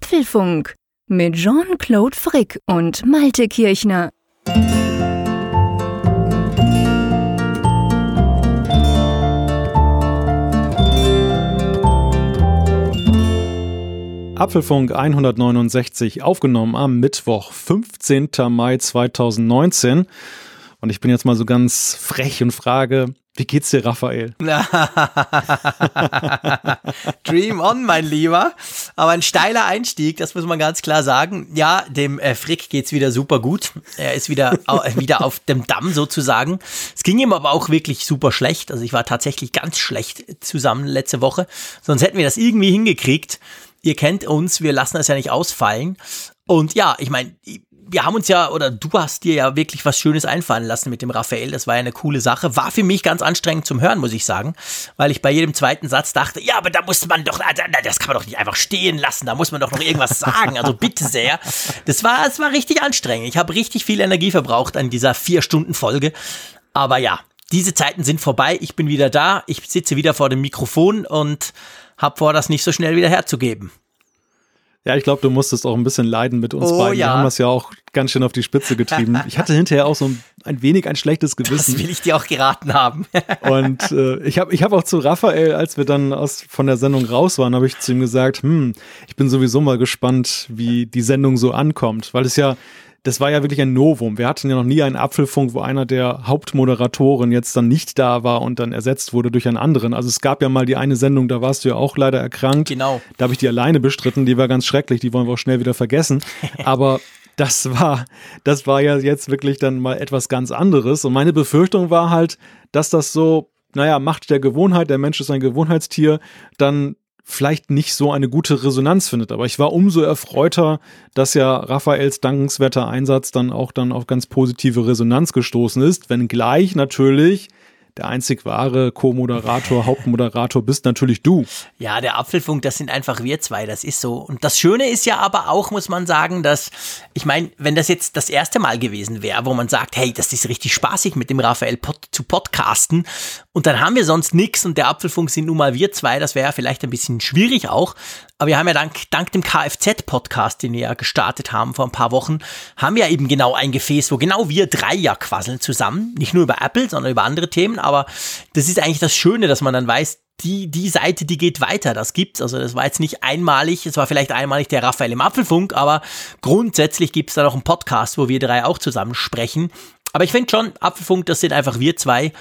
Apfelfunk mit Jean-Claude Frick und Malte Kirchner. Apfelfunk 169 aufgenommen am Mittwoch, 15. Mai 2019. Und ich bin jetzt mal so ganz frech und frage, wie geht's dir, Raphael? Dream on, mein Lieber. Aber ein steiler Einstieg, das muss man ganz klar sagen. Ja, dem äh, Frick geht's wieder super gut. Er ist wieder, äh, wieder auf dem Damm sozusagen. Es ging ihm aber auch wirklich super schlecht. Also ich war tatsächlich ganz schlecht zusammen letzte Woche. Sonst hätten wir das irgendwie hingekriegt. Ihr kennt uns, wir lassen das ja nicht ausfallen. Und ja, ich meine, wir haben uns ja, oder du hast dir ja wirklich was Schönes einfallen lassen mit dem Raphael. Das war ja eine coole Sache. War für mich ganz anstrengend zum Hören, muss ich sagen. Weil ich bei jedem zweiten Satz dachte, ja, aber da muss man doch, das kann man doch nicht einfach stehen lassen. Da muss man doch noch irgendwas sagen. Also bitte sehr. Das war, es war richtig anstrengend. Ich habe richtig viel Energie verbraucht an dieser vier Stunden Folge. Aber ja, diese Zeiten sind vorbei. Ich bin wieder da. Ich sitze wieder vor dem Mikrofon und habe vor, das nicht so schnell wieder herzugeben. Ja, ich glaube, du musstest auch ein bisschen leiden mit uns Oh, beiden. ja. Wir haben das ja auch ganz schön auf die Spitze getrieben. Ich hatte hinterher auch so ein, ein wenig ein schlechtes Das Gewissen. will ich dir auch geraten haben. Und äh, ich habe ich hab auch zu Raphael, als wir dann aus, von der Sendung raus waren, habe ich zu ihm gesagt, hm, ich bin sowieso mal gespannt, wie die Sendung so ankommt. Weil es ja, das war ja wirklich ein Novum. Wir hatten ja noch nie einen Apfelfunk, wo einer der Hauptmoderatoren jetzt dann nicht da war und dann ersetzt wurde durch einen anderen. Also es gab ja mal die eine Sendung, da warst du ja auch leider erkrankt. Genau. Da habe ich die alleine bestritten, die war ganz schrecklich, die wollen wir auch schnell wieder vergessen. Aber das war, das war ja jetzt wirklich dann mal etwas ganz anderes. Und meine Befürchtung war halt, dass das so, naja, Macht der Gewohnheit, der Mensch ist ein Gewohnheitstier, dann vielleicht nicht so eine gute Resonanz findet. Aber ich war umso erfreuter, dass ja Raphaels dankenswerter Einsatz dann auch dann auf ganz positive Resonanz gestoßen ist, wenngleich natürlich der einzig wahre Co-Moderator, Hauptmoderator bist natürlich du. Ja, der Apfelfunk, das sind einfach wir zwei, das ist so. Und das Schöne ist ja aber auch, muss man sagen, dass, ich meine, wenn das jetzt das erste Mal gewesen wäre, wo man sagt, hey, das ist richtig spaßig mit dem Raphael Pod zu podcasten und dann haben wir sonst nichts und der Apfelfunk sind nun mal wir zwei, das wäre ja vielleicht ein bisschen schwierig auch. Aber wir haben ja dank, dank dem Kfz-Podcast, den wir ja gestartet haben vor ein paar Wochen, haben wir ja eben genau ein Gefäß, wo genau wir drei ja quasseln zusammen. Nicht nur über Apple, sondern über andere Themen. Aber das ist eigentlich das Schöne, dass man dann weiß, die, die Seite, die geht weiter, das gibt's. Also das war jetzt nicht einmalig, es war vielleicht einmalig der Raphael im Apfelfunk, aber grundsätzlich gibt's da noch einen Podcast, wo wir drei auch zusammen sprechen. Aber ich finde schon, Apfelfunk, das sind einfach wir zwei.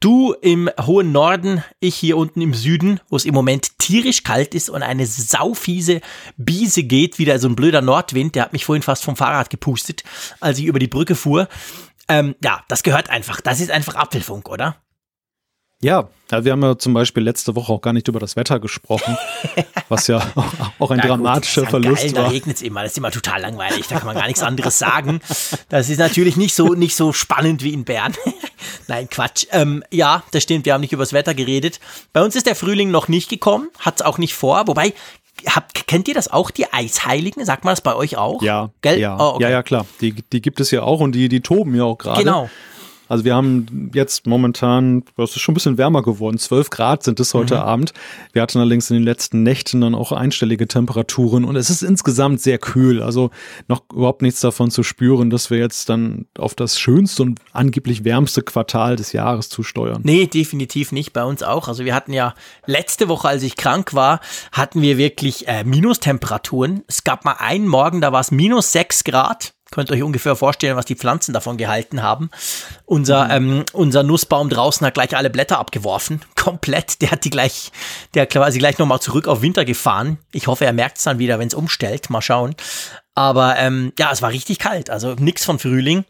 Du im hohen Norden, ich hier unten im Süden, wo es im Moment tierisch kalt ist und eine saufiese Biese geht, wieder so ein blöder Nordwind, der hat mich vorhin fast vom Fahrrad gepustet, als ich über die Brücke fuhr. Ähm, ja, das gehört einfach. Das ist einfach Apfelfunk, oder? Ja, wir haben ja zum Beispiel letzte Woche auch gar nicht über das Wetter gesprochen, was ja auch, auch ein Na gut, dramatischer halt Verlust geil, Da war. regnet es immer, das ist immer total langweilig, da kann man gar nichts anderes sagen. Das ist natürlich nicht so, nicht so spannend wie in Bern. Nein, Quatsch. Ähm, ja, das stimmt, wir haben nicht über das Wetter geredet. Bei uns ist der Frühling noch nicht gekommen, hat es auch nicht vor, wobei, habt, kennt ihr das auch, die Eisheiligen? Sagt man das bei euch auch? Ja, Gell? ja, Oh, okay. ja, ja, klar. Die, die gibt es ja auch und die, die toben ja auch gerade. Genau. Also wir haben jetzt momentan, es ist schon ein bisschen wärmer geworden, 12 Grad sind es Mhm. heute Abend. Wir hatten allerdings in den letzten Nächten dann auch einstellige Temperaturen und es ist insgesamt sehr kühl. Also noch überhaupt nichts davon zu spüren, dass wir jetzt dann auf das schönste und angeblich wärmste Quartal des Jahres zusteuern. Nee, definitiv nicht. Bei uns auch. Also wir hatten ja letzte Woche, als ich krank war, hatten wir wirklich äh, Minustemperaturen. Es gab mal einen Morgen, da war es minus sechs Grad. Könnt ihr euch ungefähr vorstellen, was die Pflanzen davon gehalten haben. Unser, ähm, unser Nussbaum draußen hat gleich alle Blätter abgeworfen. Komplett. Der hat die gleich, der hat quasi gleich nochmal zurück auf Winter gefahren. Ich hoffe, er merkt es dann wieder, wenn es umstellt. Mal schauen. Aber ähm, ja, es war richtig kalt. Also nix von Frühling.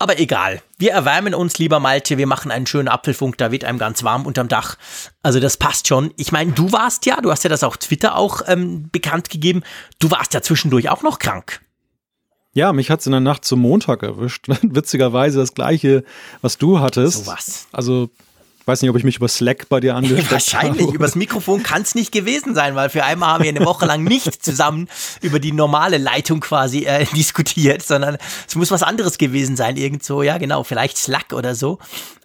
Aber egal. Wir erwärmen uns, lieber Malte. Wir machen einen schönen Apfelfunk. Da wird einem ganz warm unterm Dach. Also das passt schon. Ich meine, du warst ja, du hast ja das auf Twitter auch ähm, bekannt gegeben. Du warst ja zwischendurch auch noch krank. Ja, mich hat's in der Nacht zum Montag erwischt. Witzigerweise das gleiche, was du hattest. Sowas. Also Ich weiß nicht, ob ich mich über Slack bei dir angesteckt Wahrscheinlich. habe. Übers Mikrofon kann es nicht gewesen sein, weil für einmal haben wir eine Woche lang nicht zusammen über die normale Leitung quasi äh, diskutiert, sondern es muss was anderes gewesen sein. Irgendwo, ja genau, vielleicht Slack oder so.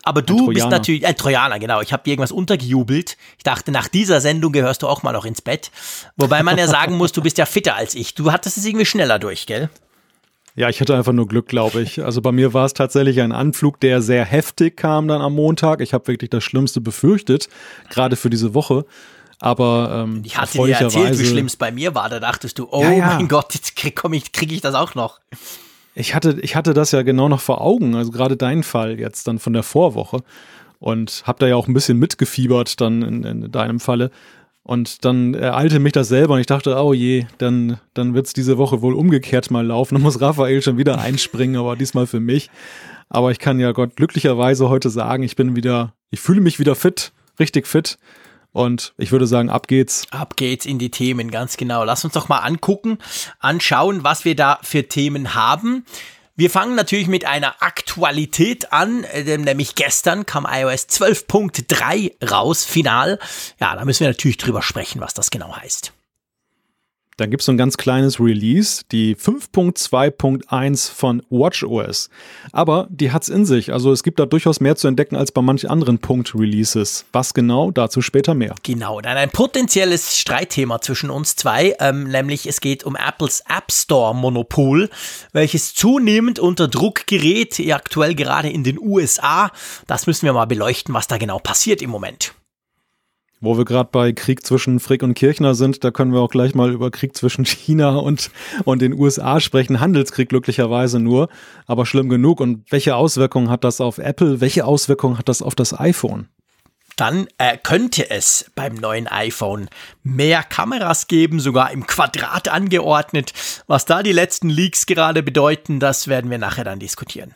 Aber du bist natürlich, ein Trojaner, genau. Ich habe dir irgendwas untergejubelt. Ich dachte, nach dieser Sendung gehörst du auch mal noch ins Bett. Wobei man ja sagen muss, du bist ja fitter als ich. Du hattest es irgendwie schneller durch, gell? Ja, ich hatte einfach nur Glück, glaube ich. Also bei mir war es tatsächlich ein Anflug, der sehr heftig kam dann am Montag. Ich habe wirklich das Schlimmste befürchtet, gerade für diese Woche. Aber ähm, Ich hatte dir erzählt, wie schlimm es bei mir war. Da dachtest du, oh Ja, ja. mein Gott, jetzt krieg, komm ich, krieg ich das auch noch. Ich hatte, ich hatte das ja genau noch vor Augen, also gerade dein Fall jetzt dann von der Vorwoche und habe da ja auch ein bisschen mitgefiebert dann in, in deinem Falle. Und dann ereilte mich das selber und ich dachte, oh je, dann, dann wird's diese Woche wohl umgekehrt mal laufen. Dann muss Raphael schon wieder einspringen, aber diesmal für mich. Aber ich kann ja Gott glücklicherweise heute sagen, ich bin wieder, ich fühle mich wieder fit, richtig fit. Und ich würde sagen, ab geht's. Ab geht's in die Themen, ganz genau. Lass uns doch mal angucken, anschauen, was wir da für Themen haben. Wir fangen natürlich mit einer Aktualität an, äh, nämlich gestern kam iOS 12.3 raus, final. Ja, da müssen wir natürlich drüber sprechen, was das genau heißt. Dann gibt's so ein ganz kleines Release, die 5.2.1 von WatchOS. Aber die hat's in sich. Also es gibt da durchaus mehr zu entdecken als bei manch anderen Punkt-Releases. Was genau, dazu später mehr. Genau, dann ein potenzielles Streitthema zwischen uns zwei, ähm, nämlich es geht um Apples App Store Monopol, welches zunehmend unter Druck gerät, aktuell gerade in den USA. Das müssen wir mal beleuchten, was da genau passiert im Moment. Wo wir gerade bei Krieg zwischen Frick und Kirchner sind, da können wir auch gleich mal über Krieg zwischen China und, und den USA sprechen. Handelskrieg glücklicherweise nur, aber schlimm genug. Und welche Auswirkungen hat das auf Apple? Welche Auswirkungen hat das auf das iPhone? Dann äh, könnte es beim neuen iPhone mehr Kameras geben, sogar im Quadrat angeordnet. Was da die letzten Leaks gerade bedeuten, das werden wir nachher dann diskutieren.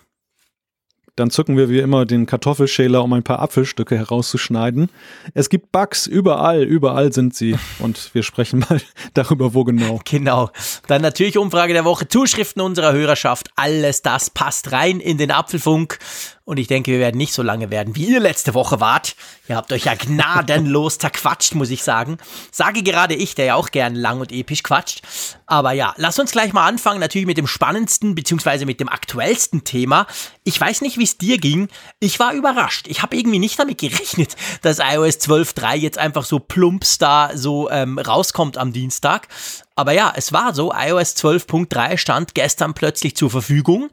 Dann zücken wir wie immer den Kartoffelschäler, um ein paar Apfelstücke herauszuschneiden. Es gibt Bugs überall, überall sind sie. Und wir sprechen mal darüber, wo genau. Genau. Dann natürlich Umfrage der Woche, Zuschriften unserer Hörerschaft. Alles das passt rein in den Apfelfunk. Und ich denke, wir werden nicht so lange werden, wie ihr letzte Woche wart. Ihr habt euch ja gnadenlos zerquatscht, muss ich sagen. Sage gerade ich, der ja auch gern lang und episch quatscht. Aber ja, lass uns gleich mal anfangen, natürlich mit dem spannendsten beziehungsweise mit dem aktuellsten Thema. Ich weiß nicht, wie es dir ging. Ich war überrascht. Ich habe irgendwie nicht damit gerechnet, dass iOS 12.3 jetzt einfach so plumps da so ähm, rauskommt am Dienstag. Aber ja, es war so. iOS 12.3 stand gestern plötzlich zur Verfügung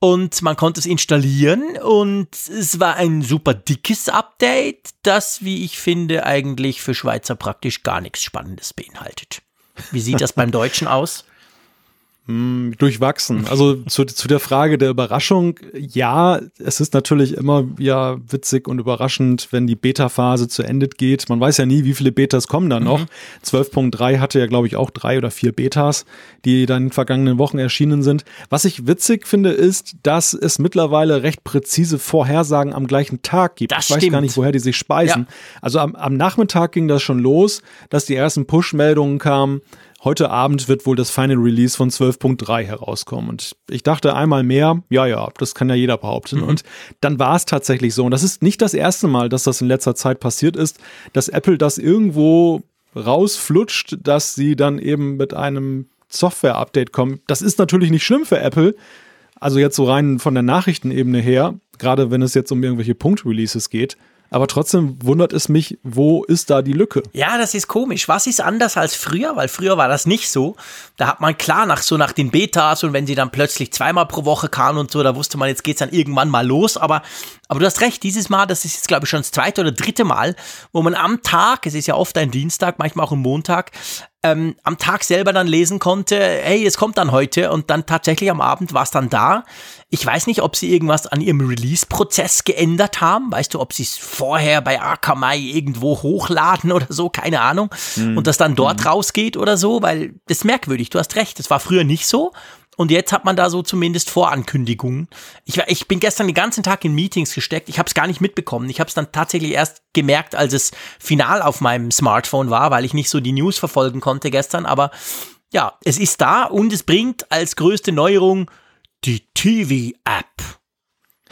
und man konnte es installieren und es war ein super dickes Update, das, wie ich finde, eigentlich für Schweizer praktisch gar nichts Spannendes beinhaltet. Wie sieht das beim Deutschen aus? Durchwachsen. Also zu, zu der Frage der Überraschung, ja, es ist natürlich immer ja witzig und überraschend, wenn die Beta-Phase zu Ende geht. Man weiß ja nie, wie viele Betas kommen da noch. 12.3 hatte ja, glaube ich, auch drei oder vier Betas, die dann in den vergangenen Wochen erschienen sind. Was ich witzig finde, ist, dass es mittlerweile recht präzise Vorhersagen am gleichen Tag gibt. Das ich weiß stimmt. gar nicht, woher die sich speisen. Ja. Also am, am Nachmittag ging das schon los, dass die ersten Push-Meldungen kamen. Heute Abend wird wohl das Final Release von 12.3 herauskommen. Und ich dachte einmal mehr, ja, ja, das kann ja jeder behaupten. Und dann war es tatsächlich so. Und das ist nicht das erste Mal, dass das in letzter Zeit passiert ist, dass Apple das irgendwo rausflutscht, dass sie dann eben mit einem Software-Update kommen. Das ist natürlich nicht schlimm für Apple. Also jetzt so rein von der Nachrichtenebene her, gerade wenn es jetzt um irgendwelche Punkt-Releases geht. Aber trotzdem wundert es mich, wo ist da die Lücke? Ja, das ist komisch. Was ist anders als früher? Weil früher war das nicht so. Da hat man klar nach so nach den Betas und wenn sie dann plötzlich zweimal pro Woche kamen und so, da wusste man, jetzt geht's dann irgendwann mal los. Aber, aber du hast recht, dieses Mal, das ist jetzt glaube ich schon das zweite oder dritte Mal, wo man am Tag, es ist ja oft ein Dienstag, manchmal auch ein Montag, ähm, am Tag selber dann lesen konnte, hey, es kommt dann heute und dann tatsächlich am Abend war es dann da. Ich weiß nicht, ob sie irgendwas an ihrem Release-Prozess geändert haben. Weißt du, ob sie es vorher bei Akamai irgendwo hochladen oder so, keine Ahnung. Und das dann dort rausgeht oder so, weil das ist merkwürdig, du hast recht, das war früher nicht so. Und jetzt hat man da so zumindest Vorankündigungen. Ich, ich bin gestern den ganzen Tag in Meetings gesteckt. Ich habe es gar nicht mitbekommen. Ich habe es dann tatsächlich erst gemerkt, als es final auf meinem Smartphone war, weil ich nicht so die News verfolgen konnte gestern. Aber ja, es ist da und es bringt als größte Neuerung die TV-App.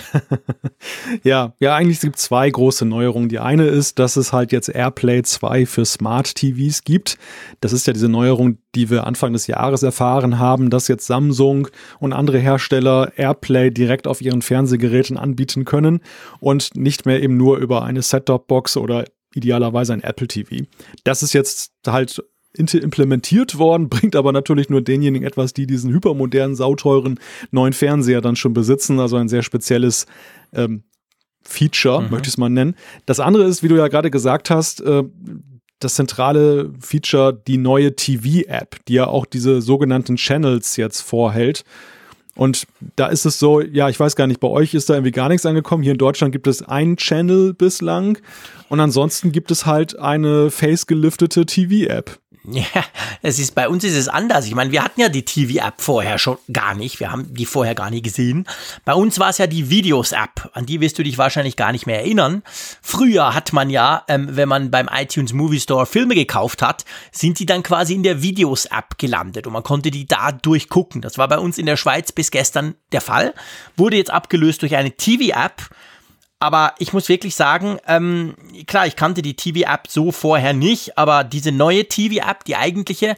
ja, ja, eigentlich gibt es zwei große Neuerungen. Die eine ist, dass es halt jetzt AirPlay 2 für Smart TVs gibt. Das ist ja diese Neuerung, die wir Anfang des Jahres erfahren haben, dass jetzt Samsung und andere Hersteller AirPlay direkt auf ihren Fernsehgeräten anbieten können und nicht mehr eben nur über eine Set-Top-Box oder idealerweise ein Apple TV. Das ist jetzt halt implementiert worden, bringt aber natürlich nur denjenigen etwas, die diesen hypermodernen, sauteuren neuen Fernseher dann schon besitzen. Also ein sehr spezielles ähm, Feature, mhm. möchte ich es mal nennen. Das andere ist, wie du ja gerade gesagt hast, äh, das zentrale Feature, die neue TV-App, die ja auch diese sogenannten Channels jetzt vorhält. Und da ist es so, ja, ich weiß gar nicht, bei euch ist da irgendwie gar nichts angekommen. Hier in Deutschland gibt es einen Channel bislang und ansonsten gibt es halt eine face-geliftete TV-App. Ja, es ist, bei uns ist es anders. Ich meine, wir hatten ja die TV-App vorher schon gar nicht. Wir haben die vorher gar nie gesehen. Bei uns war es ja die Videos-App. An die wirst du dich wahrscheinlich gar nicht mehr erinnern. Früher hat man ja, ähm, wenn man beim iTunes Movie Store Filme gekauft hat, sind die dann quasi in der Videos-App gelandet und man konnte die da durchgucken. Das war bei uns in der Schweiz bis gestern der Fall. Wurde jetzt abgelöst durch eine TV-App aber ich muss wirklich sagen, ähm, klar, ich kannte die TV-App so vorher nicht, aber diese neue TV-App, die eigentliche,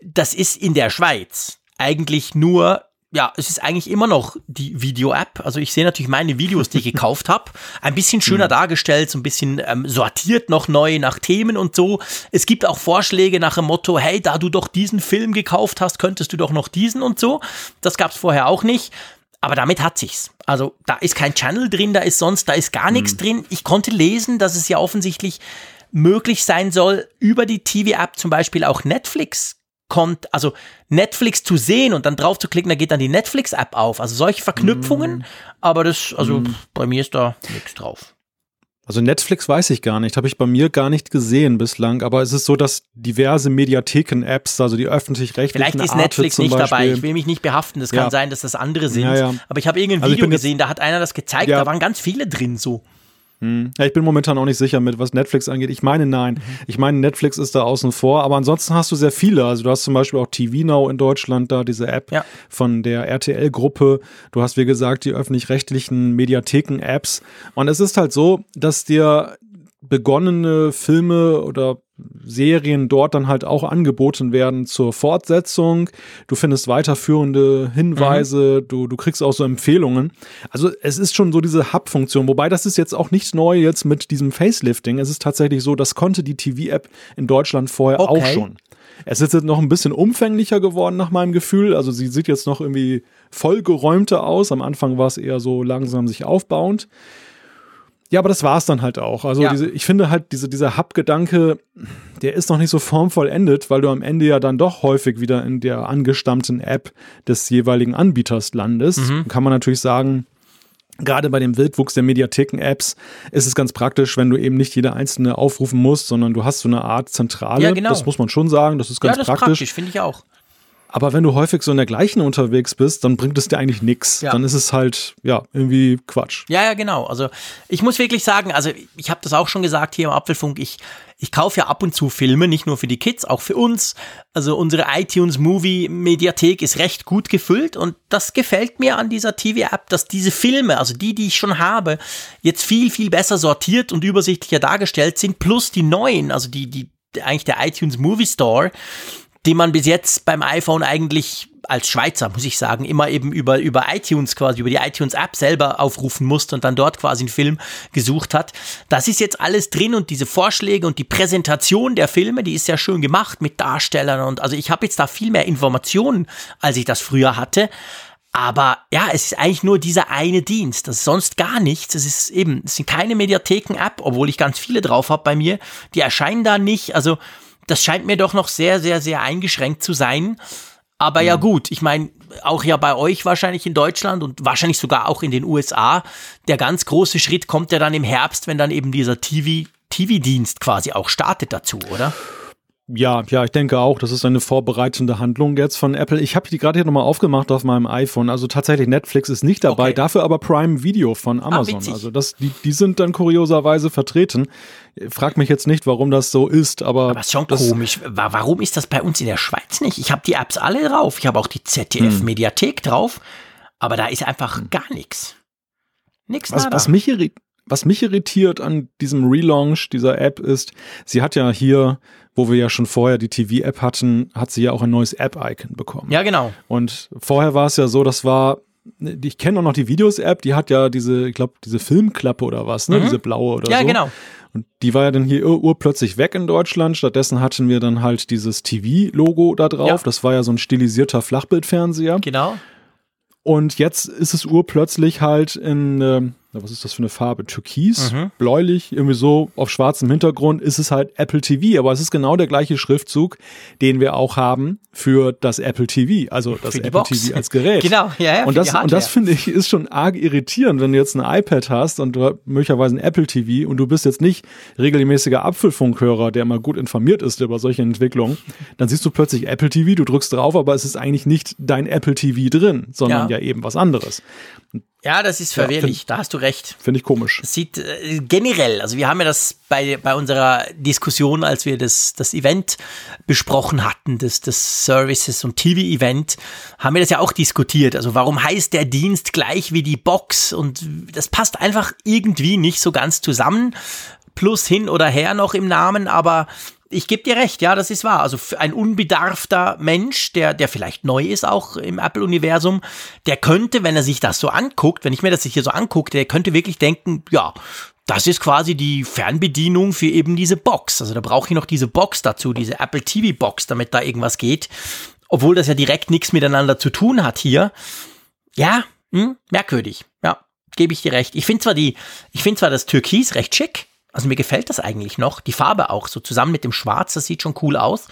das ist in der Schweiz eigentlich nur ja, es ist eigentlich immer noch die Video-App. Also ich sehe natürlich meine Videos, die ich gekauft habe. Ein bisschen schöner mhm. dargestellt, so ein bisschen ähm, sortiert noch neu nach Themen und so. Es gibt auch Vorschläge nach dem Motto, hey, da du doch diesen Film gekauft hast, könntest du doch noch diesen und so. Das gab es vorher auch nicht. Aber damit hat sich's. Also da ist kein Channel drin, da ist sonst, da ist gar nichts mhm. drin. Ich konnte lesen, dass es ja offensichtlich möglich sein soll, über die TV-App zum Beispiel auch Netflix kommt, also Netflix zu sehen und dann drauf zu klicken, da geht dann die Netflix-App auf. Also solche Verknüpfungen, mm. aber das, also mm. bei mir ist da nichts drauf. Also Netflix weiß ich gar nicht, habe ich bei mir gar nicht gesehen bislang, aber es ist so, dass diverse Mediatheken-Apps, also die öffentlich-rechtlichen Vielleicht ist Arte Netflix nicht Beispiel, dabei, ich will mich nicht behaften, es kann ja. sein, dass das andere sind, ja, ja. aber ich habe irgendein also Video gesehen, da hat einer das gezeigt, da waren ganz viele drin so. Hm. Ja, ich bin momentan auch nicht sicher mit, was Netflix angeht. Ich meine, nein. Mhm. Ich meine, Netflix ist da außen vor, aber ansonsten hast du sehr viele. Also du hast zum Beispiel auch TV Now in Deutschland da, diese App ja. von der RTL-Gruppe. Du hast, wie gesagt, die öffentlich-rechtlichen Mediatheken-Apps. Und es ist halt so, dass dir begonnene Filme oder Serien dort dann halt auch angeboten werden zur Fortsetzung. Du findest weiterführende Hinweise, mhm. du, du kriegst auch so Empfehlungen. Also es ist schon so diese Hub-Funktion, wobei das ist jetzt auch nicht neu jetzt mit diesem Facelifting. Es ist tatsächlich so, das konnte die TV-App in Deutschland vorher okay. auch schon. Es ist jetzt noch ein bisschen umfänglicher geworden nach meinem Gefühl. Also sie sieht jetzt noch irgendwie vollgeräumter aus. Am Anfang war es eher so langsam sich aufbauend. Ja, aber das war es dann halt auch. Also ja. diese, ich finde halt, diese, dieser Hub-Gedanke, der ist noch nicht so formvollendet, weil du am Ende ja dann doch häufig wieder in der angestammten App des jeweiligen Anbieters landest. Mhm. Kann man natürlich sagen, Gerade bei dem Wildwuchs der Mediatheken-Apps ist es ganz praktisch, wenn du eben nicht jede einzelne aufrufen musst, sondern du hast so eine Art Zentrale. Ja, genau. Das muss man schon sagen. Das ist ganz ja, das praktisch. praktisch finde ich auch. Aber wenn du häufig so in der gleichen unterwegs bist, dann bringt es dir eigentlich nichts. Ja. Dann ist es halt, ja, irgendwie Quatsch. Ja, ja, genau. Also ich muss wirklich sagen, also ich habe das auch schon gesagt hier im Apfelfunk, ich, ich kaufe ja ab und zu Filme, nicht nur für die Kids, auch für uns. Also unsere iTunes Movie Mediathek ist recht gut gefüllt und das gefällt mir an dieser TV-App, dass diese Filme, also die, die ich schon habe, jetzt viel, viel besser sortiert und übersichtlicher dargestellt sind, plus die neuen, also die, die, eigentlich der iTunes Movie Store, die man bis jetzt beim iPhone eigentlich als Schweizer, muss ich sagen, immer eben über, über iTunes quasi, über die iTunes-App selber aufrufen musste und dann dort quasi einen Film gesucht hat. Das ist jetzt alles drin und diese Vorschläge und die Präsentation der Filme, die ist sehr schön gemacht mit Darstellern und also ich habe jetzt da viel mehr Informationen, als ich das früher hatte. Aber ja, es ist eigentlich nur dieser eine Dienst. Das ist sonst gar nichts. Es ist eben, es sind keine Mediatheken-App, obwohl ich ganz viele drauf habe bei mir. Die erscheinen da nicht. Also das scheint mir doch noch sehr, sehr, sehr eingeschränkt zu sein. Aber ja, ja gut, ich meine, auch ja bei euch wahrscheinlich in Deutschland und wahrscheinlich sogar auch in den USA, der ganz große Schritt kommt ja dann im Herbst, wenn dann eben dieser TV, TV-Dienst quasi auch startet dazu, oder? Ja, ja, ich denke auch, das ist eine vorbereitende Handlung jetzt von Apple. Ich habe die gerade hier nochmal aufgemacht auf meinem iPhone. Also tatsächlich, Netflix ist nicht dabei, okay. dafür aber Prime Video von ah, Amazon. Ah, also das, die, die sind dann kurioserweise vertreten. Frag mich jetzt nicht, warum das so ist, aber. Aber ist schon komisch. Warum ist das bei uns in der Schweiz nicht? Ich habe die Apps alle drauf. Ich habe auch die ZDF-Mediathek hm. drauf. Aber da ist einfach hm. gar nichts. Nix Was, nada. was, mich irri- was mich irritiert an diesem Relaunch dieser App ist, sie hat ja hier, wo wir ja schon vorher die TV-App hatten, hat sie ja auch ein neues App-Icon bekommen. ja, genau. Und vorher war es ja so, das war, ich kenne auch noch die Videos-App, die hat ja diese, ich glaube, diese Filmklappe oder was, ne? Mhm. Diese blaue oder Ja, so. genau. Und die war ja dann hier ur urplötzlich weg in Deutschland. Stattdessen hatten wir dann halt dieses TV-Logo da drauf. Ja. Das war ja so ein stilisierter Flachbildfernseher. Genau. Und jetzt ist es urplötzlich halt in, ähm, was ist das für eine Farbe? Türkis, Mhm. bläulich, irgendwie so auf schwarzem Hintergrund ist es halt Apple TV. Aber es ist genau der gleiche Schriftzug, den wir auch haben für das Apple TV, also das Apple Box. TV als Gerät. Genau, ja, ja. Und das, und das finde ich ist schon arg irritierend, wenn du jetzt ein iPad hast und du hast möglicherweise ein Apple TV und du bist jetzt nicht regelmäßiger Apfelfunkhörer, der mal gut informiert ist über solche Entwicklungen, dann siehst du plötzlich Apple TV, du drückst drauf, aber es ist eigentlich nicht dein Apple TV drin, sondern ja, Ja. eben was anderes. Ja, das ist Ja, verwirrlich, da hast du recht. Finde ich komisch. Es sieht äh, generell, also wir haben ja das bei, bei unserer Diskussion, als wir das, das Event besprochen hatten, das, das Services und TV-Event, haben wir das ja auch diskutiert. Also warum heißt der Dienst gleich wie die Box? Und das passt einfach irgendwie nicht so ganz zusammen. Plus hin oder her noch im Namen, aber ich gebe dir recht, ja, das ist wahr. Also ein unbedarfter Mensch, der, der vielleicht neu ist auch im Apple-Universum, der könnte, wenn er sich das so anguckt, wenn ich mir das hier so angucke, der könnte wirklich denken, ja, das ist quasi die Fernbedienung für eben diese Box. Also da brauche ich noch diese Box dazu, diese Apple TV Box, damit da irgendwas geht. Obwohl das ja direkt nichts miteinander zu tun hat hier. Ja, hm, merkwürdig. Ja, gebe ich dir recht. Ich finde zwar die, ich finde zwar das Türkis recht schick. Also mir gefällt das eigentlich noch. Die Farbe auch, so zusammen mit dem Schwarz, das sieht schon cool aus.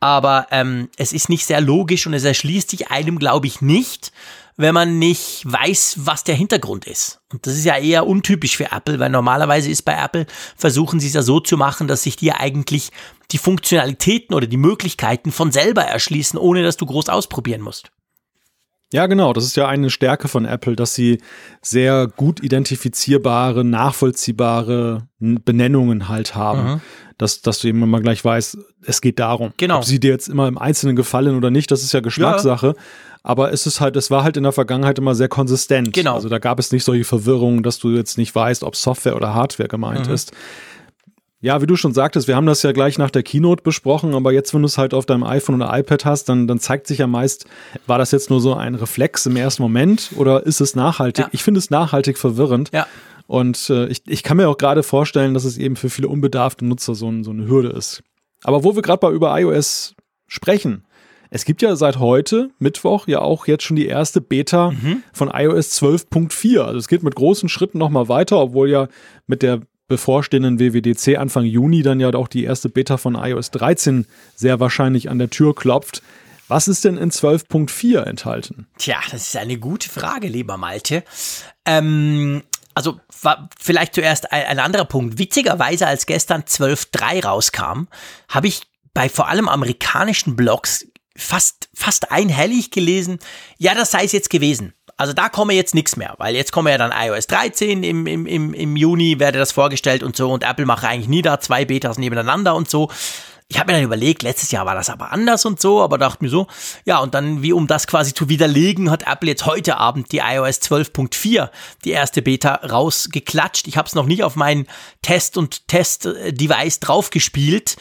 Aber ähm, es ist nicht sehr logisch und es erschließt sich einem, glaube ich, nicht, wenn man nicht weiß, was der Hintergrund ist. Und das ist ja eher untypisch für Apple, weil normalerweise ist bei Apple, versuchen sie es ja so zu machen, dass sich dir eigentlich die Funktionalitäten oder die Möglichkeiten von selber erschließen, ohne dass du groß ausprobieren musst. Ja, genau. Das ist ja eine Stärke von Apple, dass sie sehr gut identifizierbare, nachvollziehbare Benennungen halt haben. Mhm. Dass, dass du eben immer gleich weißt, es geht darum. Genau. Ob sie dir jetzt immer im Einzelnen gefallen oder nicht, das ist ja Geschmackssache. Aber es ist halt, es war halt in der Vergangenheit immer sehr konsistent. Genau. Also da gab es nicht solche Verwirrungen, dass du jetzt nicht weißt, ob Software oder Hardware gemeint Mhm. ist. Ja, wie du schon sagtest, wir haben das ja gleich nach der Keynote besprochen, aber jetzt, wenn du es halt auf deinem iPhone oder iPad hast, dann, dann zeigt sich ja meist, war das jetzt nur so ein Reflex im ersten Moment oder ist es nachhaltig? Ja. Ich finde es nachhaltig verwirrend. Ja. Und äh, ich, ich kann mir auch gerade vorstellen, dass es eben für viele unbedarfte Nutzer so, ein, so eine Hürde ist. Aber wo wir gerade mal über iOS sprechen, es gibt ja seit heute, Mittwoch, ja auch jetzt schon die erste Beta von iOS 12.4. Also es geht mit großen Schritten nochmal weiter, obwohl ja mit der bevorstehenden WWDC Anfang Juni dann ja auch die erste Beta von iOS 13 sehr wahrscheinlich an der Tür klopft. Was ist denn in 12.4 enthalten? Tja, das ist eine gute Frage, lieber Malte. Ähm, also vielleicht zuerst ein, ein anderer Punkt. Witzigerweise, als gestern 12.3 rauskam, habe ich bei vor allem amerikanischen Blogs fast, fast einhellig gelesen, ja, das sei es jetzt gewesen. Also da komme jetzt nichts mehr, weil jetzt komme ja dann iOS 13 im, im, im, im Juni, werde das vorgestellt und so und Apple mache eigentlich nie da zwei Betas nebeneinander und so. Ich habe mir dann überlegt, letztes Jahr war das aber anders und so, aber dachte mir so, ja, und dann, wie um das quasi zu widerlegen, hat Apple jetzt heute Abend die iOS 12.4, die erste Beta, rausgeklatscht. Ich habe es noch nicht auf mein Test- und Test-Device draufgespielt.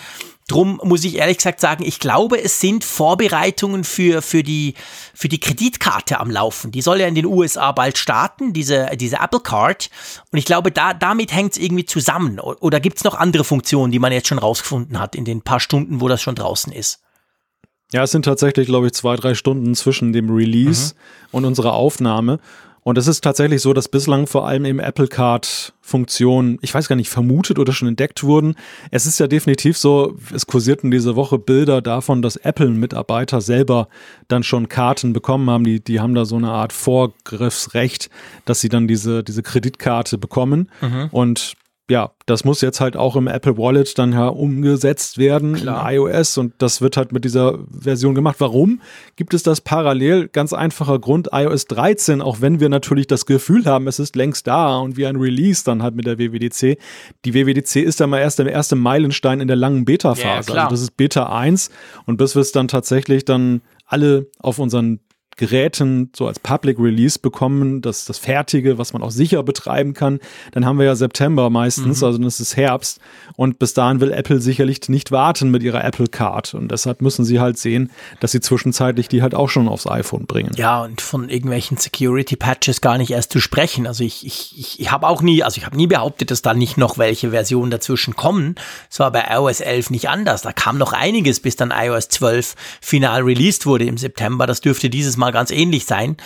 Drum muss ich ehrlich gesagt sagen, ich glaube, es sind Vorbereitungen für, für, die, für die Kreditkarte am Laufen. Die soll ja in den USA bald starten, diese, diese Apple Card. Und ich glaube, da, damit hängt es irgendwie zusammen. Oder gibt es noch andere Funktionen, die man jetzt schon rausgefunden hat in den paar Stunden, wo das schon draußen ist? Ja, es sind tatsächlich, glaube ich, zwei, drei Stunden zwischen dem Release und unserer Aufnahme. Und es ist tatsächlich so, dass bislang vor allem eben Apple Card Funktionen, ich weiß gar nicht, vermutet oder schon entdeckt wurden. Es ist ja definitiv so, es kursierten diese Woche Bilder davon, dass Apple-Mitarbeiter selber dann schon Karten bekommen haben. Die, die haben da so eine Art Vorgriffsrecht, dass sie dann diese, diese Kreditkarte bekommen. Und ja, das muss jetzt halt auch im Apple Wallet dann ja umgesetzt werden Klar. in iOS und das wird halt mit dieser Version gemacht. Warum gibt es das parallel? Ganz einfacher Grund, iOS 13, auch wenn wir natürlich das Gefühl haben, es ist längst da und wie ein Release dann halt mit der WWDC. Die WWDC ist dann mal erst der erste Meilenstein in der langen Ja, Beta-Phase. klar. also das ist Beta 1 und bis wir es dann tatsächlich dann alle auf unseren Geräten so als Public Release bekommen, das, das Fertige, was man auch sicher betreiben kann, dann haben wir ja September meistens, mhm. also das ist Herbst. Und bis dahin will Apple sicherlich nicht warten mit ihrer Apple Card. Und deshalb müssen sie halt sehen, dass sie zwischenzeitlich die halt auch schon aufs iPhone bringen. Ja, und von irgendwelchen Security-Patches gar nicht erst zu sprechen. Also ich, ich, ich, ich habe auch nie, also ich habe nie behauptet, dass da nicht noch welche Versionen dazwischen kommen. Es war bei iOS 11 nicht anders. Da kam noch einiges, bis dann iOS 12 final released wurde im September. Das dürfte dieses Mal ganz ähnlich sein.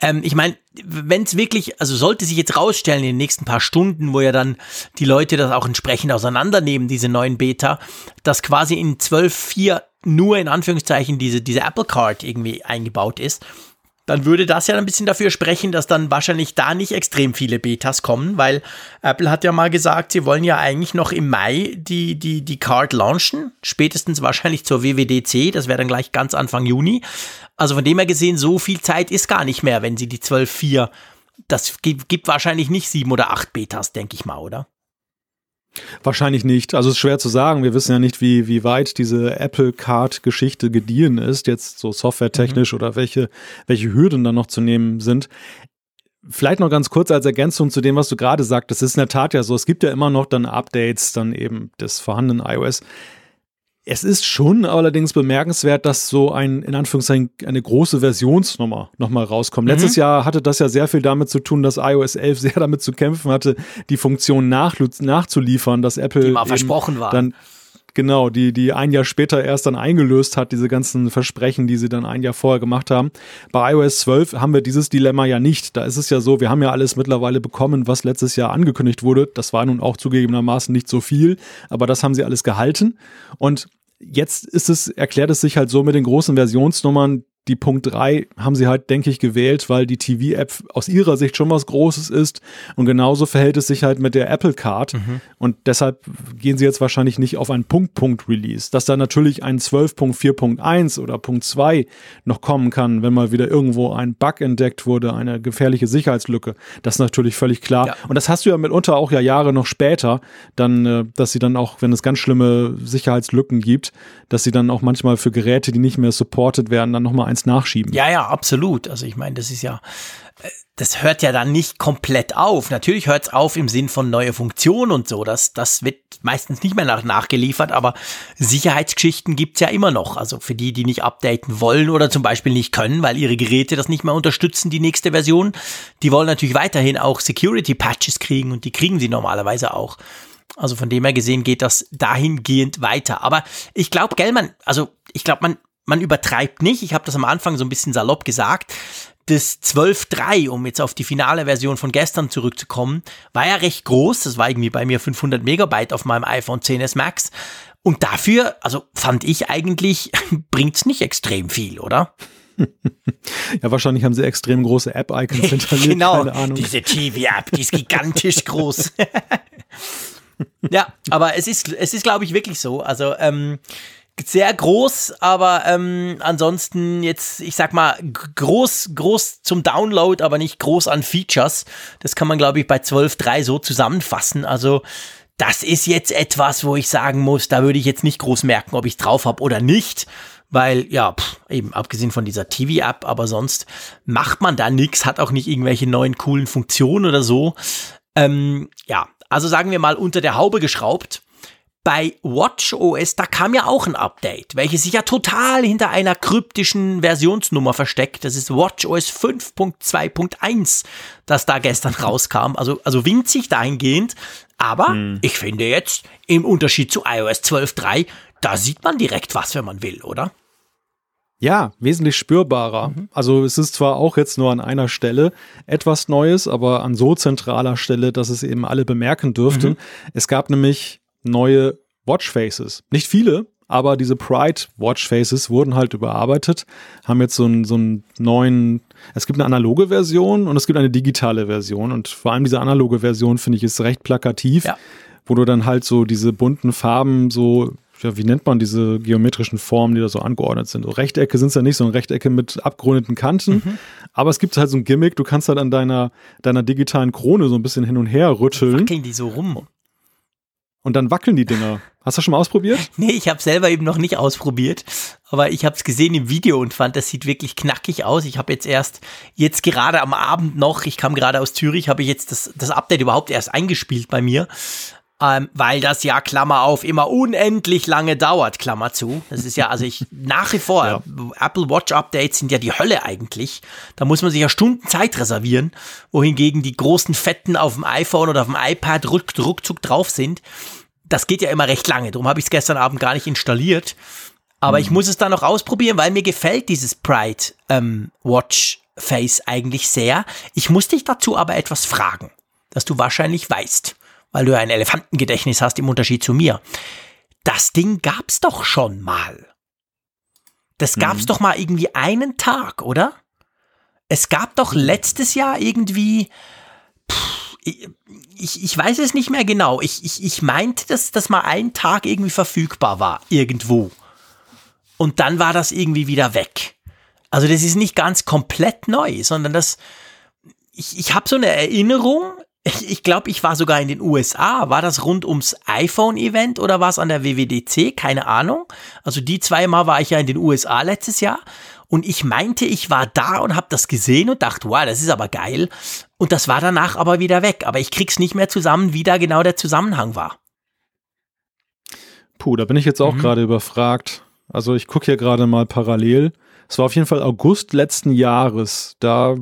Ähm, ich meine, wenn es wirklich, also sollte sich jetzt rausstellen in den nächsten paar Stunden, wo ja dann die Leute das auch entsprechend auseinandernehmen, diese neuen Beta, dass quasi in 12.4 nur in Anführungszeichen diese, diese Apple Card irgendwie eingebaut ist, dann würde das ja ein bisschen dafür sprechen, dass dann wahrscheinlich da nicht extrem viele Betas kommen, weil Apple hat ja mal gesagt, sie wollen ja eigentlich noch im Mai die, die, die Card launchen, spätestens wahrscheinlich zur WWDC, das wäre dann gleich ganz Anfang Juni. Also von dem her gesehen, so viel Zeit ist gar nicht mehr, wenn sie die 12.4, das gibt, gibt wahrscheinlich nicht sieben oder acht Betas, denke ich mal, oder? Wahrscheinlich nicht. Also es ist schwer zu sagen. Wir wissen ja nicht, wie, wie weit diese Apple Card-Geschichte gediehen ist, jetzt so softwaretechnisch mhm. oder welche, welche Hürden dann noch zu nehmen sind. Vielleicht noch ganz kurz als Ergänzung zu dem, was du gerade sagtest. Es ist in der Tat ja so, es gibt ja immer noch dann Updates dann eben des vorhandenen iOS. Es ist schon allerdings bemerkenswert, dass so ein, in Anführungszeichen, eine große Versionsnummer nochmal rauskommt. Mhm. Letztes Jahr hatte das ja sehr viel damit zu tun, dass iOS 11 sehr damit zu kämpfen hatte, die Funktion nach, nachzuliefern, dass Apple die mal versprochen war. dann Genau, die, die ein Jahr später erst dann eingelöst hat, diese ganzen Versprechen, die sie dann ein Jahr vorher gemacht haben. Bei iOS 12 haben wir dieses Dilemma ja nicht. Da ist es ja so, wir haben ja alles mittlerweile bekommen, was letztes Jahr angekündigt wurde. Das war nun auch zugegebenermaßen nicht so viel, aber das haben sie alles gehalten. Und jetzt ist es, erklärt es sich halt so mit den großen Versionsnummern, die Punkt 3 haben sie halt, denke ich, gewählt, weil die TV-App aus ihrer Sicht schon was Großes ist. Und genauso verhält es sich halt mit der Apple Card. Mhm. Und deshalb gehen sie jetzt wahrscheinlich nicht auf ein Punkt-Punkt-Release. Dass da natürlich ein 12.4.1 oder Punkt 2 noch kommen kann, wenn mal wieder irgendwo ein Bug entdeckt wurde, eine gefährliche Sicherheitslücke. Das ist natürlich völlig klar. Ja. Und das hast du ja mitunter auch ja Jahre noch später, dann, äh, dass sie dann auch, wenn es ganz schlimme Sicherheitslücken gibt, dass sie dann auch manchmal für Geräte, die nicht mehr supported werden, dann nochmal eins nachschieben. Ja, ja, absolut. Also ich meine, das ist ja, das hört ja dann nicht komplett auf. Natürlich hört es auf im Sinn von neue Funktionen und so. Das, das wird meistens nicht mehr nach, nachgeliefert, aber Sicherheitsgeschichten gibt es ja immer noch. Also für die, die nicht updaten wollen oder zum Beispiel nicht können, weil ihre Geräte das nicht mehr unterstützen, die nächste Version, die wollen natürlich weiterhin auch Security-Patches kriegen und die kriegen sie normalerweise auch. Also von dem her gesehen geht das dahingehend weiter. Aber ich glaube, gell, man, also ich glaube, man, man übertreibt nicht. Ich habe das am Anfang so ein bisschen salopp gesagt. Das 12.3, um jetzt auf die finale Version von gestern zurückzukommen, war ja recht groß. Das war irgendwie bei mir 500 Megabyte auf meinem iPhone 10s Max. Und dafür, also fand ich eigentlich, bringt es nicht extrem viel, oder? Ja, wahrscheinlich haben sie extrem große App-Icons hinterlegt. genau, diese TV-App, die ist gigantisch groß. ja, aber es ist, es ist, glaube ich, wirklich so. Also, ähm, sehr groß, aber ähm, ansonsten jetzt, ich sag mal, groß, groß zum Download, aber nicht groß an Features. Das kann man, glaube ich, bei 12.3 so zusammenfassen. Also das ist jetzt etwas, wo ich sagen muss, da würde ich jetzt nicht groß merken, ob ich drauf habe oder nicht. Weil, ja, pff, eben abgesehen von dieser TV-App, aber sonst macht man da nichts, hat auch nicht irgendwelche neuen coolen Funktionen oder so. Ähm, ja, also sagen wir mal unter der Haube geschraubt bei WatchOS, da kam ja auch ein Update, welches sich ja total hinter einer kryptischen Versionsnummer versteckt. Das ist WatchOS 5.2.1, das da gestern rauskam. Also, also winzig dahingehend. Aber hm. ich finde jetzt, im Unterschied zu iOS 12.3, da sieht man direkt was, wenn man will, oder? Ja, wesentlich spürbarer. Mhm. Also es ist zwar auch jetzt nur an einer Stelle etwas Neues, aber an so zentraler Stelle, dass es eben alle bemerken dürften. Mhm. Es gab nämlich neue Watchfaces. Nicht viele, aber diese Pride Watchfaces wurden halt überarbeitet, haben jetzt so einen, so einen neuen, es gibt eine analoge Version und es gibt eine digitale Version und vor allem diese analoge Version finde ich ist recht plakativ, ja. wo du dann halt so diese bunten Farben so ja, wie nennt man diese geometrischen Formen, die da so angeordnet sind? So Rechtecke sind es ja nicht, sondern Rechtecke mit abgerundeten Kanten. Mhm. Aber es gibt halt so ein Gimmick, du kannst halt an deiner, deiner digitalen Krone so ein bisschen hin und her rütteln. Wackeln die so rum? Und dann wackeln die Dinger. Hast du schon mal ausprobiert? Nee, ich habe selber eben noch nicht ausprobiert, aber ich habe es gesehen im Video und fand, das sieht wirklich knackig aus. Ich habe jetzt erst, jetzt gerade am Abend noch, ich kam gerade aus Zürich, habe ich jetzt das, das Update überhaupt erst eingespielt bei mir ähm, weil das ja, Klammer auf, immer unendlich lange dauert, Klammer zu. Das ist ja, also ich nach wie vor, ja. Apple Watch Updates sind ja die Hölle eigentlich. Da muss man sich ja Stunden Zeit reservieren, wohingegen die großen Fetten auf dem iPhone oder auf dem iPad ruck, ruckzuck drauf sind. Das geht ja immer recht lange, darum habe ich es gestern Abend gar nicht installiert. Aber mhm. ich muss es dann noch ausprobieren, weil mir gefällt dieses Pride ähm, Watch Face eigentlich sehr. Ich muss dich dazu aber etwas fragen, das du wahrscheinlich weißt weil du ein Elefantengedächtnis hast im Unterschied zu mir. Das Ding gab's doch schon mal. Das gab's mhm. doch mal irgendwie einen Tag, oder? Es gab doch letztes Jahr irgendwie. Pff, ich, ich weiß es nicht mehr genau. Ich, ich, ich meinte, dass das mal einen Tag irgendwie verfügbar war, irgendwo. Und dann war das irgendwie wieder weg. Also das ist nicht ganz komplett neu, sondern das. Ich, ich habe so eine Erinnerung, ich, glaube, ich war sogar in den USA. War das rund ums iPhone-Event oder war es an der WWDC? Keine Ahnung. Also die zweimal war ich ja in den USA letztes Jahr. Und ich meinte, ich war da und habe das gesehen und dachte, wow, das ist aber geil. Und das war danach aber wieder weg. Aber ich krieg's nicht mehr zusammen, wie da genau der Zusammenhang war. Puh, da bin ich jetzt auch mhm. gerade überfragt. Also ich gucke hier gerade mal parallel. Es war auf jeden Fall August letzten Jahres. Da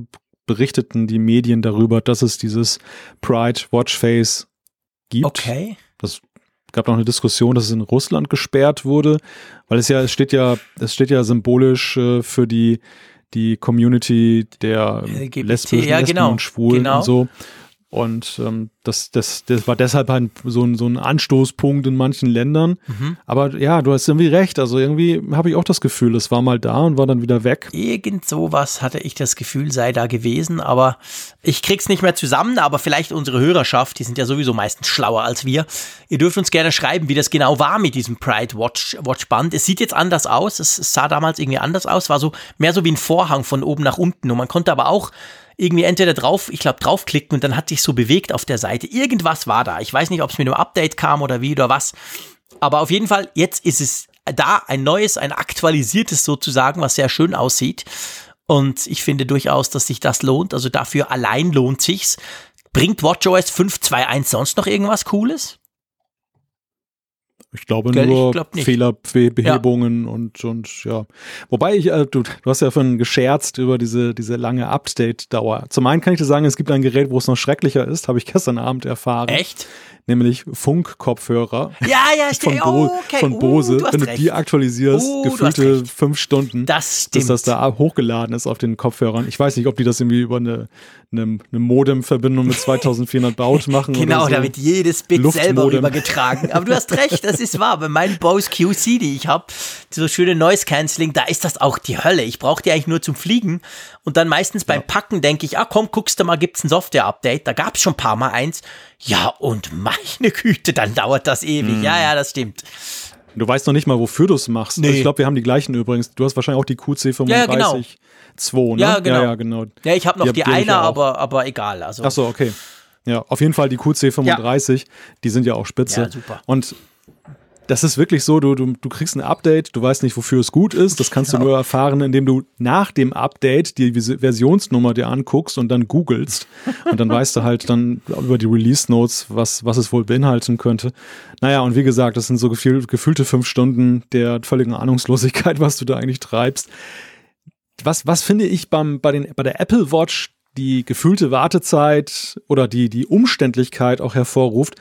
berichteten die Medien darüber, dass es dieses Pride Watchface gibt. Okay. Das gab noch eine Diskussion, dass es in Russland gesperrt wurde, weil es ja, es steht ja, es steht ja symbolisch äh, für die, die Community der LGBT, lesbischen ja, genau, und Schwulen genau. und so. Und ähm, das, das, das war deshalb halt so ein, so ein Anstoßpunkt in manchen Ländern. Mhm. Aber ja, du hast irgendwie recht. Also irgendwie habe ich auch das Gefühl, es war mal da und war dann wieder weg. Irgend sowas hatte ich das Gefühl, sei da gewesen. Aber ich krieg's nicht mehr zusammen. Aber vielleicht unsere Hörerschaft, die sind ja sowieso meistens schlauer als wir. Ihr dürft uns gerne schreiben, wie das genau war mit diesem Pride Watch, Watch Band. Es sieht jetzt anders aus. Es sah damals irgendwie anders aus. War so mehr so wie ein Vorhang von oben nach unten. Und man konnte aber auch irgendwie entweder drauf, ich glaube, draufklicken und dann hat sich so bewegt auf der Seite. Irgendwas war da. Ich weiß nicht, ob es mit einem Update kam oder wie oder was. Aber auf jeden Fall, jetzt ist es da ein neues, ein aktualisiertes sozusagen, was sehr schön aussieht. Und ich finde durchaus, dass sich das lohnt. Also dafür allein lohnt sich's. Bringt WatchOS 5.2.1 sonst noch irgendwas Cooles? Ich glaube Gell, nur ich Fehlerbehebungen ja. und, und ja. Wobei ich, äh, du, du hast ja vorhin gescherzt über diese, diese lange Update-Dauer. Zum einen kann ich dir sagen, es gibt ein Gerät, wo es noch schrecklicher ist, habe ich gestern Abend erfahren. Echt? nämlich Funk-Kopfhörer. Ja, ja, von, Bo okay. von Bose. Uh, Wenn du recht. die aktualisierst, uh, gefühlte fünf Stunden, das stimmt. dass das da hochgeladen ist auf den Kopfhörern. Ich weiß nicht, ob die das irgendwie über eine, eine, eine Modem-Verbindung mit 2400 Baut machen. genau, so. da wird jedes Bit selber rübergetragen. Aber du hast recht, das ist wahr. Bei meinen Bose QC, die ich habe, so schöne Noise Cancelling, da ist das auch die Hölle. Ich brauche die eigentlich nur zum Fliegen. Und dann meistens beim Packen denke ich, ah komm, guckst du mal, gibt's ein Software-Update. Da gab's schon ein paar Mal eins. Ja, und meine Güte, dann dauert das ewig. Mm. Ja, ja, das stimmt. Du weißt noch nicht mal, wofür du es machst. Nee. Also ich glaube, wir haben die gleichen übrigens. Du hast wahrscheinlich auch die QC35 ja, genau. 2, ne? Ja, genau. Ja, ja, genau. ja ich habe noch die, die eine, aber, aber egal. Also. Ach so, okay. Ja, auf jeden Fall die QC35, ja. die sind ja auch spitze. Ja, super. Und das ist wirklich so, du, du, du kriegst ein Update, du weißt nicht, wofür es gut ist. Das kannst genau. du nur erfahren, indem du nach dem Update die Versionsnummer dir anguckst und dann googelst. Und dann weißt du halt dann über die Release Notes, was, was es wohl beinhalten könnte. Naja, und wie gesagt, das sind so gefühl, gefühlte fünf Stunden der völligen Ahnungslosigkeit, was du da eigentlich treibst. Was, was finde ich beim, bei, den, bei der Apple Watch die gefühlte Wartezeit oder die, die Umständlichkeit auch hervorruft,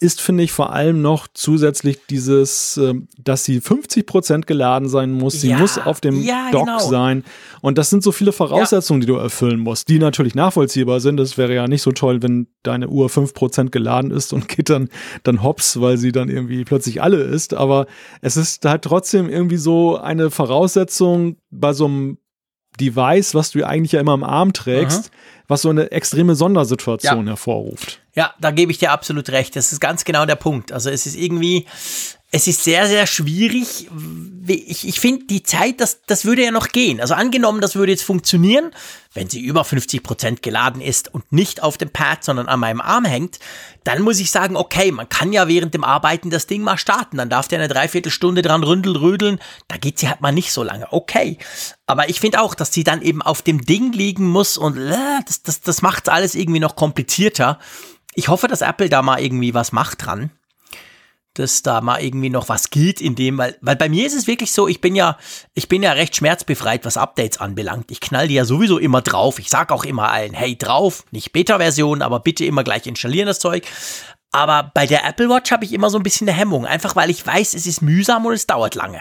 ist, finde ich, vor allem noch zusätzlich dieses, ähm, dass sie 50 Prozent geladen sein muss. Sie ja, muss auf dem ja, Dock genau. sein. Und das sind so viele Voraussetzungen, ja. die du erfüllen musst, die natürlich nachvollziehbar sind. Es wäre ja nicht so toll, wenn deine Uhr 5 Prozent geladen ist und geht dann, dann hops, weil sie dann irgendwie plötzlich alle ist. Aber es ist halt trotzdem irgendwie so eine Voraussetzung bei so einem Device, was du eigentlich ja immer am Arm trägst, Aha was so eine extreme Sondersituation Ja. hervorruft. Ja, da gebe ich dir absolut recht. Das ist ganz genau der Punkt. Also es ist irgendwie, es ist sehr, sehr schwierig. Ich, ich finde, die Zeit, das, das würde ja noch gehen. Also angenommen, das würde jetzt funktionieren, wenn sie über 50 Prozent geladen ist und nicht auf dem Pad, sondern an meinem Arm hängt, dann muss ich sagen, okay, man kann ja während dem Arbeiten das Ding mal starten. Dann darf der eine Dreiviertelstunde dran ründel, rödeln. Da geht sie halt mal nicht so lange. Okay. Aber ich finde auch, dass sie dann eben auf dem Ding liegen muss und äh, das, das, das macht alles irgendwie noch komplizierter. Ich hoffe, dass Apple da mal irgendwie was macht dran. Dass da mal irgendwie noch was geht in dem, weil, weil bei mir ist es wirklich so, ich bin ja, ich bin ja recht schmerzbefreit, was Updates anbelangt. Ich knall die ja sowieso immer drauf. Ich sag auch immer allen, hey, drauf, nicht Beta-Version, aber bitte immer gleich installieren das Zeug. Aber bei der Apple Watch habe ich immer so ein bisschen eine Hemmung, einfach weil ich weiß, es ist mühsam und es dauert lange.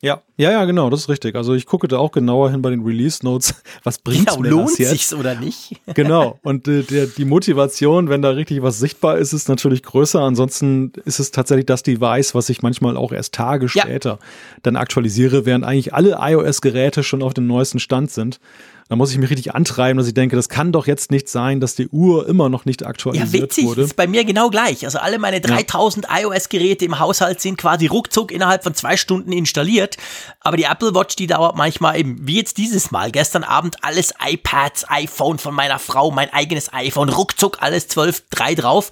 Ja, ja, ja, genau, das ist richtig. Also ich gucke da auch genauer hin bei den Release Notes. Was bringt Ja, mir lohnt das jetzt? sich's oder nicht? Genau. Und äh, der, die Motivation, wenn da richtig was sichtbar ist, ist natürlich größer. Ansonsten ist es tatsächlich das Device, was ich manchmal auch erst Tage Ja. später dann aktualisiere, während eigentlich alle iOS-Geräte schon auf dem neuesten Stand sind. Da muss ich mich richtig antreiben, dass ich denke, das kann doch jetzt nicht sein, dass die Uhr immer noch nicht Ja, aktualisiert witzig, wurde. ist bei mir genau gleich. Also alle meine 3000 iOS-Geräte im Haushalt sind quasi ruckzuck innerhalb von zwei Stunden installiert. Aber die Apple Watch, die dauert manchmal eben, wie jetzt dieses Mal, gestern Abend alles iPads, iPhone von meiner Frau, mein eigenes iPhone, ruckzuck alles 12.3 drauf.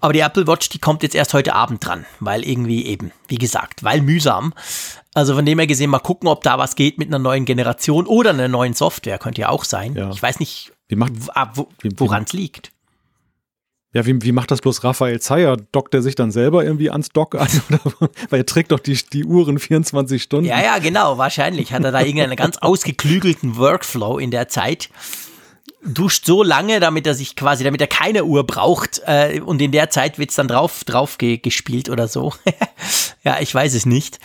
Aber die Apple Watch, die kommt jetzt erst heute Abend dran, weil irgendwie eben, wie gesagt, weil mühsam. Also von dem her gesehen, mal gucken, ob da was geht mit einer neuen Generation oder einer neuen Software, könnte ja auch sein. Ja. Ich weiß nicht, wo, woran es liegt. ja, wie, wie macht das bloß Raphael Zeyer? Dockt er sich dann selber irgendwie ans Dock an? Weil er trägt doch die, die Uhren 24 Stunden. Ja, ja, genau. Wahrscheinlich hat er da irgendeinen ganz ausgeklügelten Workflow in der Zeit. Duscht so lange, damit er sich quasi, damit er keine Uhr braucht äh, und in der Zeit wird's dann drauf, drauf ge gespielt oder so. ja, ich weiß es nicht.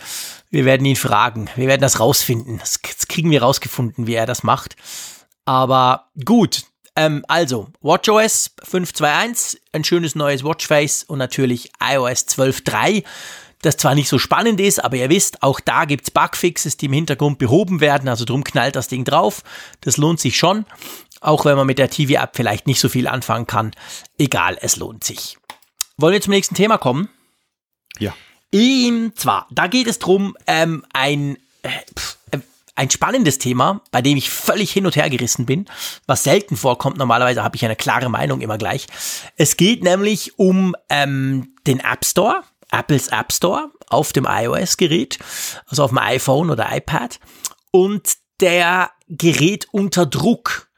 Wir werden ihn fragen. Wir werden das rausfinden. Das, kriegen wir rausgefunden, wie er das macht. Aber gut. Ähm, also, WatchOS 5.2.1, ein schönes neues Watchface und natürlich iOS 12.3 das zwar nicht so spannend ist, aber ihr wisst, auch da gibt's Bugfixes, die im Hintergrund behoben werden, also drum knallt das Ding drauf. Das lohnt sich schon, auch wenn man mit der TV-App vielleicht nicht so viel anfangen kann. Egal, es lohnt sich. Wollen wir zum nächsten Thema kommen? Ja. Und zwar, da geht es drum, ähm, ein, äh, pf, äh, ein spannendes Thema, bei dem ich völlig hin und her gerissen bin, was selten vorkommt. Normalerweise habe ich eine klare Meinung immer gleich. Es geht nämlich um ähm, den App Store, Apples App Store auf dem iOS-Gerät, also auf dem iPhone oder iPad. Und der gerät unter Druck.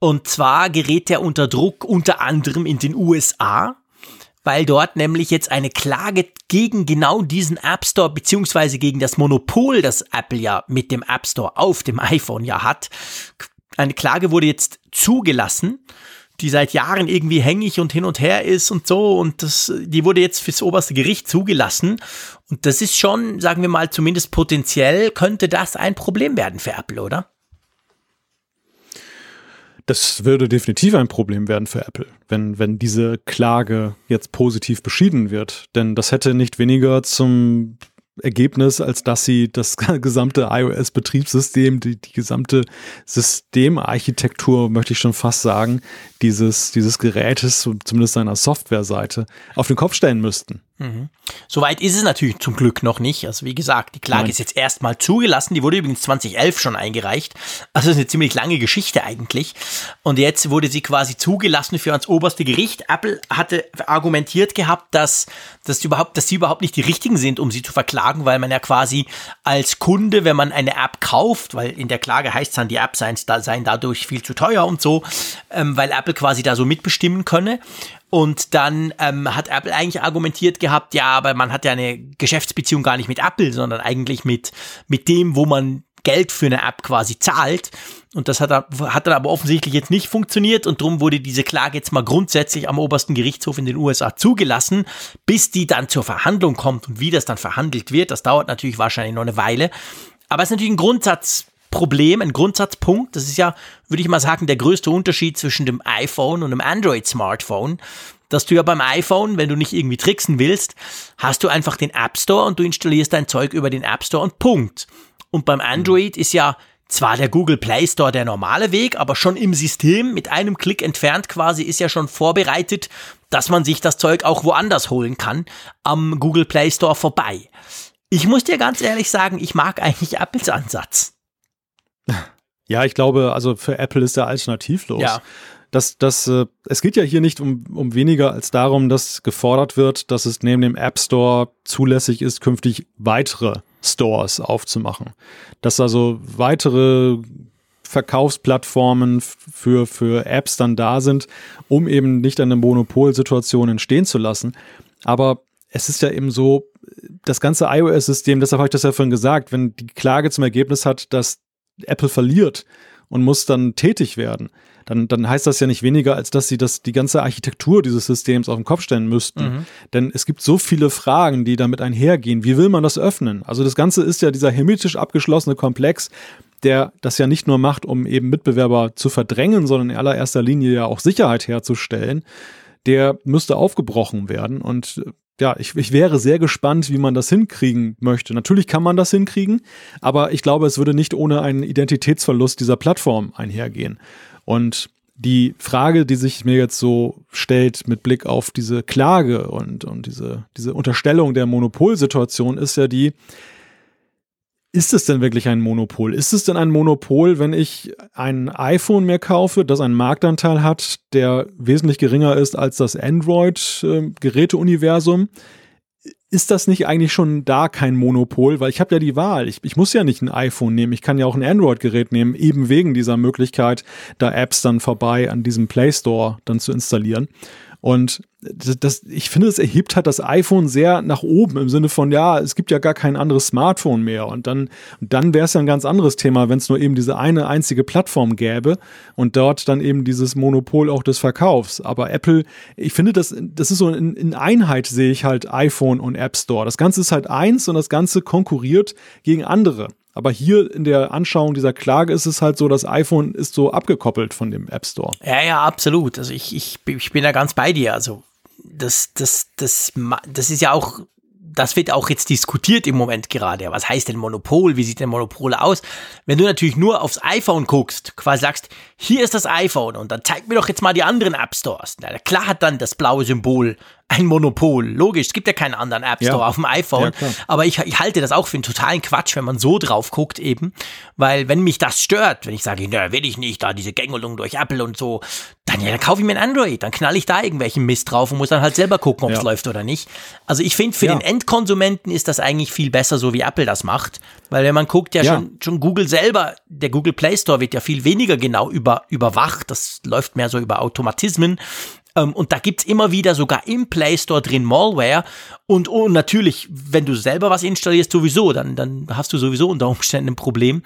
Und zwar gerät der unter Druck unter anderem in den USA weil dort nämlich jetzt eine Klage gegen genau diesen App Store beziehungsweise gegen das Monopol, das Apple ja mit dem App Store auf dem iPhone ja hat, eine Klage wurde jetzt zugelassen, die seit Jahren irgendwie hängig und hin und her ist und so und das, die wurde jetzt fürs oberste Gericht zugelassen und das ist schon, sagen wir mal, zumindest potenziell könnte das ein Problem werden für Apple, oder? Das würde definitiv ein Problem werden für Apple, wenn, wenn diese Klage jetzt positiv beschieden wird. Denn das hätte nicht weniger zum Ergebnis, als dass sie das gesamte iOS-Betriebssystem, die, die gesamte Systemarchitektur, möchte ich schon fast sagen, dieses, dieses Gerätes, zumindest seiner Softwareseite, auf den Kopf stellen müssten. Soweit ist es natürlich zum Glück noch nicht. Also wie gesagt, die Klage Nein. ist jetzt erstmal zugelassen. Die wurde übrigens 2011 schon eingereicht. Also das ist eine ziemlich lange Geschichte eigentlich. Und jetzt wurde sie quasi zugelassen für ans oberste Gericht. Apple hatte argumentiert gehabt, dass, dass, überhaupt, dass sie überhaupt nicht die richtigen sind, um sie zu verklagen, weil man ja quasi als Kunde, wenn man eine App kauft, weil in der Klage heißt es dann, die App seien, seien dadurch viel zu teuer und so, ähm, weil Apple quasi da so mitbestimmen könne. Und dann ähm, hat Apple eigentlich argumentiert gehabt, ja, aber man hat ja eine Geschäftsbeziehung gar nicht mit Apple, sondern eigentlich mit, mit dem, wo man Geld für eine App quasi zahlt. Und das hat, dann- hat dann aber offensichtlich jetzt nicht funktioniert und darum wurde diese Klage jetzt mal grundsätzlich am obersten Gerichtshof in den USA zugelassen, bis die dann zur Verhandlung kommt und wie das dann verhandelt wird. Das dauert natürlich wahrscheinlich noch eine Weile. Aber es ist natürlich ein Grundsatzproblem, ein Grundsatzpunkt. Das ist ja, würde ich mal sagen, der größte Unterschied zwischen dem iPhone und dem Android-Smartphone. Dass du ja beim iPhone, wenn du nicht irgendwie tricksen willst, hast du einfach den App Store und du installierst dein Zeug über den App Store und Punkt. Und beim Android ist ja zwar der Google Play Store der normale Weg, aber schon im System mit einem Klick entfernt quasi ist ja schon vorbereitet, dass man sich das Zeug auch woanders holen kann, am Google Play Store vorbei. Ich muss dir ganz ehrlich sagen, ich mag eigentlich Apples Ansatz. Ja, ich glaube, also für Apple ist er alternativlos. Ja. Das, das, äh, es geht ja hier nicht um, um weniger als darum, dass gefordert wird, dass es neben dem App Store zulässig ist, künftig weitere Stores aufzumachen. Dass also weitere Verkaufsplattformen für, für Apps dann da sind, um eben nicht eine Monopolsituation entstehen zu lassen. Aber es ist ja eben so, das ganze iOS-System, deshalb habe ich das ja vorhin gesagt, wenn die Klage zum Ergebnis hat, dass Apple verliert und muss dann tätig werden, dann, dann heißt das ja nicht weniger, als dass sie das, die ganze Architektur dieses Systems auf den Kopf stellen müssten. Mhm. Denn es gibt so viele Fragen, die damit einhergehen. Wie will man das öffnen? Also das Ganze ist ja dieser hermetisch abgeschlossene Komplex, der das ja nicht nur macht, um eben Mitbewerber zu verdrängen, sondern in allererster Linie ja auch Sicherheit herzustellen. Der müsste aufgebrochen werden und ja, ich, ich wäre sehr gespannt, wie man das hinkriegen möchte. Natürlich kann man das hinkriegen, aber ich glaube, es würde nicht ohne einen Identitätsverlust dieser Plattform einhergehen. Und die Frage, die sich mir jetzt so stellt mit Blick auf diese Klage und, und diese, diese Unterstellung der Monopolsituation ist ja die, ist es denn wirklich ein Monopol? Ist es denn ein Monopol, wenn ich ein iPhone mir kaufe, das einen Marktanteil hat, der wesentlich geringer ist als das Android-Geräteuniversum? Ist das nicht eigentlich schon da kein Monopol? Weil ich habe ja die Wahl. Ich, ich muss ja nicht ein iPhone nehmen. Ich kann ja auch ein Android-Gerät nehmen, eben wegen dieser Möglichkeit, da Apps dann vorbei an diesem Play Store dann zu installieren. Und das, das, ich finde, es erhebt halt das iPhone sehr nach oben im Sinne von, ja, es gibt ja gar kein anderes Smartphone mehr. Und dann, dann wäre es ja ein ganz anderes Thema, wenn es nur eben diese eine einzige Plattform gäbe und dort dann eben dieses Monopol auch des Verkaufs. Aber Apple, ich finde, das, das ist so in, in Einheit sehe ich halt iPhone und App Store. Das Ganze ist halt eins und das Ganze konkurriert gegen andere. Aber hier in der Anschauung dieser Klage ist es halt so, das iPhone ist so abgekoppelt von dem App Store. Ja, ja, absolut. Also ich, ich, ich bin da ganz bei dir. Also das, das, das, das ist ja auch das wird auch jetzt diskutiert im Moment gerade. Was heißt denn Monopol? Wie sieht denn Monopol aus? Wenn du natürlich nur aufs iPhone guckst, quasi sagst, hier ist das iPhone und dann zeig mir doch jetzt mal die anderen App Stores. Na, klar hat dann das blaue Symbol ein Monopol. Logisch, es gibt ja keinen anderen App Store ja. auf dem iPhone. Ja, aber ich, ich, halte das auch für einen totalen Quatsch, wenn man so drauf guckt eben. Weil wenn mich das stört, wenn ich sage, na, will ich nicht, da diese Gängelung durch Apple und so, dann, ja, dann kaufe ich mir ein Android, dann knall ich da irgendwelchen Mist drauf und muss dann halt selber gucken, ob es ja. läuft oder nicht. Also ich finde, für den Endkonsumenten ist das eigentlich viel besser, so wie Apple das macht. Weil wenn man guckt, ja, Schon, schon Google selber, der Google Play Store wird ja viel weniger genau über, überwacht. Das läuft mehr so über Automatismen. Ähm, und da gibt's immer wieder sogar im Play Store drin Malware. Und, und natürlich, wenn du selber was installierst, sowieso, dann, dann hast du sowieso unter Umständen ein Problem.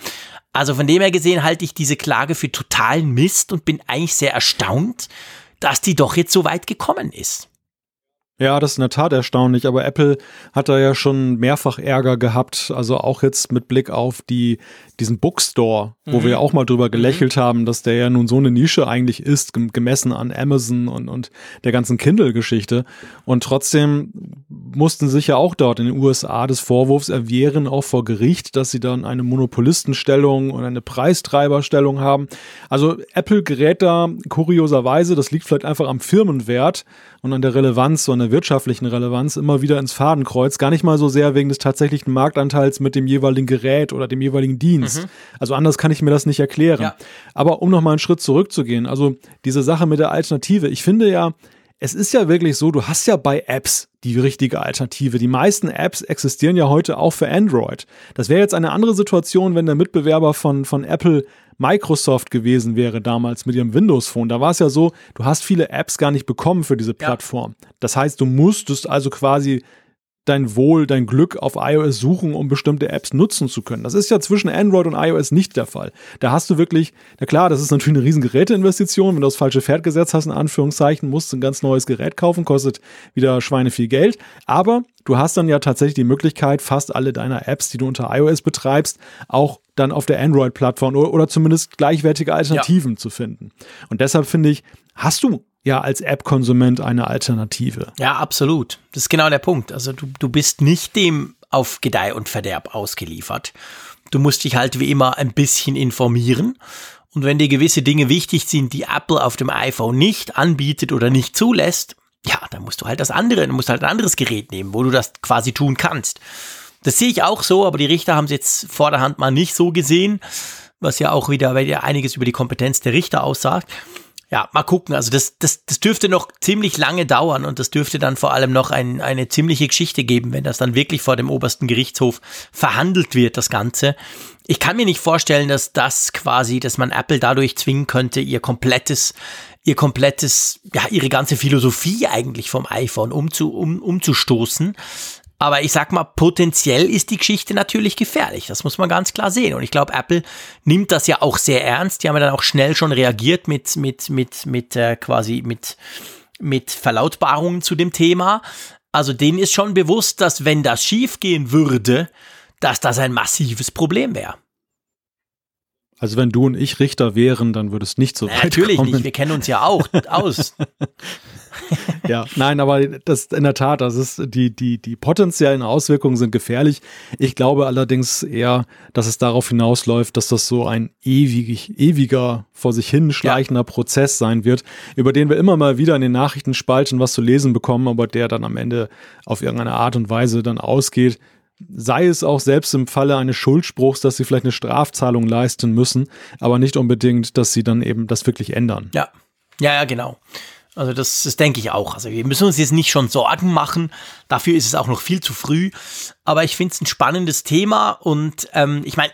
Also von dem her gesehen halte ich diese Klage für totalen Mist und bin eigentlich sehr erstaunt, dass die doch jetzt so weit gekommen ist. Ja, das ist in der Tat erstaunlich, aber Apple hat da ja schon mehrfach Ärger gehabt, also auch jetzt mit Blick auf die, diesen Bookstore, wo mhm. wir auch mal drüber mhm. gelächelt mhm. haben, dass der ja nun so eine Nische eigentlich ist, gemessen an Amazon und, und der ganzen Kindle-Geschichte. Und trotzdem mussten sich ja auch dort in den USA des Vorwurfs erwehren, auch vor Gericht, dass sie dann eine Monopolistenstellung und eine Preistreiberstellung haben. Also Apple gerät da kurioserweise, das liegt vielleicht einfach am Firmenwert und an der Relevanz, so an der wirtschaftlichen Relevanz immer wieder ins Fadenkreuz. Gar nicht mal so sehr wegen des tatsächlichen Marktanteils mit dem jeweiligen Gerät oder dem jeweiligen Dienst. Mhm. Also anders kann ich mir das nicht erklären. Ja. Aber um nochmal einen Schritt zurückzugehen, also diese Sache mit der Alternative, ich finde ja, es ist ja wirklich so, du hast ja bei Apps die richtige Alternative. Die meisten Apps existieren ja heute auch für Android. Das wäre jetzt eine andere Situation, wenn der Mitbewerber von, von Apple Microsoft gewesen wäre damals mit ihrem Windows Phone. Da war es ja so, du hast viele Apps gar nicht bekommen für diese Plattform. Ja. Das heißt, du musstest also quasi dein Wohl, dein Glück auf iOS suchen, um bestimmte Apps nutzen zu können. Das ist ja zwischen Android und iOS nicht der Fall. Da hast du wirklich, na klar, das ist natürlich eine riesen Geräteinvestition. Wenn du das falsche Pferd gesetzt hast, in Anführungszeichen, musst du ein ganz neues Gerät kaufen, kostet wieder Schweine viel Geld. Aber du hast dann ja tatsächlich die Möglichkeit, fast alle deiner Apps, die du unter iOS betreibst, auch dann auf der Android-Plattform oder, oder, zumindest gleichwertige Alternativen ja. zu finden. Und deshalb finde ich, hast du ja als App-Konsument eine Alternative. Ja, absolut. Das ist genau der Punkt. Also du, du bist nicht dem auf Gedeih und Verderb ausgeliefert. Du musst dich halt wie immer ein bisschen informieren. Und wenn dir gewisse Dinge wichtig sind, die Apple auf dem iPhone nicht anbietet oder nicht zulässt, ja, dann musst du halt das andere, du musst halt ein anderes Gerät nehmen, wo du das quasi tun kannst. Das sehe ich auch so, aber die Richter haben es jetzt vorderhand mal nicht so gesehen, was ja auch wieder, einiges über die Kompetenz der Richter aussagt. Ja, mal gucken. Also das, das, das dürfte noch ziemlich lange dauern und das dürfte dann vor allem noch ein, eine ziemliche Geschichte geben, wenn das dann wirklich vor dem obersten Gerichtshof verhandelt wird, das Ganze. Ich kann mir nicht vorstellen, dass das quasi, dass man Apple dadurch zwingen könnte, ihr komplettes, ihr komplettes, ja, ihre ganze Philosophie eigentlich vom iPhone umzu, um, umzustoßen. Aber ich sag mal, potenziell ist die Geschichte natürlich gefährlich. Das muss man ganz klar sehen. Und ich glaube, Apple nimmt das ja auch sehr ernst. Die haben ja dann auch schnell schon reagiert mit, mit, mit, mit, äh, quasi mit, mit Verlautbarungen zu dem Thema. Also denen ist schon bewusst, dass wenn das schiefgehen würde, dass das ein massives Problem wäre. Also wenn du und ich Richter wären, dann würde es nicht so weit Natürlich kommen. nicht, wir kennen uns ja auch aus. Ja, nein, aber das in der Tat, das ist die die die potenziellen Auswirkungen sind gefährlich. Ich glaube allerdings eher, dass es darauf hinausläuft, dass das so ein ewig ewiger vor sich hin schleichender ja. Prozess sein wird, über den wir immer mal wieder in den Nachrichtenspalten was zu lesen bekommen, aber der dann am Ende auf irgendeine Art und Weise dann ausgeht, sei es auch selbst im Falle eines Schuldspruchs, dass sie vielleicht eine Strafzahlung leisten müssen, aber nicht unbedingt, dass sie dann eben das wirklich ändern. Ja, ja, ja, genau. Also das, das denke ich auch. Also wir müssen uns jetzt nicht schon Sorgen machen. Dafür ist es auch noch viel zu früh. Aber ich finde es ein spannendes Thema und ähm, ich meine,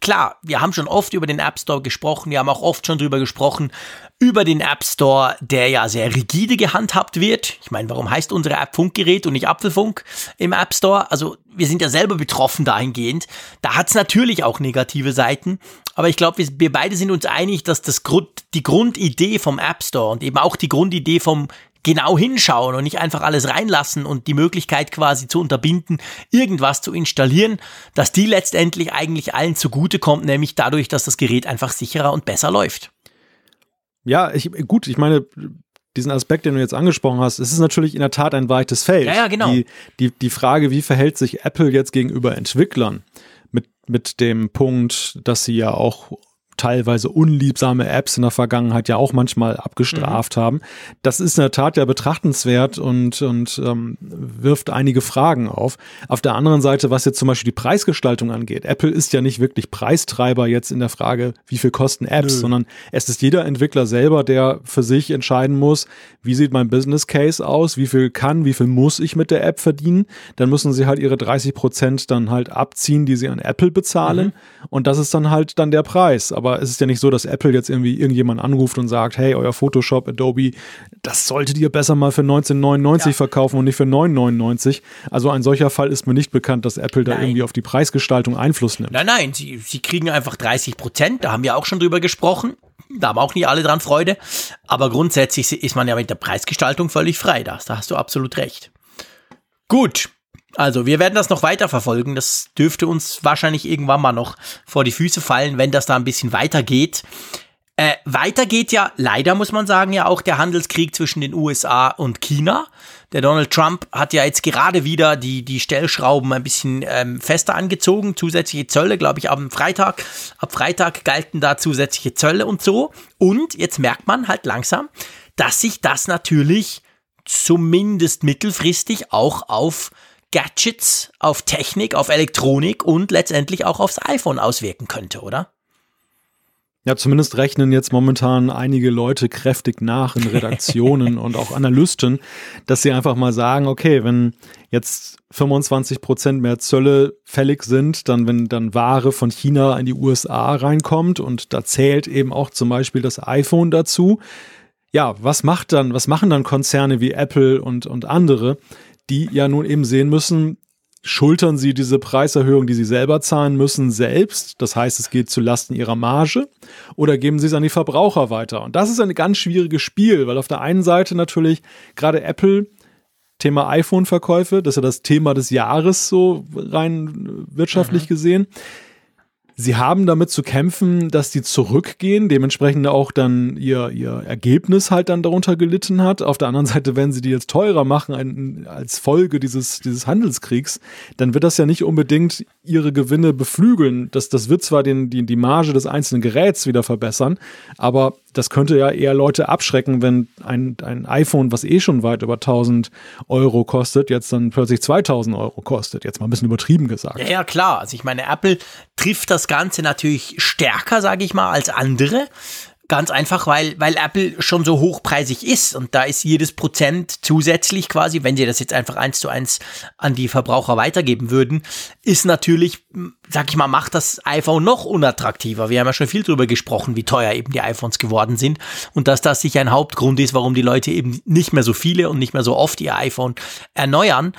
klar, wir haben schon oft über den App Store gesprochen, wir haben auch oft schon drüber gesprochen, über den App Store, der ja sehr rigide gehandhabt wird. Ich meine, warum heißt unsere App Funkgerät und nicht Apfelfunk im App Store? Also wir sind ja selber betroffen dahingehend. Da hat es natürlich auch negative Seiten, aber ich glaube, wir, wir, beide sind uns einig, dass das Grund, die Grundidee vom App Store und eben auch die Grundidee vom genau hinschauen und nicht einfach alles reinlassen und die Möglichkeit quasi zu unterbinden, irgendwas zu installieren, dass die letztendlich eigentlich allen zugutekommt, nämlich dadurch, dass das Gerät einfach sicherer und besser läuft. Ja, ich, gut, ich meine, diesen Aspekt, den du jetzt angesprochen hast, es ist natürlich in der Tat ein weites Feld. Ja, ja, genau. Die, die, die Frage, wie verhält sich Apple jetzt gegenüber Entwicklern? Mit, mit dem Punkt, dass sie ja auch teilweise unliebsame Apps in der Vergangenheit ja auch manchmal abgestraft mhm. haben. Das ist in der Tat ja betrachtenswert und, und ähm, wirft einige Fragen auf. Auf der anderen Seite, was jetzt zum Beispiel die Preisgestaltung angeht, Apple ist ja nicht wirklich Preistreiber jetzt in der Frage, wie viel kosten Apps, Nö. sondern es ist jeder Entwickler selber, der für sich entscheiden muss, wie sieht mein Business Case aus, wie viel kann, wie viel muss ich mit der App verdienen. Dann müssen sie halt ihre 30 Prozent dann halt abziehen, die sie an Apple bezahlen. Mhm. Und das ist dann halt dann der Preis. Aber aber es ist ja nicht so, dass Apple jetzt irgendwie irgendjemand anruft und sagt, hey, euer Photoshop, Adobe, das solltet ihr besser mal für 1999 ja. verkaufen und nicht für 9,99. Also ein solcher Fall ist mir nicht bekannt, dass Apple da irgendwie auf die Preisgestaltung Einfluss nimmt. Nein, nein, sie, sie kriegen einfach 30 Prozent, da haben wir auch schon drüber gesprochen. Da haben auch nicht alle dran Freude. Aber grundsätzlich ist man ja mit der Preisgestaltung völlig frei. Da, da hast du absolut recht. Gut, also, wir werden das noch weiter verfolgen. Das dürfte uns wahrscheinlich irgendwann mal noch vor die Füße fallen, wenn das da ein bisschen weitergeht. Äh, weiter geht ja, leider muss man sagen, ja auch der Handelskrieg zwischen den USA und China. Der Donald Trump hat ja jetzt gerade wieder die, die Stellschrauben ein bisschen ähm, fester angezogen. Zusätzliche Zölle, glaube ich, am Freitag. Ab Freitag galten da zusätzliche Zölle und so. Und jetzt merkt man halt langsam, dass sich das natürlich zumindest mittelfristig auch auf Gadgets, auf Technik, auf Elektronik und letztendlich auch aufs iPhone auswirken könnte, oder? Ja, zumindest rechnen jetzt momentan einige Leute kräftig nach in Redaktionen und auch Analysten, dass sie einfach mal sagen, okay, wenn jetzt 25 Prozent mehr Zölle fällig sind, dann wenn dann Ware von China in die USA reinkommt und da zählt eben auch zum Beispiel das iPhone dazu. Ja, was macht dann, was machen dann Konzerne wie Apple und, und andere? Die ja nun eben sehen müssen, schultern sie diese Preiserhöhung, die sie selber zahlen müssen, selbst. Das heißt, es geht zu Lasten ihrer Marge oder geben sie es an die Verbraucher weiter. Und das ist ein ganz schwieriges Spiel, weil auf der einen Seite natürlich gerade Apple Thema iPhone-Verkäufe, das ist ja das Thema des Jahres so rein wirtschaftlich mhm. gesehen Sie haben damit zu kämpfen, dass die zurückgehen, dementsprechend auch dann ihr, ihr Ergebnis halt dann darunter gelitten hat. Auf der anderen Seite, wenn sie die jetzt teurer machen ein, als Folge dieses, dieses Handelskriegs, dann wird das ja nicht unbedingt ihre Gewinne beflügeln. Das, das wird zwar den, die, die Marge des einzelnen Geräts wieder verbessern, aber das könnte ja eher Leute abschrecken, wenn ein, ein iPhone, was eh schon weit über 1000 Euro kostet, jetzt dann plötzlich 2000 Euro kostet. Jetzt mal ein bisschen übertrieben gesagt. Ja, ja klar. Also ich meine, Apple trifft das Ganze natürlich stärker, sage ich mal, als andere. Ganz einfach, weil, weil Apple schon so hochpreisig ist und da ist jedes Prozent zusätzlich quasi, wenn sie das jetzt einfach eins zu eins an die Verbraucher weitergeben würden, ist natürlich, sag ich mal, macht das iPhone noch unattraktiver. Wir haben ja schon viel drüber gesprochen, wie teuer eben die iPhones geworden sind und dass das sicher ein Hauptgrund ist, warum die Leute eben nicht mehr so viele und nicht mehr so oft ihr iPhone erneuern.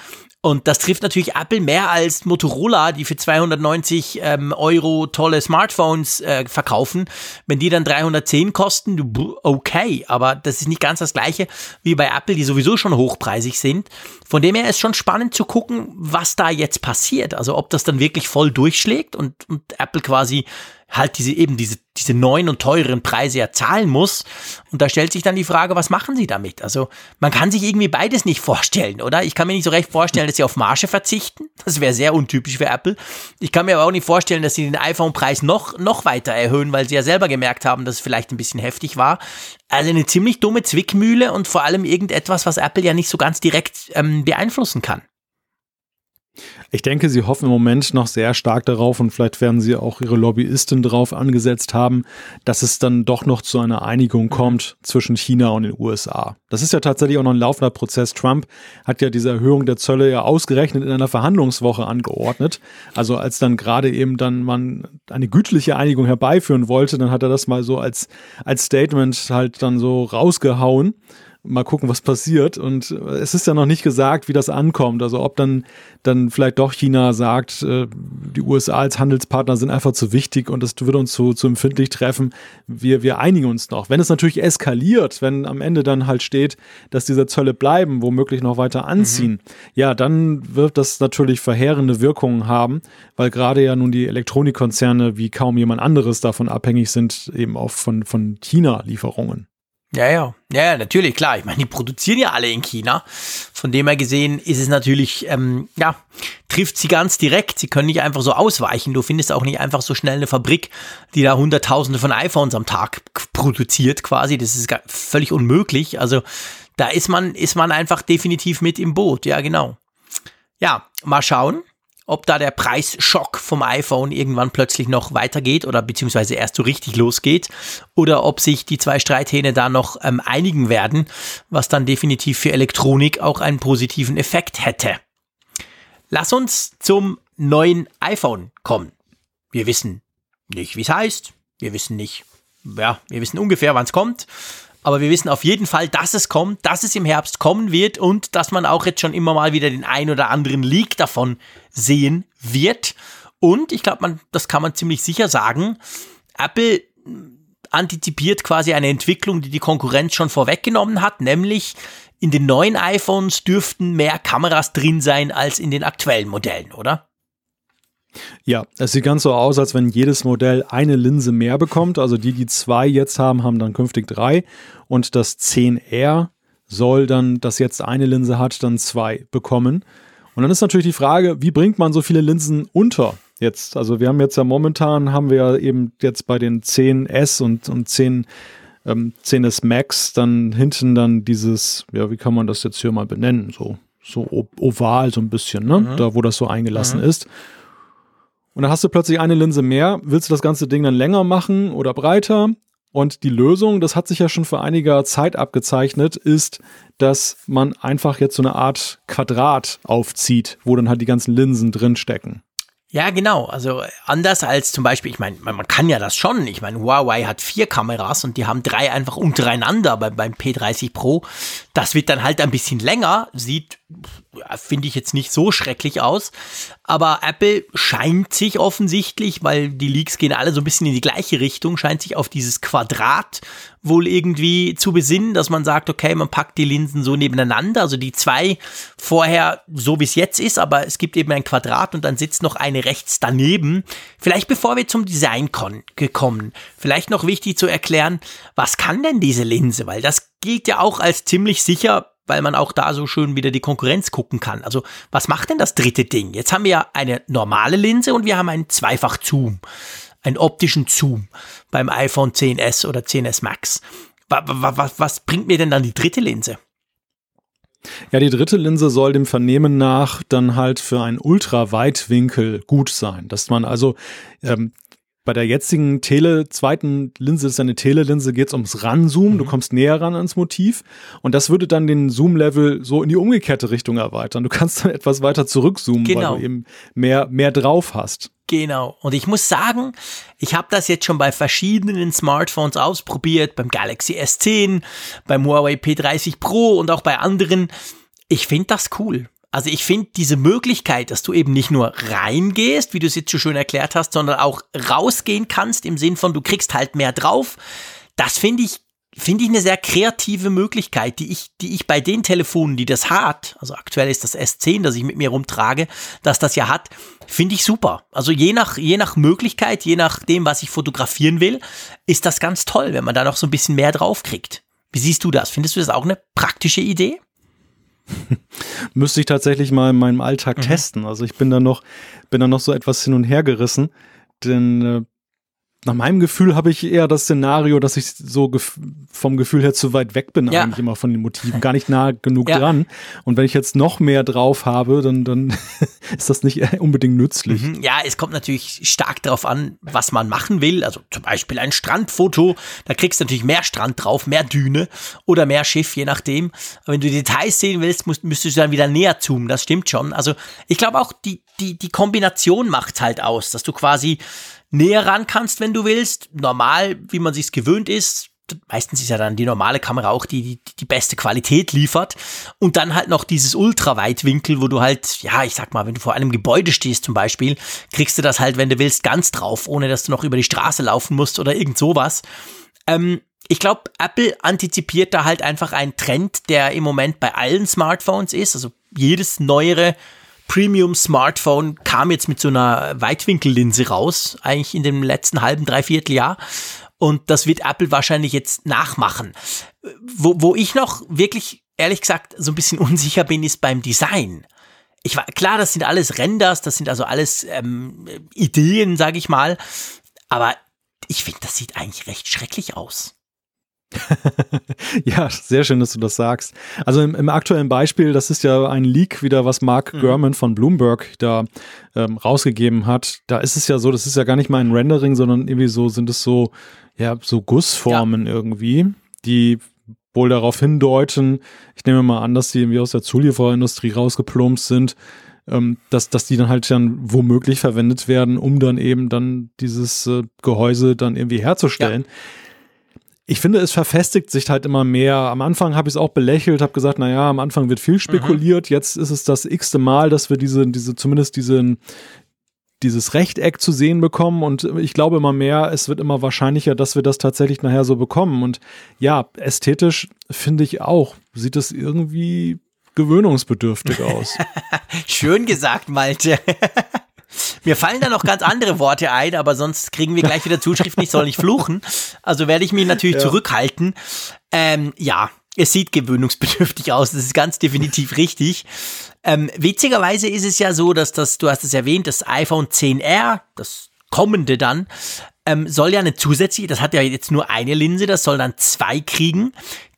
Und das trifft natürlich Apple mehr als Motorola, die für 290 ähm, Euro tolle Smartphones äh, verkaufen. Wenn die dann 310 kosten, okay, aber das ist nicht ganz das gleiche wie bei Apple, die sowieso schon hochpreisig sind. Von dem her ist schon spannend zu gucken, was da jetzt passiert. Also ob das dann wirklich voll durchschlägt und, und Apple quasi halt diese eben diese, diese neuen und teureren Preise ja zahlen muss. Und da stellt sich dann die Frage, was machen sie damit? Also man kann sich irgendwie beides nicht vorstellen, oder? Ich kann mir nicht so recht vorstellen, dass sie auf Marge verzichten. Das wäre sehr untypisch für Apple. Ich kann mir aber auch nicht vorstellen, dass sie den iPhone-Preis noch, noch weiter erhöhen, weil sie ja selber gemerkt haben, dass es vielleicht ein bisschen heftig war. Also eine ziemlich dumme Zwickmühle und vor allem irgendetwas, was Apple ja nicht so ganz direkt ähm, beeinflussen kann. Ich denke, sie hoffen im Moment noch sehr stark darauf und vielleicht werden sie auch ihre Lobbyisten darauf angesetzt haben, dass es dann doch noch zu einer Einigung kommt zwischen China und den USA. Das ist ja tatsächlich auch noch ein laufender Prozess. Trump hat ja diese Erhöhung der Zölle ja ausgerechnet in einer Verhandlungswoche angeordnet. Also als dann gerade eben dann man eine gütliche Einigung herbeiführen wollte, dann hat er das mal so als, als Statement halt dann so rausgehauen mal gucken, was passiert. Und es ist ja noch nicht gesagt, wie das ankommt. Also ob dann, dann vielleicht doch China sagt, äh, die USA als Handelspartner sind einfach zu wichtig und das würde uns zu, zu empfindlich treffen. Wir, wir einigen uns noch. Wenn es natürlich eskaliert, wenn am Ende dann halt steht, dass diese Zölle bleiben, womöglich noch weiter anziehen, mhm. ja, dann wird das natürlich verheerende Wirkungen haben, weil gerade ja nun die Elektronikkonzerne wie kaum jemand anderes davon abhängig sind, eben auch von, von China-Lieferungen. Ja, ja, ja, natürlich, klar. Ich meine, die produzieren ja alle in China. Von dem her gesehen ist es natürlich, ähm, ja, trifft sie ganz direkt. Sie können nicht einfach so ausweichen. Du findest auch nicht einfach so schnell eine Fabrik, die da Hunderttausende von iPhones am Tag produziert, quasi. Das ist völlig unmöglich. Also da ist man, ist man einfach definitiv mit im Boot. Ja, genau. Ja, mal schauen ob da der Preisschock vom iPhone irgendwann plötzlich noch weitergeht oder beziehungsweise erst so richtig losgeht oder ob sich die zwei Streithähne da noch ähm, einigen werden, was dann definitiv für Elektronik auch einen positiven Effekt hätte. Lass uns zum neuen iPhone kommen. Wir wissen nicht, wie es heißt. Wir wissen nicht, ja, wir wissen ungefähr, wann es kommt aber wir wissen auf jeden Fall, dass es kommt, dass es im Herbst kommen wird und dass man auch jetzt schon immer mal wieder den ein oder anderen Leak davon sehen wird. Und ich glaube, man, das kann man ziemlich sicher sagen. Apple antizipiert quasi eine Entwicklung, die die Konkurrenz schon vorweggenommen hat, nämlich in den neuen iPhones dürften mehr Kameras drin sein als in den aktuellen Modellen, oder? Ja, es sieht ganz so aus, als wenn jedes Modell eine Linse mehr bekommt. Also die, die zwei jetzt haben, haben dann künftig drei. Und das 10R soll dann, das jetzt eine Linse hat, dann zwei bekommen. Und dann ist natürlich die Frage, wie bringt man so viele Linsen unter? Jetzt, also wir haben jetzt ja momentan, haben wir ja eben jetzt bei den 10S und, und 10, ähm, 10S Max dann hinten dann dieses, ja, wie kann man das jetzt hier mal benennen? So, so oval so ein bisschen, ne? Mhm. Da, wo das so eingelassen mhm. ist. Und dann hast du plötzlich eine Linse mehr. Willst du das ganze Ding dann länger machen oder breiter? Und die Lösung, das hat sich ja schon vor einiger Zeit abgezeichnet, ist, dass man einfach jetzt so eine Art Quadrat aufzieht, wo dann halt die ganzen Linsen drinstecken. Ja, genau. Also anders als zum Beispiel, ich meine, man kann ja das schon. Ich meine, Huawei hat vier Kameras und die haben drei einfach untereinander beim, beim P30 Pro. Das wird dann halt ein bisschen länger, sieht finde ich jetzt nicht so schrecklich aus. Aber Apple scheint sich offensichtlich, weil die Leaks gehen alle so ein bisschen in die gleiche Richtung, scheint sich auf dieses Quadrat wohl irgendwie zu besinnen, dass man sagt, okay, man packt die Linsen so nebeneinander, also die zwei vorher so wie es jetzt ist, aber es gibt eben ein Quadrat und dann sitzt noch eine rechts daneben. Vielleicht bevor wir zum Design gekommen, vielleicht noch wichtig zu erklären, was kann denn diese Linse, weil das gilt ja auch als ziemlich sicher weil man auch da so schön wieder die Konkurrenz gucken kann. Also was macht denn das dritte Ding? Jetzt haben wir ja eine normale Linse und wir haben einen Zweifach-Zoom, einen optischen Zoom beim iPhone 10s oder 10s Max. Was, was, bringt mir denn dann die dritte Linse? Ja, die dritte Linse soll dem Vernehmen nach dann halt für einen Ultraweitwinkel gut sein, dass man also ähm, bei der jetzigen Tele, zweiten Linse, ist eine Telelinse, geht es ums Ranzoomen. Mhm. Du kommst näher ran ans Motiv. Und das würde dann den Zoom-Level so in die umgekehrte Richtung erweitern. Du kannst dann etwas weiter zurückzoomen, genau. weil du eben mehr, mehr drauf hast. Genau. Und ich muss sagen, ich habe das jetzt schon bei verschiedenen Smartphones ausprobiert, beim Galaxy S10, beim Huawei P30 Pro und auch bei anderen. Ich finde das cool. Also ich finde diese Möglichkeit, dass du eben nicht nur reingehst, wie du es jetzt so schön erklärt hast, sondern auch rausgehen kannst im Sinn von, du kriegst halt mehr drauf, das finde ich finde ich eine sehr kreative Möglichkeit, die ich, die ich bei den Telefonen, die das hat, also aktuell ist das S10, das ich mit mir rumtrage, dass das ja hat, finde ich super. Also je nach, je nach Möglichkeit, je nachdem, was ich fotografieren will, ist das ganz toll, wenn man da noch so ein bisschen mehr drauf kriegt. Wie siehst du das? Findest du das auch eine praktische Idee? Müsste ich tatsächlich mal in meinem Alltag mhm. testen. Also ich bin da noch, bin da noch so etwas hin und her gerissen, denn äh, nach meinem Gefühl habe ich eher das Szenario, dass ich so gef vom Gefühl her zu weit weg bin, ja. eigentlich immer von den Motiven, gar nicht nah genug ja. dran. Und wenn ich jetzt noch mehr drauf habe, dann, dann ist das nicht unbedingt nützlich. Mhm. Ja, es kommt natürlich stark darauf an, was man machen will. Also zum Beispiel ein Strandfoto, da kriegst du natürlich mehr Strand drauf, mehr Düne oder mehr Schiff, je nachdem. Aber wenn du Details sehen willst, musst, müsstest du dann wieder näher zoomen, das stimmt schon. Also ich glaube auch, die, die, die Kombination macht halt aus, dass du quasi näher ran kannst, wenn du willst. Normal, wie man sich's gewöhnt ist. Meistens ist ja dann die normale Kamera auch die, die, die beste Qualität liefert. Und dann halt noch dieses Ultraweitwinkel, wo du halt, ja, ich sag mal, wenn du vor einem Gebäude stehst zum Beispiel, kriegst du das halt, wenn du willst, ganz drauf, ohne dass du noch über die Straße laufen musst oder irgend sowas. Ähm, ich glaube, Apple antizipiert da halt einfach einen Trend, der im Moment bei allen Smartphones ist. Also jedes neuere Premium-Smartphone kam jetzt mit so einer Weitwinkellinse raus, eigentlich in dem letzten halben, dreiviertel Jahr. Und das wird Apple wahrscheinlich jetzt nachmachen. Wo, wo ich noch wirklich, ehrlich gesagt, so ein bisschen unsicher bin, ist beim Design. Ich war, klar, das sind alles Renders, das sind also alles ähm, Ideen, sage ich mal. Aber ich finde, das sieht eigentlich recht schrecklich aus. ja, sehr schön, dass du das sagst. Also im, im, aktuellen Beispiel, das ist ja ein Leak wieder, was Mark mhm. Gurman von Bloomberg da ähm, rausgegeben hat. Da ist es ja so, das ist ja gar nicht mal ein Rendering, sondern irgendwie so sind es so, ja, so Gussformen ja. irgendwie, die wohl darauf hindeuten, ich nehme mal an, dass die irgendwie aus der Zuliefererindustrie rausgeplumpst sind, ähm, dass, dass die dann halt dann womöglich verwendet werden, um dann eben dann dieses äh, Gehäuse dann irgendwie herzustellen. Ja ich finde, es verfestigt sich halt immer mehr. Am Anfang habe ich es auch belächelt, habe gesagt, naja, am Anfang wird viel spekuliert. Mhm. Jetzt ist es das x-te Mal, dass wir diese, diese, zumindest diesen, dieses Rechteck zu sehen bekommen. Und ich glaube immer mehr, es wird immer wahrscheinlicher, dass wir das tatsächlich nachher so bekommen. Und ja, ästhetisch finde ich auch, sieht es irgendwie gewöhnungsbedürftig aus. Schön gesagt, Malte. Mir fallen da noch ganz andere Worte ein, aber sonst kriegen wir gleich wieder Zuschriften, ich soll nicht fluchen. Also werde ich mich natürlich ja. zurückhalten. Ähm, ja, es sieht gewöhnungsbedürftig aus, das ist ganz definitiv richtig. Ähm, witzigerweise ist es ja so, dass das, du hast es erwähnt, das iPhone 10R, das kommende dann, ähm, soll ja eine zusätzliche, das hat ja jetzt nur eine Linse, das soll dann zwei kriegen,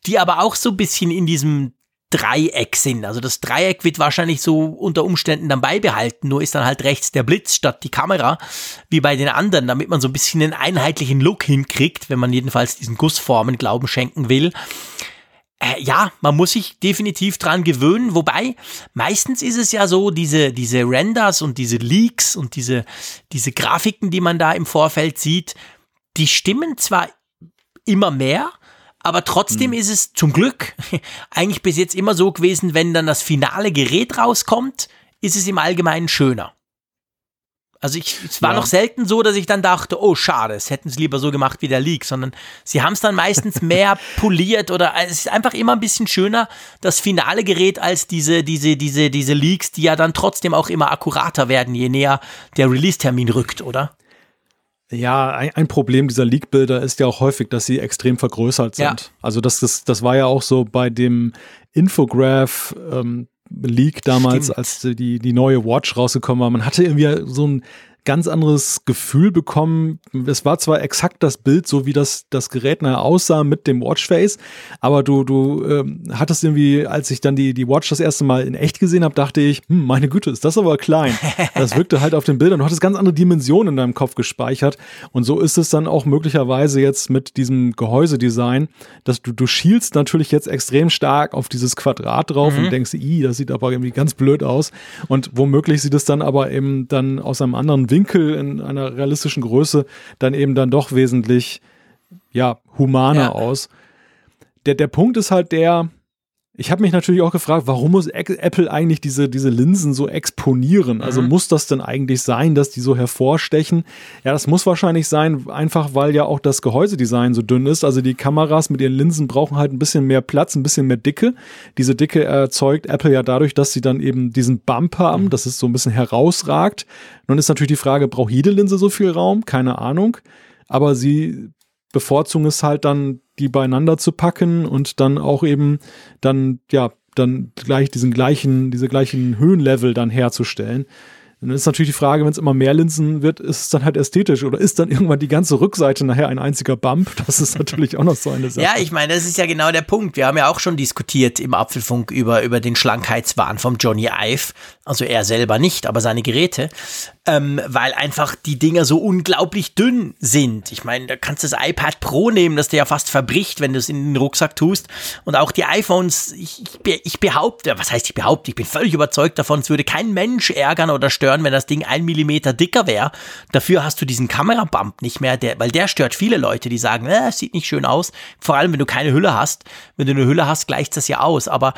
die aber auch so ein bisschen in diesem Dreieck sind. Also das Dreieck wird wahrscheinlich so unter Umständen dann beibehalten, nur ist dann halt rechts der Blitz statt die Kamera, wie bei den anderen, damit man so ein bisschen einen einheitlichen Look hinkriegt, wenn man jedenfalls diesen Gussformen Glauben schenken will. Äh, ja, man muss sich definitiv dran gewöhnen, wobei meistens ist es ja so, diese, diese Renders und diese Leaks und diese, diese Grafiken, die man da im Vorfeld sieht, die stimmen zwar immer mehr, aber trotzdem hm. ist es zum Glück eigentlich bis jetzt immer so gewesen, wenn dann das finale Gerät rauskommt, ist es im Allgemeinen schöner. Also ich, es war ja. noch selten so, dass ich dann dachte, oh schade, es hätten sie lieber so gemacht wie der Leak, sondern sie haben es dann meistens mehr poliert oder es ist einfach immer ein bisschen schöner, das finale Gerät als diese, diese, diese, diese Leaks, die ja dann trotzdem auch immer akkurater werden, je näher der Release-Termin rückt, oder? Ja, ein, ein Problem dieser Leak-Bilder ist ja auch häufig, dass sie extrem vergrößert sind. Ja. Also das, das, das war ja auch so bei dem Infograph ähm, Leak damals, Stimmt. als die, die neue Watch rausgekommen war. Man hatte irgendwie so ein ganz anderes Gefühl bekommen. Es war zwar exakt das Bild, so wie das, das Gerät nachher aussah mit dem Watchface, aber du, du ähm, hattest irgendwie, als ich dann die, die Watch das erste Mal in echt gesehen habe, dachte ich, hm, meine Güte, ist das aber klein. Das wirkte halt auf den Bildern. Du hattest ganz andere Dimensionen in deinem Kopf gespeichert. Und so ist es dann auch möglicherweise jetzt mit diesem Gehäusedesign, dass du, du schielst natürlich jetzt extrem stark auf dieses Quadrat drauf mhm. und denkst, i, das sieht aber irgendwie ganz blöd aus. Und womöglich sieht es dann aber eben dann aus einem anderen Winkel in einer realistischen Größe dann eben dann doch wesentlich ja, humaner ja. aus. Der, der Punkt ist halt der, ich habe mich natürlich auch gefragt, warum muss Apple eigentlich diese, diese Linsen so exponieren? Also mhm. muss das denn eigentlich sein, dass die so hervorstechen? Ja, das muss wahrscheinlich sein, einfach weil ja auch das Gehäusedesign so dünn ist. Also die Kameras mit ihren Linsen brauchen halt ein bisschen mehr Platz, ein bisschen mehr Dicke. Diese Dicke erzeugt Apple ja dadurch, dass sie dann eben diesen Bump haben, mhm. dass es so ein bisschen herausragt. Nun ist natürlich die Frage, braucht jede Linse so viel Raum? Keine Ahnung. Aber sie bevorzugen es halt dann, die beieinander zu packen und dann auch eben dann, ja, dann gleich diesen gleichen, diese gleichen Höhenlevel dann herzustellen. Dann ist natürlich die Frage, wenn es immer mehr Linsen wird, ist es dann halt ästhetisch oder ist dann irgendwann die ganze Rückseite nachher ein einziger Bump? Das ist natürlich auch noch so eine Sache. Ja, ich meine, das ist ja genau der Punkt. Wir haben ja auch schon diskutiert im Apfelfunk über, über den Schlankheitswahn vom Johnny Ive. Also er selber nicht, aber seine Geräte ähm, weil einfach die Dinger so unglaublich dünn sind. Ich meine, da kannst du das iPad Pro nehmen, das dir ja fast verbricht, wenn du es in den Rucksack tust. Und auch die iPhones, ich, ich behaupte, was heißt ich behaupte, ich bin völlig überzeugt davon, es würde kein Mensch ärgern oder stören, wenn das Ding ein Millimeter dicker wäre. Dafür hast du diesen Kamerabump nicht mehr, der, weil der stört viele Leute, die sagen, äh, es sieht nicht schön aus. Vor allem, wenn du keine Hülle hast. Wenn du eine Hülle hast, gleicht das ja aus. Aber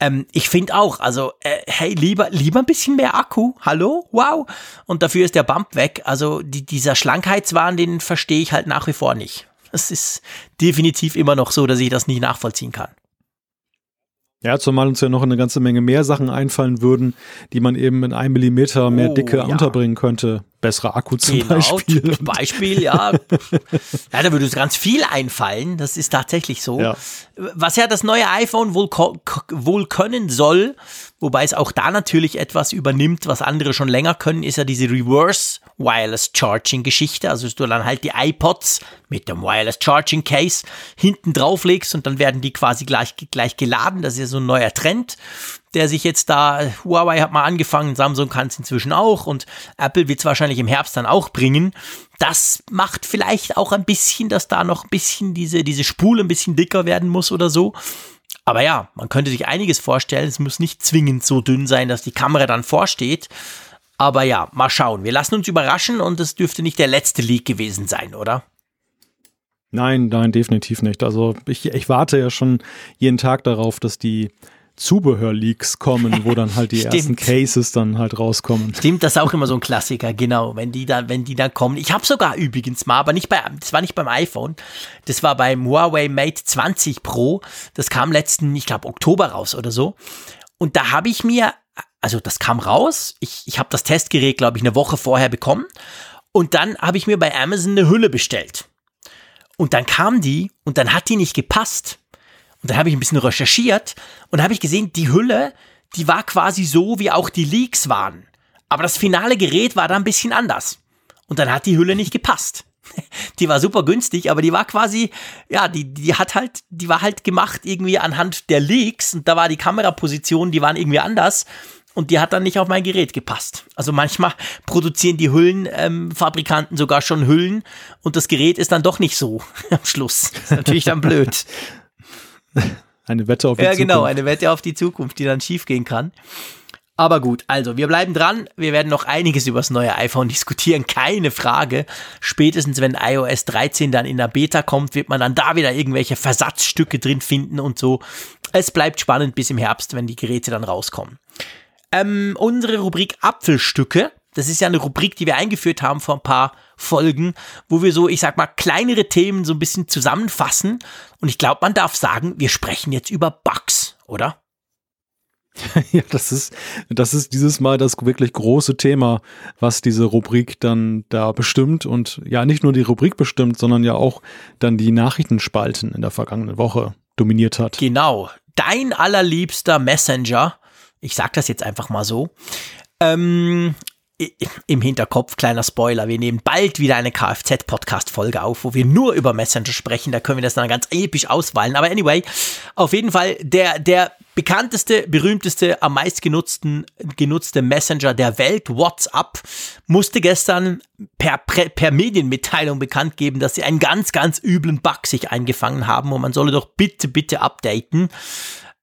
ähm, ich finde auch, also, äh, hey, lieber, lieber ein bisschen mehr Akku. Hallo? Wow. Und dafür ist der Bump weg. Also, die, dieser Schlankheitswahn, den verstehe ich halt nach wie vor nicht. Es ist definitiv immer noch so, dass ich das nicht nachvollziehen kann. Ja, zumal uns ja noch eine ganze Menge mehr Sachen einfallen würden, die man eben in einem Millimeter mehr oh, Dicke ja. unterbringen könnte. Bessere Akku zum genau, Beispiel. Beispiel, ja. ja, da würde uns ganz viel einfallen. Das ist tatsächlich so. Ja. Was ja das neue iPhone wohl, wohl können soll, wobei es auch da natürlich etwas übernimmt, was andere schon länger können, ist ja diese Reverse Wireless Charging Geschichte. Also, dass du dann halt die iPods mit dem Wireless Charging Case hinten drauflegst und dann werden die quasi gleich, gleich geladen. Das ist ja so ein neuer Trend, der sich jetzt da, Huawei hat mal angefangen, Samsung kann es inzwischen auch und Apple wird es wahrscheinlich im Herbst dann auch bringen. Das macht vielleicht auch ein bisschen, dass da noch ein bisschen diese, diese Spule ein bisschen dicker werden muss oder so. Aber ja, man könnte sich einiges vorstellen. Es muss nicht zwingend so dünn sein, dass die Kamera dann vorsteht. Aber ja, mal schauen. Wir lassen uns überraschen und es dürfte nicht der letzte Leak gewesen sein, oder? Nein, nein, definitiv nicht. Also ich, ich warte ja schon jeden Tag darauf, dass die Zubehörleaks kommen, wo dann halt die ersten Cases dann halt rauskommen. Stimmt, das ist auch immer so ein Klassiker, genau, wenn die dann, wenn die dann kommen. Ich habe sogar übrigens mal, aber nicht bei, das war nicht beim iPhone, das war beim Huawei Mate 20 Pro, das kam letzten, ich glaube, Oktober raus oder so. Und da habe ich mir, also das kam raus, ich, ich habe das Testgerät, glaube ich, eine Woche vorher bekommen und dann habe ich mir bei Amazon eine Hülle bestellt. Und dann kam die und dann hat die nicht gepasst. Und dann habe ich ein bisschen recherchiert und habe ich gesehen, die Hülle, die war quasi so, wie auch die Leaks waren. Aber das finale Gerät war da ein bisschen anders. Und dann hat die Hülle nicht gepasst. Die war super günstig, aber die war quasi, ja, die, die hat halt, die war halt gemacht irgendwie anhand der Leaks und da war die Kameraposition, die waren irgendwie anders und die hat dann nicht auf mein Gerät gepasst. Also manchmal produzieren die Hüllenfabrikanten ähm, sogar schon Hüllen und das Gerät ist dann doch nicht so am Schluss. Das ist natürlich dann blöd. Eine Wette auf die Zukunft. Ja, genau, eine Wette auf die Zukunft, die dann schief gehen kann. Aber gut, also wir bleiben dran. Wir werden noch einiges über das neue iPhone diskutieren, keine Frage. Spätestens wenn iOS 13 dann in der Beta kommt, wird man dann da wieder irgendwelche Versatzstücke drin finden und so. Es bleibt spannend bis im Herbst, wenn die Geräte dann rauskommen. Ähm, unsere Rubrik Apfelstücke, das ist ja eine Rubrik, die wir eingeführt haben vor ein paar Folgen, wo wir so, ich sag mal, kleinere Themen so ein bisschen zusammenfassen. Und ich glaube, man darf sagen, wir sprechen jetzt über Bugs, oder? Ja, das ist, das ist dieses Mal das wirklich große Thema, was diese Rubrik dann da bestimmt und ja, nicht nur die Rubrik bestimmt, sondern ja auch dann die Nachrichtenspalten in der vergangenen Woche dominiert hat. Genau. Dein allerliebster Messenger, ich sag das jetzt einfach mal so, ähm, im Hinterkopf, kleiner Spoiler, wir nehmen bald wieder eine Kfz-Podcast-Folge auf, wo wir nur über Messenger sprechen. Da können wir das dann ganz episch ausweilen. Aber anyway, auf jeden Fall der, der bekannteste, berühmteste, am meist genutzten, genutzte Messenger der Welt, WhatsApp, musste gestern per, per Medienmitteilung bekannt geben, dass sie einen ganz, ganz üblen Bug sich eingefangen haben und man solle doch bitte, bitte updaten.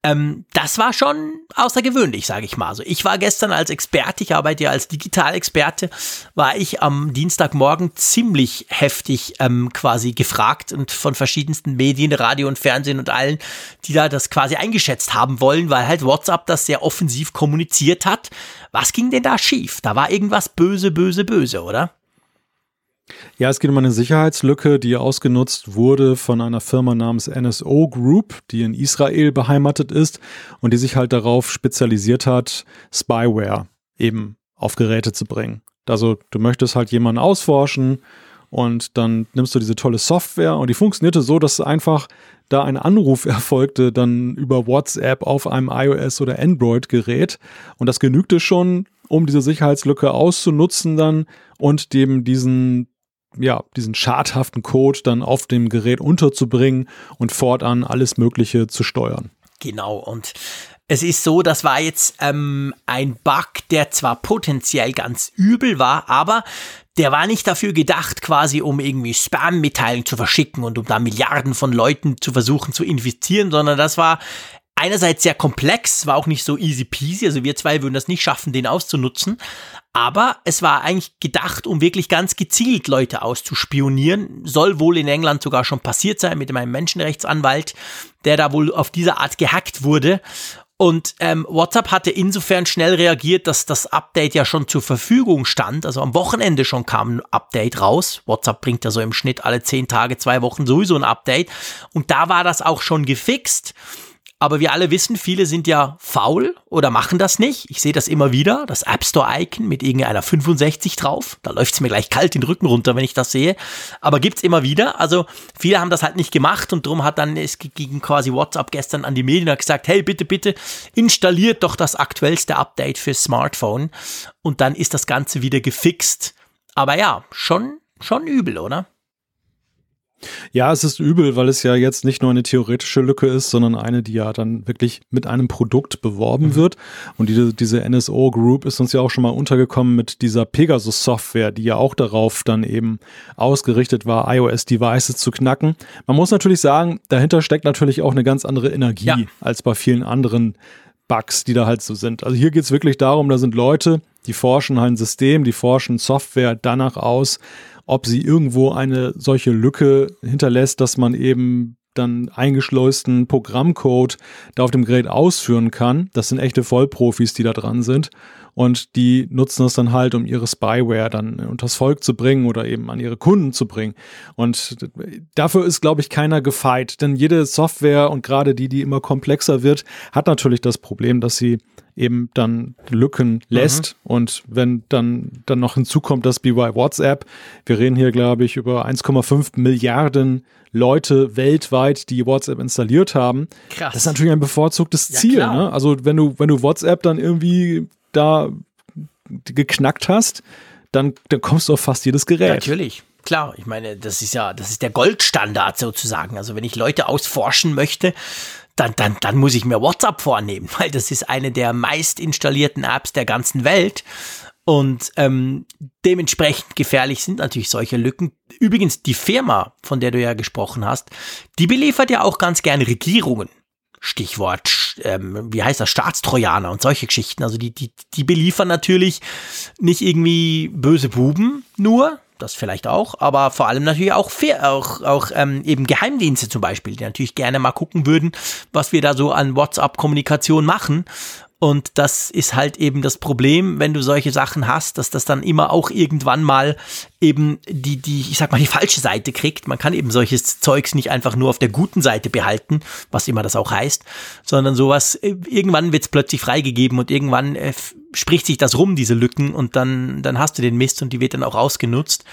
Ähm, das war schon außergewöhnlich, sage ich mal. Also ich war gestern als Experte, ich arbeite ja als Digitalexperte, war ich am Dienstagmorgen ziemlich heftig ähm, quasi gefragt und von verschiedensten Medien, Radio und Fernsehen und allen, die da das quasi eingeschätzt haben wollen, weil halt WhatsApp das sehr offensiv kommuniziert hat. Was ging denn da schief? Da war irgendwas böse, böse, böse, oder? Ja, es geht um eine Sicherheitslücke, die ausgenutzt wurde von einer Firma namens NSO Group, die in Israel beheimatet ist und die sich halt darauf spezialisiert hat, Spyware eben auf Geräte zu bringen. Also du möchtest halt jemanden ausforschen und dann nimmst du diese tolle Software und die funktionierte so, dass einfach da ein Anruf erfolgte dann über WhatsApp auf einem iOS oder Android Gerät und das genügte schon, um diese Sicherheitslücke auszunutzen dann und dem diesen ja, diesen schadhaften Code dann auf dem Gerät unterzubringen und fortan alles Mögliche zu steuern. Genau, und es ist so, das war jetzt ähm, ein Bug, der zwar potenziell ganz übel war, aber der war nicht dafür gedacht, quasi um irgendwie Spam-Mitteilungen zu verschicken und um da Milliarden von Leuten zu versuchen zu infizieren, sondern das war einerseits sehr komplex, war auch nicht so easy peasy, also wir zwei würden das nicht schaffen, den auszunutzen, aber es war eigentlich gedacht, um wirklich ganz gezielt Leute auszuspionieren. Soll wohl in England sogar schon passiert sein mit meinem Menschenrechtsanwalt, der da wohl auf diese Art gehackt wurde. Und ähm, WhatsApp hatte insofern schnell reagiert, dass das Update ja schon zur Verfügung stand. Also am Wochenende schon kam ein Update raus. WhatsApp bringt ja so im Schnitt alle zehn Tage, zwei Wochen sowieso ein Update. Und da war das auch schon gefixt. Aber wir alle wissen, viele sind ja faul oder machen das nicht. Ich sehe das immer wieder, das App Store-Icon mit irgendeiner 65 drauf. Da läuft es mir gleich kalt den Rücken runter, wenn ich das sehe. Aber gibt's immer wieder. Also viele haben das halt nicht gemacht und darum hat dann es gegen quasi WhatsApp gestern an die Medien gesagt, hey, bitte, bitte, installiert doch das aktuellste Update fürs Smartphone. Und dann ist das Ganze wieder gefixt. Aber ja, schon, schon übel, oder? Ja, es ist übel, weil es ja jetzt nicht nur eine theoretische Lücke ist, sondern eine, die ja dann wirklich mit einem Produkt beworben mhm. wird. Und diese, diese NSO Group ist uns ja auch schon mal untergekommen mit dieser Pegasus Software, die ja auch darauf dann eben ausgerichtet war, iOS-Devices zu knacken. Man muss natürlich sagen, dahinter steckt natürlich auch eine ganz andere Energie ja. als bei vielen anderen Bugs, die da halt so sind. Also hier geht es wirklich darum, da sind Leute, die forschen halt ein System, die forschen Software danach aus, ob sie irgendwo eine solche Lücke hinterlässt, dass man eben dann eingeschleusten Programmcode da auf dem Gerät ausführen kann. Das sind echte Vollprofis, die da dran sind. Und die nutzen das dann halt, um ihre Spyware dann unters Volk zu bringen oder eben an ihre Kunden zu bringen. Und dafür ist, glaube ich, keiner gefeit. Denn jede Software und gerade die, die immer komplexer wird, hat natürlich das Problem, dass sie eben dann Lücken lässt. Mhm. Und wenn dann, dann noch hinzukommt, dass BY WhatsApp, wir reden hier, glaube ich, über 1,5 Milliarden Leute weltweit, die WhatsApp installiert haben. Krass. Das ist natürlich ein bevorzugtes ja, Ziel. Ne? Also wenn du, wenn du WhatsApp dann irgendwie da geknackt hast, dann, dann kommst du auf fast jedes Gerät. Natürlich. Klar, ich meine, das ist ja, das ist der Goldstandard sozusagen. Also wenn ich Leute ausforschen möchte, dann, dann, dann muss ich mir WhatsApp vornehmen, weil das ist eine der meist installierten Apps der ganzen Welt. Und ähm, dementsprechend gefährlich sind natürlich solche Lücken. Übrigens, die Firma, von der du ja gesprochen hast, die beliefert ja auch ganz gerne Regierungen. Stichwort ähm, wie heißt das, Staatstrojaner und solche Geschichten. Also die, die, die beliefern natürlich nicht irgendwie böse Buben nur, das vielleicht auch, aber vor allem natürlich auch, auch, auch ähm, eben Geheimdienste zum Beispiel, die natürlich gerne mal gucken würden, was wir da so an WhatsApp-Kommunikation machen. Und das ist halt eben das Problem, wenn du solche Sachen hast, dass das dann immer auch irgendwann mal eben die, die, ich sag mal, die falsche Seite kriegt. Man kann eben solches Zeugs nicht einfach nur auf der guten Seite behalten, was immer das auch heißt, sondern sowas, äh, irgendwann wird es plötzlich freigegeben und irgendwann äh, spricht sich das rum, diese Lücken, und dann, dann hast du den Mist und die wird dann auch ausgenutzt.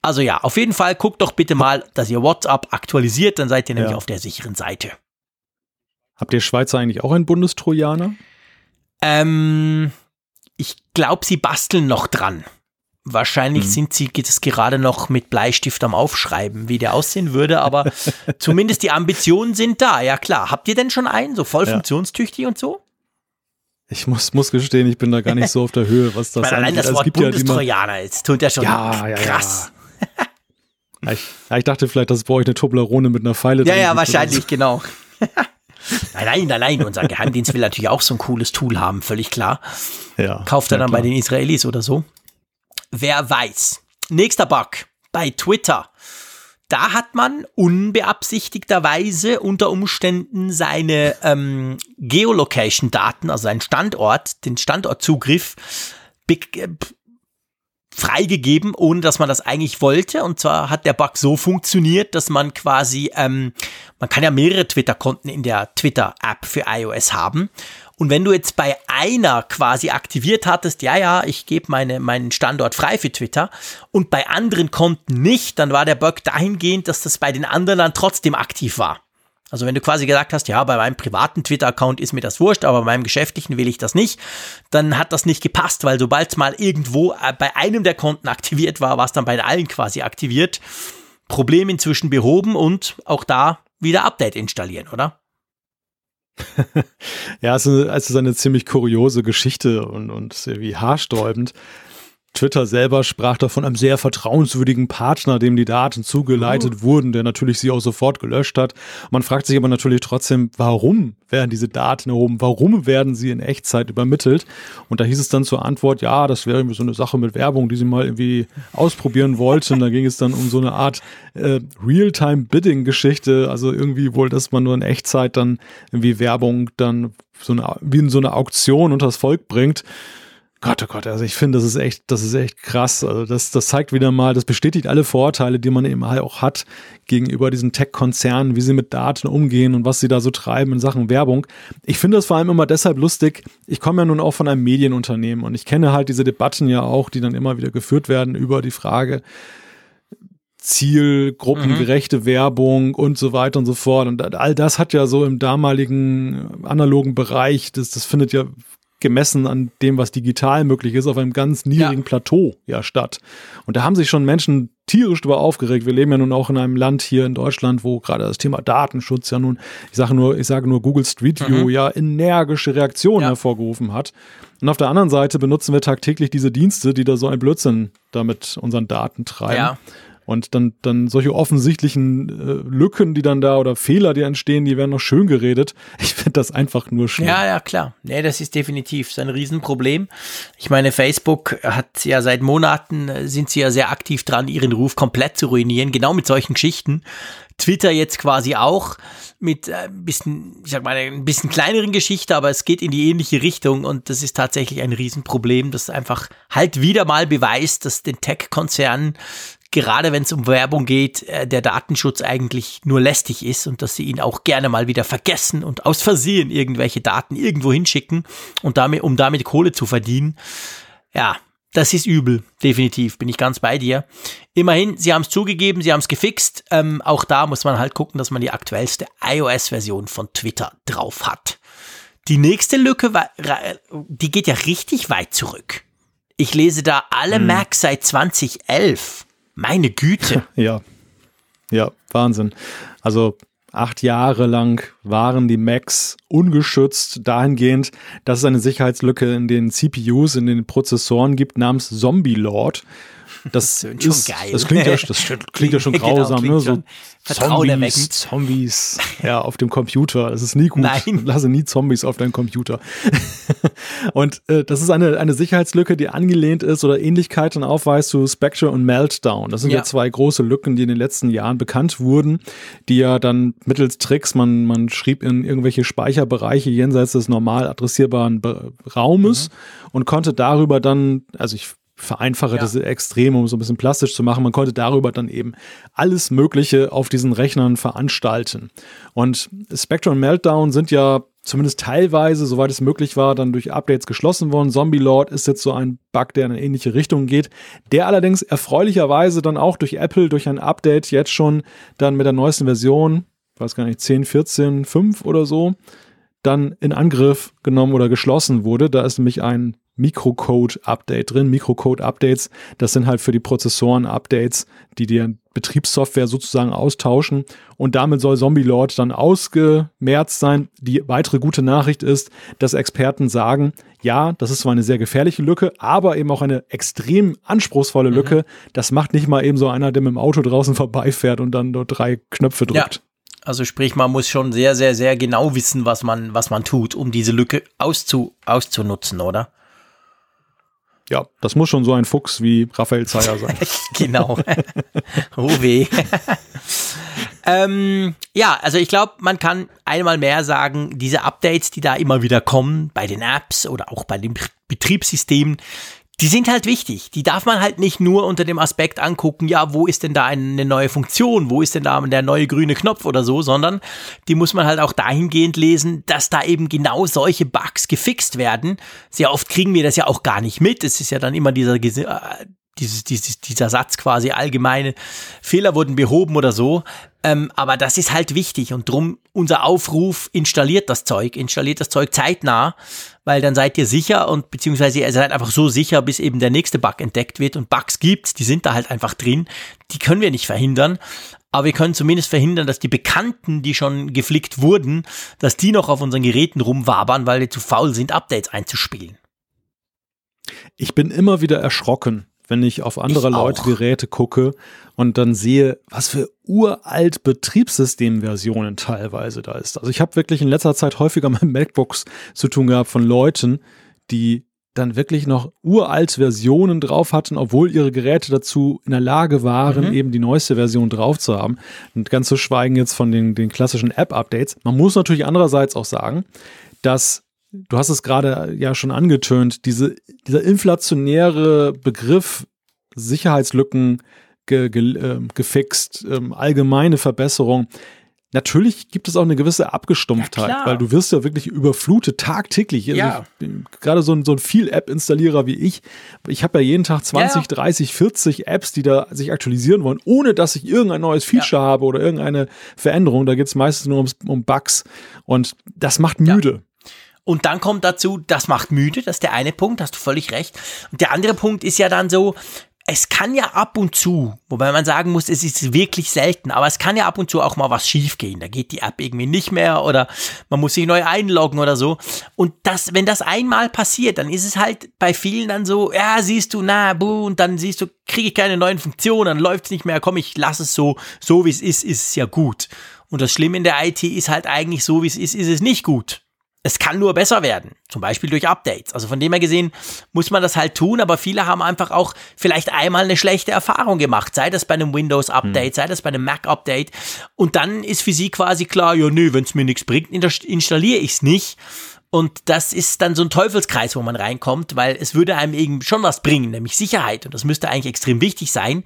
Also ja, auf jeden Fall guckt doch bitte mal, dass ihr WhatsApp aktualisiert, dann seid ihr nämlich ja. auf der sicheren Seite. Habt ihr Schweizer eigentlich auch einen Bundestrojaner? Ähm, ich glaube, sie basteln noch dran. Wahrscheinlich hm. sind sie geht es gerade noch mit Bleistift am Aufschreiben, wie der aussehen würde, aber zumindest die Ambitionen sind da. Ja klar. Habt ihr denn schon einen, so voll ja. funktionstüchtig und so? Ich muss, muss gestehen, ich bin da gar nicht so auf der Höhe, was das Allein das Wort Bundestrojaner ja ist, tut ja schon ja, ja, krass. Ja. ich, ich, dachte vielleicht, es bei euch eine Toblerone mit einer Pfeile Ja, ja, wahrscheinlich, genau. Nein, nein, nein, unser Geheimdienst will natürlich auch so ein cooles Tool haben, völlig klar. Ja, Kauft er dann klar. bei den Israelis oder so. Wer weiß. Nächster Bug bei Twitter. Da hat man unbeabsichtigterweise unter Umständen seine ähm, Geolocation-Daten, also seinen Standort, den Standortzugriff, freigegeben, ohne dass man das eigentlich wollte. Und zwar hat der Bug so funktioniert, dass man quasi, ähm, man kann ja mehrere Twitter-Konten in der Twitter-App für iOS haben. Und wenn du jetzt bei einer quasi aktiviert hattest, ja, ja, ich gebe meine, meinen Standort frei für Twitter und bei anderen Konten nicht, dann war der Bug dahingehend, dass das bei den anderen dann trotzdem aktiv war. Also wenn du quasi gesagt hast, ja, bei meinem privaten Twitter-Account ist mir das wurscht, aber bei meinem geschäftlichen will ich das nicht, dann hat das nicht gepasst, weil sobald es mal irgendwo äh, bei einem der Konten aktiviert war, war es dann bei allen quasi aktiviert. Problem inzwischen behoben und auch da wieder Update installieren, oder? ja, es ist, ist eine ziemlich kuriose Geschichte und, und irgendwie haarsträubend. Twitter selber sprach da von einem sehr vertrauenswürdigen Partner, dem die Daten zugeleitet oh. wurden, der natürlich sie auch sofort gelöscht hat. Man fragt sich aber natürlich trotzdem, warum werden diese Daten erhoben? Warum werden sie in Echtzeit übermittelt? Und da hieß es dann zur Antwort, ja, das wäre irgendwie so eine Sache mit Werbung, die sie mal irgendwie ausprobieren wollten. Da ging es dann um so eine Art äh, Real-Time-Bidding-Geschichte, also irgendwie wohl, dass man nur in Echtzeit dann irgendwie Werbung dann so eine, wie in so eine Auktion unter das Volk bringt. Gott, oh Gott, also ich finde, das ist echt, das ist echt krass. Also das, das zeigt wieder mal, das bestätigt alle Vorteile, die man eben halt auch hat gegenüber diesen Tech-Konzernen, wie sie mit Daten umgehen und was sie da so treiben in Sachen Werbung. Ich finde das vor allem immer deshalb lustig. Ich komme ja nun auch von einem Medienunternehmen und ich kenne halt diese Debatten ja auch, die dann immer wieder geführt werden über die Frage, Zielgruppengerechte mhm. Werbung und so weiter und so fort. Und all das hat ja so im damaligen analogen Bereich, das, das findet ja gemessen an dem, was digital möglich ist, auf einem ganz niedrigen ja. Plateau ja statt. Und da haben sich schon Menschen tierisch drüber aufgeregt. Wir leben ja nun auch in einem Land hier in Deutschland, wo gerade das Thema Datenschutz ja nun, ich sage nur, ich sage nur Google Street View mhm. ja energische Reaktionen ja. hervorgerufen hat. Und auf der anderen Seite benutzen wir tagtäglich diese Dienste, die da so ein Blödsinn damit unseren Daten treiben. Ja. Und dann, dann solche offensichtlichen äh, Lücken, die dann da oder Fehler, die entstehen, die werden noch schön geredet. Ich finde das einfach nur schön. Ja, ja, klar. Nee, das ist definitiv so ein Riesenproblem. Ich meine, Facebook hat ja seit Monaten, äh, sind sie ja sehr aktiv dran, ihren Ruf komplett zu ruinieren, genau mit solchen Geschichten. Twitter jetzt quasi auch mit äh, ein bisschen, ich sag mal, ein bisschen kleineren Geschichte, aber es geht in die ähnliche Richtung und das ist tatsächlich ein Riesenproblem, das einfach halt wieder mal beweist, dass den Tech-Konzernen gerade wenn es um Werbung geht, äh, der Datenschutz eigentlich nur lästig ist und dass sie ihn auch gerne mal wieder vergessen und aus Versehen irgendwelche Daten irgendwo hinschicken und damit, um damit Kohle zu verdienen. Ja, das ist übel, definitiv, bin ich ganz bei dir. Immerhin, sie haben es zugegeben, sie haben es gefixt. Ähm, auch da muss man halt gucken, dass man die aktuellste iOS-Version von Twitter drauf hat. Die nächste Lücke, die geht ja richtig weit zurück. Ich lese da alle hm. Macs seit 2011. Meine Güte. ja. Ja, Wahnsinn. Also acht Jahre lang waren die Macs ungeschützt dahingehend, dass es eine Sicherheitslücke in den CPUs, in den Prozessoren gibt namens Zombie Lord. Das, schon ist, geil. Das klingt ja, das klingt ja schon Genau, grausam, ne? So schon. Zombies, Zombies, ja, auf dem Computer. Das ist nie gut. Nein. Lasse nie Zombies auf deinem Computer. und äh, das ist eine, eine Sicherheitslücke, die angelehnt ist oder Ähnlichkeiten aufweist zu Spectre und Meltdown. Das sind ja. Ja. zwei große Lücken, die in den letzten Jahren bekannt wurden, die ja dann mittels Tricks, man, man schrieb in irgendwelche Speicherbereiche jenseits des normal adressierbaren Be Raumes und konnte darüber dann, also ich vereinfache Ja. das extrem, um es so ein bisschen plastisch zu machen. Man konnte darüber dann eben alles Mögliche auf diesen Rechnern veranstalten. Und Spectre und Meltdown sind ja zumindest teilweise, soweit es möglich war, dann durch Updates geschlossen worden. Zombie Lord ist jetzt so ein Bug, der in eine ähnliche Richtung geht, der allerdings erfreulicherweise dann auch durch Apple, durch ein Update jetzt schon dann mit der neuesten Version, weiß gar nicht, 10, 14, 5 oder so, dann in Angriff genommen oder geschlossen wurde. Da ist nämlich ein Microcode-Update drin. Microcode-Updates, das sind halt für die Prozessoren-Updates, die die Betriebssoftware sozusagen austauschen. Und damit soll Zombie Lord dann ausgemerzt sein. Die weitere gute Nachricht ist, dass Experten sagen, ja, das ist zwar eine sehr gefährliche Lücke, aber eben auch eine extrem anspruchsvolle Lücke. Das macht nicht mal eben so einer, der mit dem Auto draußen vorbeifährt und dann dort drei Knöpfe Ja. drückt. Also sprich, man muss schon sehr, sehr, sehr genau wissen, was man, was man tut, um diese Lücke auszu, auszunutzen, oder? Ja, das muss schon so ein Fuchs wie Raphael Zeyer sein. genau. oh weh. ähm, ja, also ich glaube, man kann einmal mehr sagen, diese Updates, die da immer wieder kommen, bei den Apps oder auch bei den Betriebssystemen, die sind halt wichtig. Die darf man halt nicht nur unter dem Aspekt angucken, ja, wo ist denn da eine neue Funktion, wo ist denn da der neue grüne Knopf oder so, sondern die muss man halt auch dahingehend lesen, dass da eben genau solche Bugs gefixt werden. Sehr oft kriegen wir das ja auch gar nicht mit. Es ist ja dann immer dieser, äh, dieses, dieses, dieser Satz quasi allgemeine Fehler wurden behoben oder so. Ähm, aber das ist halt wichtig und drum unser Aufruf, installiert das Zeug, installiert das Zeug zeitnah, weil dann seid ihr sicher und beziehungsweise ihr seid einfach so sicher, bis eben der nächste Bug entdeckt wird und Bugs gibt's, die sind da halt einfach drin, die können wir nicht verhindern. Aber wir können zumindest verhindern, dass die Bekannten, die schon geflickt wurden, dass die noch auf unseren Geräten rumwabern, weil wir zu faul sind, Updates einzuspielen. Ich bin immer wieder erschrocken, wenn ich auf andere Ich auch. Leute Geräte gucke und dann sehe, was für uralt Betriebssystemversionen teilweise da ist. Also ich habe wirklich in letzter Zeit häufiger mit MacBooks zu tun gehabt von Leuten, die dann wirklich noch uralt Versionen drauf hatten, obwohl ihre Geräte dazu in der Lage waren, Mhm. eben die neueste Version drauf zu haben. Und ganz zu schweigen jetzt von den, den klassischen App-Updates. Man muss natürlich andererseits auch sagen, dass du hast es gerade ja schon angetönt, diese, dieser inflationäre Begriff Sicherheitslücken ge, ge, ähm, gefixt, ähm, allgemeine Verbesserung. Natürlich gibt es auch eine gewisse Abgestumpftheit, Ja, weil du wirst ja wirklich überflutet tagtäglich. Also Ja. ich, gerade so ein, so ein Viel-App-Installierer wie ich, ich habe ja jeden Tag 20, Ja. 30, 40 Apps, die da sich aktualisieren wollen, ohne dass ich irgendein neues Feature habe oder irgendeine Veränderung. Da geht es meistens nur ums, um Bugs und das macht Ja. müde. Und dann kommt dazu, das macht müde, das ist der eine Punkt, hast du völlig recht. Und der andere Punkt ist ja dann so, es kann ja ab und zu, wobei man sagen muss, es ist wirklich selten, aber es kann ja ab und zu auch mal was schiefgehen. Da geht die App irgendwie nicht mehr oder man muss sich neu einloggen oder so. Und das, wenn das einmal passiert, dann ist es halt bei vielen dann so, ja, siehst du, na, buh, und dann siehst du, kriege ich keine neuen Funktionen, dann läuft es nicht mehr, komm, ich lass es so, so wie es ist, ist es ja gut. Und das Schlimme in der IT ist halt eigentlich so, wie es ist, ist es nicht gut es kann nur besser werden, zum Beispiel durch Updates. Also von dem her gesehen muss man das halt tun, aber viele haben einfach auch vielleicht einmal eine schlechte Erfahrung gemacht, sei das bei einem Windows-Update, sei das bei einem Mac-Update. Und dann ist für sie quasi klar, ja, nö, wenn es mir nichts bringt, installiere ich es nicht. Und das ist dann so ein Teufelskreis, wo man reinkommt, weil es würde einem eben schon was bringen, nämlich Sicherheit. Und das müsste eigentlich extrem wichtig sein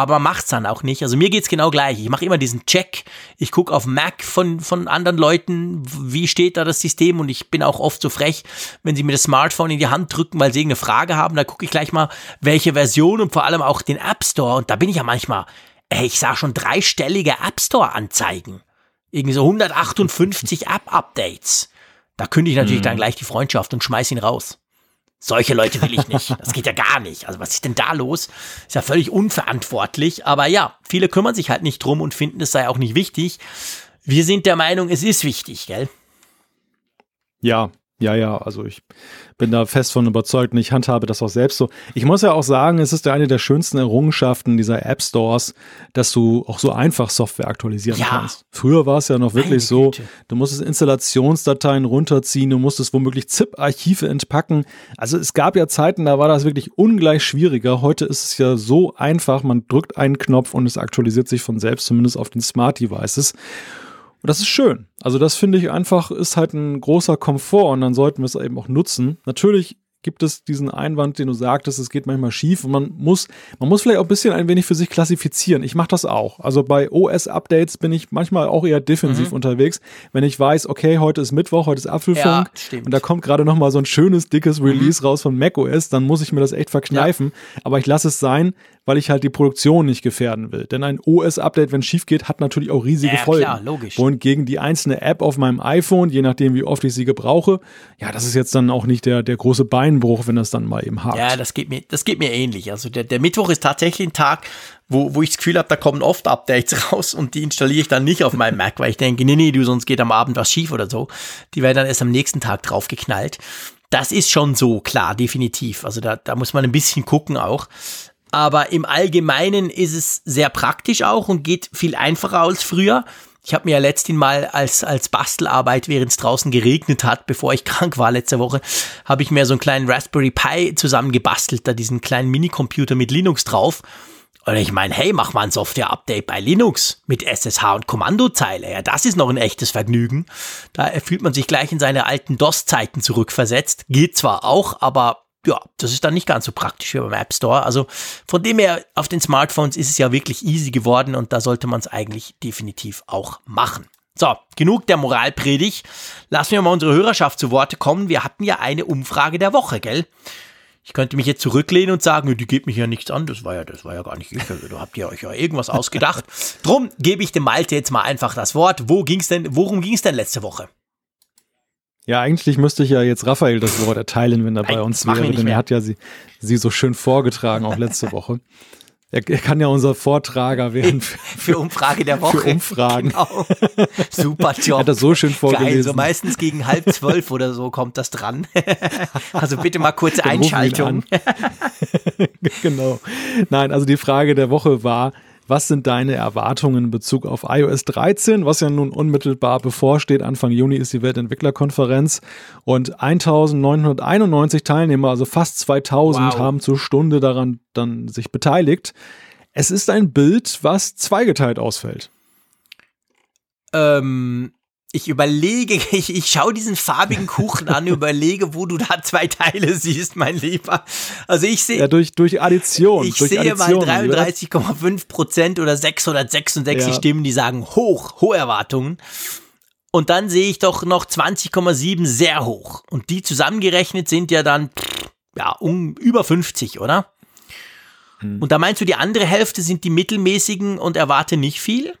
aber macht's dann auch nicht. Also mir geht's genau gleich. Ich mache immer diesen Check. Ich gucke auf Mac von, von anderen Leuten, wie steht da das System und ich bin auch oft so frech, wenn sie mir das Smartphone in die Hand drücken, weil sie irgendeine Frage haben, da gucke ich gleich mal, welche Version und vor allem auch den App Store und da bin ich ja manchmal, ey, ich sah schon dreistellige App Store Anzeigen. Irgendwie so 158 App-Updates. Da kündige ich natürlich dann gleich die Freundschaft und schmeiß ihn raus. Solche Leute will ich nicht. Das geht ja gar nicht. Also was ist denn da los? Ist ja völlig unverantwortlich. Aber ja, viele kümmern sich halt nicht drum und finden, es sei auch nicht wichtig. Wir sind der Meinung, es ist wichtig, gell? Ja, Ja, ja, also ich bin da fest von überzeugt und ich handhabe das auch selbst so. Ich muss ja auch sagen, es ist ja eine der schönsten Errungenschaften dieser App Stores, dass du auch so einfach Software aktualisieren Ja. kannst. Früher war es ja noch wirklich so, du musstest Installationsdateien runterziehen, du musstest womöglich ZIP-Archive entpacken. Also es gab ja Zeiten, da war das wirklich ungleich schwieriger. Heute ist es ja so einfach, man drückt einen Knopf und es aktualisiert sich von selbst, zumindest auf den Smart Devices. Und das ist schön. Also das finde ich einfach, ist halt ein großer Komfort und dann sollten wir es eben auch nutzen. Natürlich gibt es diesen Einwand, den du sagtest, es geht manchmal schief und man muss, man muss vielleicht auch ein bisschen ein wenig für sich klassifizieren. Ich mache das auch. Also bei OS-Updates bin ich manchmal auch eher defensiv unterwegs, wenn ich weiß, okay, heute ist Mittwoch, heute ist Apfelfunk Ja, und da kommt gerade noch mal so ein schönes, dickes Release raus von macOS, dann muss ich mir das echt verkneifen. Aber ich lasse es sein, weil ich halt die Produktion nicht gefährden will. Denn ein OS-Update, wenn es schief geht, hat natürlich auch riesige Ja, Folgen. klar, logisch. Wohingegen die einzelne App auf meinem iPhone, je nachdem, wie oft ich sie gebrauche, ja, das ist jetzt dann auch nicht der, der große Beinbruch, wenn das dann mal eben hakt. Ja, das geht mir, das geht mir ähnlich. Also der, der Mittwoch ist tatsächlich ein Tag, wo, wo ich das Gefühl habe, da kommen oft Updates raus und die installiere ich dann nicht auf meinem Mac, weil ich denke, nee, nee, du, sonst geht am Abend was schief oder so. Die werden dann erst am nächsten Tag draufgeknallt. Das ist schon so, klar, definitiv. Also da, da muss man ein bisschen gucken auch. Aber im Allgemeinen ist es sehr praktisch auch und geht viel einfacher als früher. Ich habe mir ja letztens mal als, als Bastelarbeit, während es draußen geregnet hat, bevor ich krank war letzte Woche, habe ich mir so einen kleinen Raspberry Pi zusammengebastelt, da diesen kleinen Minicomputer mit Linux drauf. Und ich meine, hey, mach mal ein Software-Update bei Linux mit SSH und Kommandozeile. Ja, das ist noch ein echtes Vergnügen. Da fühlt man sich gleich in seine alten DOS-Zeiten zurückversetzt. Geht zwar auch, aber ja, das ist dann nicht ganz so praktisch wie beim App Store. Also von dem her, auf den Smartphones ist es ja wirklich easy geworden und da sollte man es eigentlich definitiv auch machen. So, genug der Moralpredigt. Lassen wir mal unsere Hörerschaft zu Worte kommen. Wir hatten ja eine Umfrage der Woche, gell? Ich könnte mich jetzt zurücklehnen und sagen, die geht mich ja nichts an. Das war ja, das war ja gar nicht ich. Also, da habt ihr euch ja irgendwas ausgedacht. Drum gebe ich dem Malte jetzt mal einfach das Wort. Wo ging's denn, worum ging es denn letzte Woche? Ja, eigentlich müsste ich ja jetzt Raphael das Wort erteilen, wenn er bei uns wäre, denn er hat ja sie, sie so schön vorgetragen, auch letzte Woche. Er, er kann ja unser Vortrager werden für, Für Umfrage der Woche. für Umfragen. Genau. Super Er Job. hat das so schön Geil, vorgelesen. so meistens gegen halb zwölf oder so kommt das dran. Also bitte mal kurze Dann Einschaltung. genau. Nein, also die Frage der Woche war, was sind deine Erwartungen in Bezug auf iOS 13, was ja nun unmittelbar bevorsteht? Anfang Juni ist die Weltentwicklerkonferenz und 1991 Teilnehmer, also fast 2000, Wow. haben zur Stunde daran dann sich beteiligt. Es ist ein Bild, was zweigeteilt ausfällt. Ähm, ich überlege, ich, ich schaue diesen farbigen Kuchen an, überlege, wo du da zwei Teile siehst, mein Lieber. Also ich sehe, Ja, durch, durch Addition. ich durch sehe mal Addition, Lieber. 33,5 Prozent oder 666 Ja. Stimmen, die sagen hoch, hohe Erwartungen. Und dann sehe ich doch noch 20,7 sehr hoch. Und die zusammengerechnet sind ja dann, ja, um, über 50, oder? Hm. Und da meinst du, die andere Hälfte sind die mittelmäßigen und erwarte nicht viel?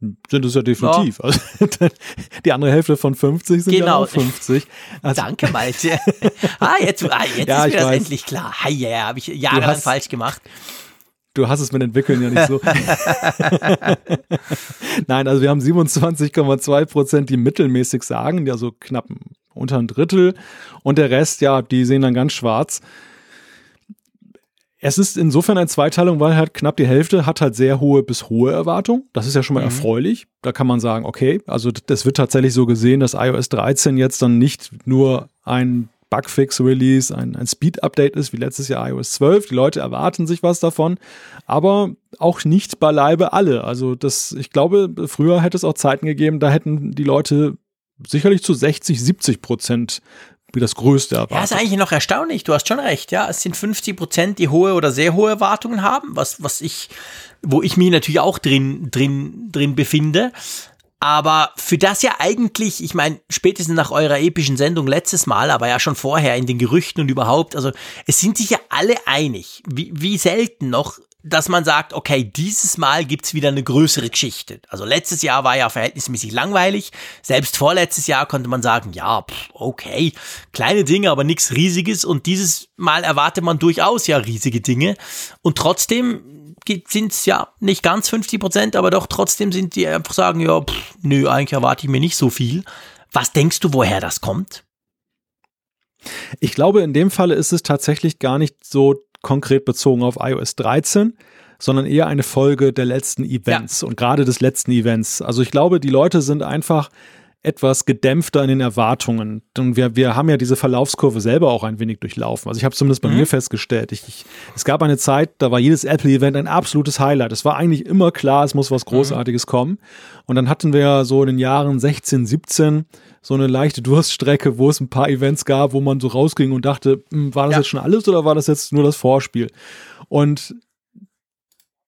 Sind es ja definitiv. Also, die andere Hälfte von 50 sind ja Genau. auch 50. Also, Danke, Malte. ah, jetzt, ah, jetzt Ja, ist mir das weiß. endlich klar. Hi, ja, ja, habe ich jahrelang hast- falsch gemacht. Du hast es mit Entwickeln ja nicht so. Nein, also wir haben 27,2 Prozent, die mittelmäßig sagen, die also knapp unter ein Drittel. Und der Rest, ja, die sehen dann ganz schwarz. Es ist insofern eine Zweiteilung, weil halt knapp die Hälfte hat halt sehr hohe bis hohe Erwartungen. Das ist ja schon mal Mhm. erfreulich. Da kann man sagen, okay, also das wird tatsächlich so gesehen, dass iOS 13 jetzt dann nicht nur ein Bugfix-Release, ein, ein Speed-Update ist, wie letztes Jahr iOS 12. Die Leute erwarten sich was davon, aber auch nicht beileibe alle. Also das, ich glaube, früher hätte es auch Zeiten gegeben, da hätten die Leute sicherlich zu 60, 70 Prozent wie das Größte Ja, ist erwartet. eigentlich noch erstaunlich. Du hast schon recht. Ja, es sind 50 Prozent, die hohe oder sehr hohe Erwartungen haben, was, was ich, wo ich mich natürlich auch drin, drin, drin befinde. Aber für das ja eigentlich, ich meine, spätestens nach eurer epischen Sendung letztes Mal, aber ja schon vorher in den Gerüchten und überhaupt, also es sind sich ja alle einig, wie, wie selten noch, dass man sagt, okay, dieses Mal gibt's wieder eine größere Geschichte. Also letztes Jahr war ja verhältnismäßig langweilig. Selbst vorletztes Jahr konnte man sagen, ja, okay, kleine Dinge, aber nichts Riesiges. Und dieses Mal erwartet man durchaus ja riesige Dinge. Und trotzdem sind es ja nicht ganz 50 Prozent, aber doch trotzdem sind die einfach sagen, ja, pff, nö, eigentlich erwarte ich mir nicht so viel. Was denkst du, woher das kommt? Ich glaube, in dem Falle ist es tatsächlich gar nicht so konkret bezogen auf iOS 13, sondern eher eine Folge der letzten Events ja. und gerade des letzten Events. Also ich glaube, die Leute sind einfach etwas gedämpfter in den Erwartungen. Und wir, wir haben ja diese Verlaufskurve selber auch ein wenig durchlaufen. Also ich habe zumindest bei mhm. mir festgestellt, ich, ich, es gab eine Zeit, da war jedes Apple-Event ein absolutes Highlight. Es war eigentlich immer klar, es muss was mhm. Großartiges mhm. kommen. Und dann hatten wir so in den Jahren 16, 17 so eine leichte Durststrecke, wo es ein paar Events gab, wo man so rausging und dachte, hm, war das ja. jetzt schon alles oder war das jetzt nur das Vorspiel? Und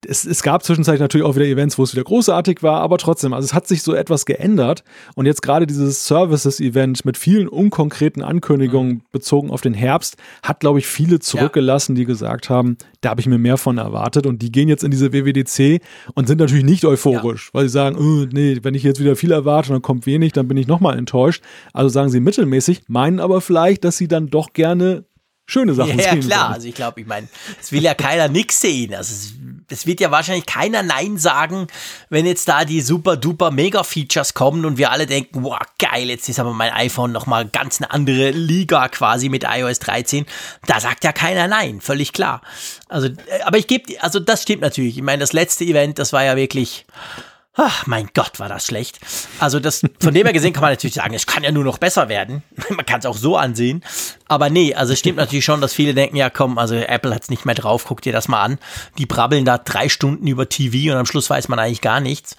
es, es gab zwischenzeitlich natürlich auch wieder Events, wo es wieder großartig war, aber trotzdem, also es hat sich so etwas geändert. Und jetzt gerade dieses Services-Event mit vielen unkonkreten Ankündigungen mhm. bezogen auf den Herbst hat, glaube ich, viele zurückgelassen, ja. die gesagt haben, da habe ich mir mehr von erwartet. Und die gehen jetzt in diese WWDC und sind natürlich nicht euphorisch, ja. weil sie sagen, oh, nee, wenn ich jetzt wieder viel erwarte und dann kommt wenig, dann bin ich nochmal enttäuscht. Also sagen sie mittelmäßig, meinen aber vielleicht, dass sie dann doch gerne schöne Sachen ja, sehen. Ja, klar. Sollen. Also ich glaube, ich meine, es will ja keiner nix sehen. Also es, es, wird ja wahrscheinlich keiner Nein sagen, wenn jetzt da die super duper Mega-Features kommen und wir alle denken, wow, geil, jetzt ist aber mein iPhone nochmal ganz eine andere Liga quasi mit iOS 13. Da sagt ja keiner Nein, völlig klar. Also, äh, aber ich gebe, also das stimmt natürlich. Ich meine, das letzte Event, das war ja wirklich Ach, mein Gott, war das schlecht. Also das, von dem her gesehen kann man natürlich sagen, es kann ja nur noch besser werden. man kann es auch so ansehen. Aber nee, also es stimmt natürlich schon, dass viele denken, ja komm, also Apple hat es nicht mehr drauf, guck dir das mal an. Die brabbeln da drei Stunden über TV und am Schluss weiß man eigentlich gar nichts.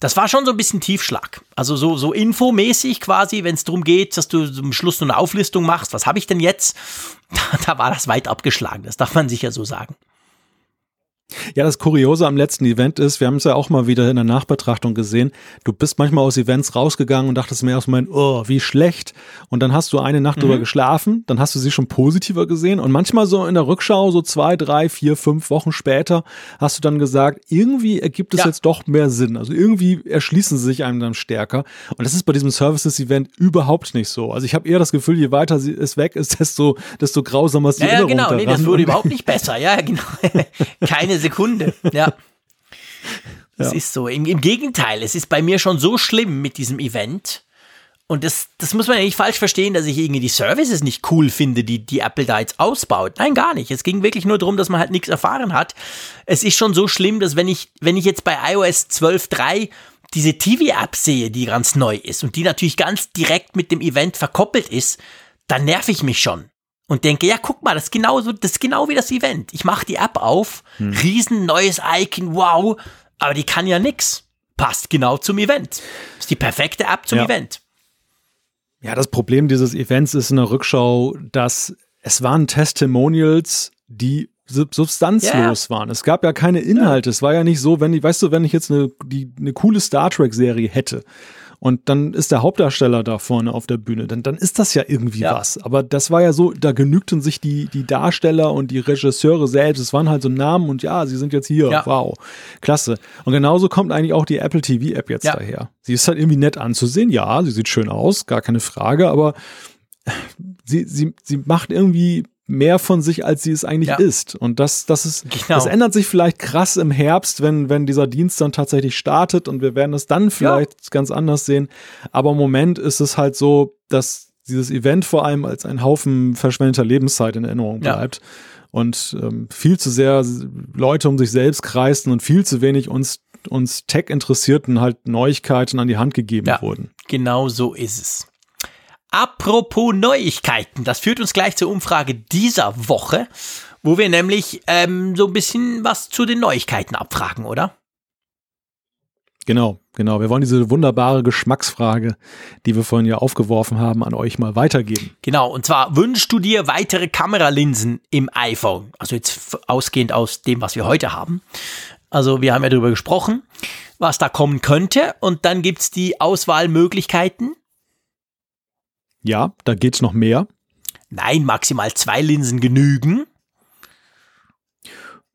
Das war schon so ein bisschen Tiefschlag. Also so, so infomäßig quasi, wenn es darum geht, dass du zum Schluss nur eine Auflistung machst, was habe ich denn jetzt? Da, da war das weit abgeschlagen, das darf man sicher so sagen. Ja, das Kuriose am letzten Event ist, wir haben es ja auch mal wieder in der Nachbetrachtung gesehen, du bist manchmal aus Events rausgegangen und dachtest mir erstmal, oh, wie schlecht. Und dann hast du eine Nacht mhm. drüber geschlafen, dann hast du sie schon positiver gesehen und manchmal so in der Rückschau, so zwei, drei, vier, fünf Wochen später, hast du dann gesagt, irgendwie ergibt es ja. jetzt doch mehr Sinn. Also irgendwie erschließen sie sich einem dann stärker. Und das ist bei diesem Services-Event überhaupt nicht so. Also ich habe eher das Gefühl, je weiter es weg ist, desto, desto grausamer ist die ja, Erinnerung Ja, genau, nee, das wurde überhaupt nicht besser. Ja, genau. Keine Sekunde. Ja. Es ja. ist so. Im, Im, Gegenteil, es ist bei mir schon so schlimm mit diesem Event. Und das, das muss man ja nicht falsch verstehen, dass ich irgendwie die Services nicht cool finde, die, die Apple da jetzt ausbaut. Nein, gar nicht. Es ging wirklich nur darum, dass man halt nichts erfahren hat. Es ist schon so schlimm, dass wenn ich, wenn ich jetzt bei iOS 12.3 diese TV-App sehe, die ganz neu ist und die natürlich ganz direkt mit dem Event verkoppelt ist, dann nerv ich mich schon und denke, ja, guck mal, das ist genau so, das ist genau wie das Event. Ich mache die App auf, hm. riesen neues Icon, wow, aber die kann ja nix. Passt genau zum Event. Ist die perfekte App zum ja. Event. Ja, das Problem dieses Events ist in der Rückschau, dass es waren Testimonials, die substanzlos yeah. waren. Es gab ja keine Inhalte. Ja. Es war ja nicht so, wenn ich, weißt du, wenn ich jetzt eine, die, eine coole Star Trek Serie hätte und dann ist der Hauptdarsteller da vorne auf der Bühne, dann, dann ist das ja irgendwie ja. was. Aber das war ja so, da genügten sich die, die Darsteller und die Regisseure selbst. Es waren halt so Namen und ja, sie sind jetzt hier. Ja. Wow. Klasse. Und genauso kommt eigentlich auch die Apple TV App jetzt ja. daher. Sie ist halt irgendwie nett anzusehen. Ja, sie sieht schön aus, gar keine Frage, aber sie, sie, sie macht irgendwie mehr von sich, als sie es eigentlich ja. ist. Und das, das ist, genau. das ändert sich vielleicht krass im Herbst, wenn, wenn dieser Dienst dann tatsächlich startet und wir werden es dann vielleicht ja. ganz anders sehen. Aber im Moment ist es halt so, dass dieses Event vor allem als ein Haufen verschwendeter Lebenszeit in Erinnerung bleibt. Ja. Und ähm, viel zu sehr Leute um sich selbst kreisten und viel zu wenig uns, uns Tech-Interessierten halt Neuigkeiten an die Hand gegeben wurden. Genau so ist es. Apropos Neuigkeiten, das führt uns gleich zur Umfrage dieser Woche, wo wir nämlich ähm, so ein bisschen was zu den Neuigkeiten abfragen, oder? Genau, genau. Wir wollen diese wunderbare Geschmacksfrage, die wir vorhin ja aufgeworfen haben, an euch mal weitergeben. Genau, und zwar wünschst du dir weitere Kameralinsen im iPhone? Also jetzt ausgehend aus dem, was wir heute haben. Also wir haben ja darüber gesprochen, was da kommen könnte. Und dann gibt es die Auswahlmöglichkeiten ja, da geht's noch mehr. Nein, maximal zwei Linsen genügen.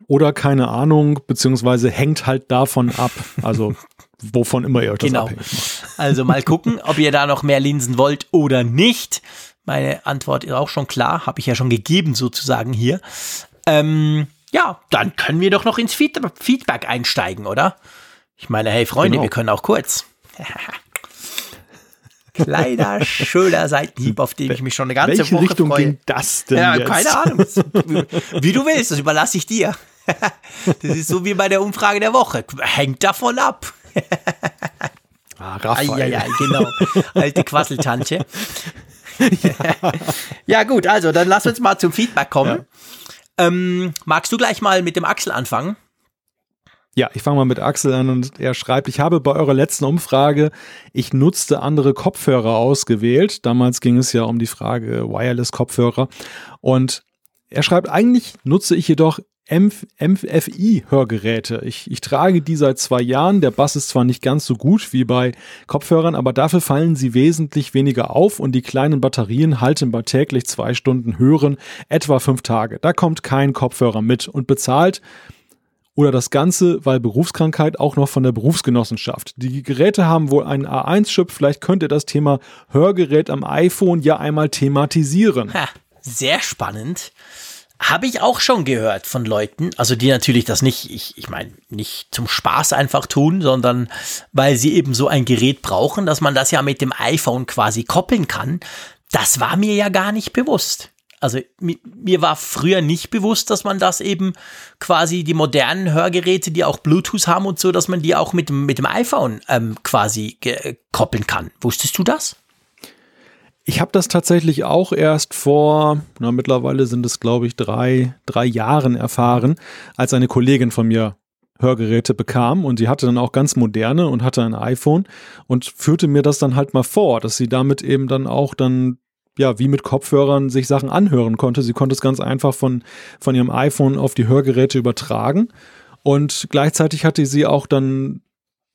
Oder keine Ahnung, beziehungsweise hängt halt davon ab. Also wovon immer ihr euch genau. das abhängig macht. Also mal gucken, ob ihr da noch mehr Linsen wollt oder nicht. Meine Antwort ist auch schon klar, habe ich ja schon gegeben sozusagen hier. Ähm, ja, dann können wir doch noch ins Feedback einsteigen, oder? Ich meine, hey Freunde, genau. wir können auch kurz. Kleiner, schöner Seitenhieb, auf den ich mich schon eine ganze Welche Woche Richtung freue. ging das denn Ja, jetzt? keine Ahnung. Wie du willst, das überlasse ich dir. Das ist so wie bei der Umfrage der Woche. Hängt davon ab. Ah, Raphael. Ja, genau. Alte Quasseltantche. ja. gut, also dann lass uns mal zum Feedback kommen. Ähm, magst du gleich mal mit dem Axel anfangen? Ja, ich fange mal mit Axel an und er schreibt, ich habe bei eurer letzten Umfrage, ich nutzte andere Kopfhörer ausgewählt. Damals ging es ja um die Frage Wireless-Kopfhörer. Und er schreibt, eigentlich nutze ich jedoch MFI-Hörgeräte. Ich, ich trage die seit zwei Jahren. Der Bass ist zwar nicht ganz so gut wie bei Kopfhörern, aber dafür fallen sie wesentlich weniger auf und die kleinen Batterien halten bei täglich zwei Stunden Hören etwa fünf Tage. Da kommt kein Kopfhörer mit und bezahlt oder das Ganze, weil Berufskrankheit auch noch von der Berufsgenossenschaft. Die Geräte haben wohl einen A1-Chip. Vielleicht könnt ihr das Thema Hörgerät am iPhone ja einmal thematisieren. Ha, sehr spannend. Habe ich auch schon gehört von Leuten, also die natürlich das nicht, ich, ich meine, nicht zum Spaß einfach tun, sondern weil sie eben so ein Gerät brauchen, dass man das ja mit dem iPhone quasi koppeln kann. Das war mir ja gar nicht bewusst. Also mi- mir war früher nicht bewusst, dass man das eben quasi die modernen Hörgeräte, die auch Bluetooth haben und so, dass man die auch mit, dem- mit dem iPhone ähm, quasi ge- koppeln kann. Wusstest du das? Ich habe das tatsächlich auch erst vor, na mittlerweile sind es glaube ich drei, drei Jahren erfahren, als eine Kollegin von mir Hörgeräte bekam und sie hatte dann auch ganz moderne und hatte ein iPhone und führte mir das dann halt mal vor, dass sie damit eben dann auch dann ja, wie mit Kopfhörern sich Sachen anhören konnte. Sie konnte es ganz einfach von, von ihrem iPhone auf die Hörgeräte übertragen. Und gleichzeitig hatte sie auch dann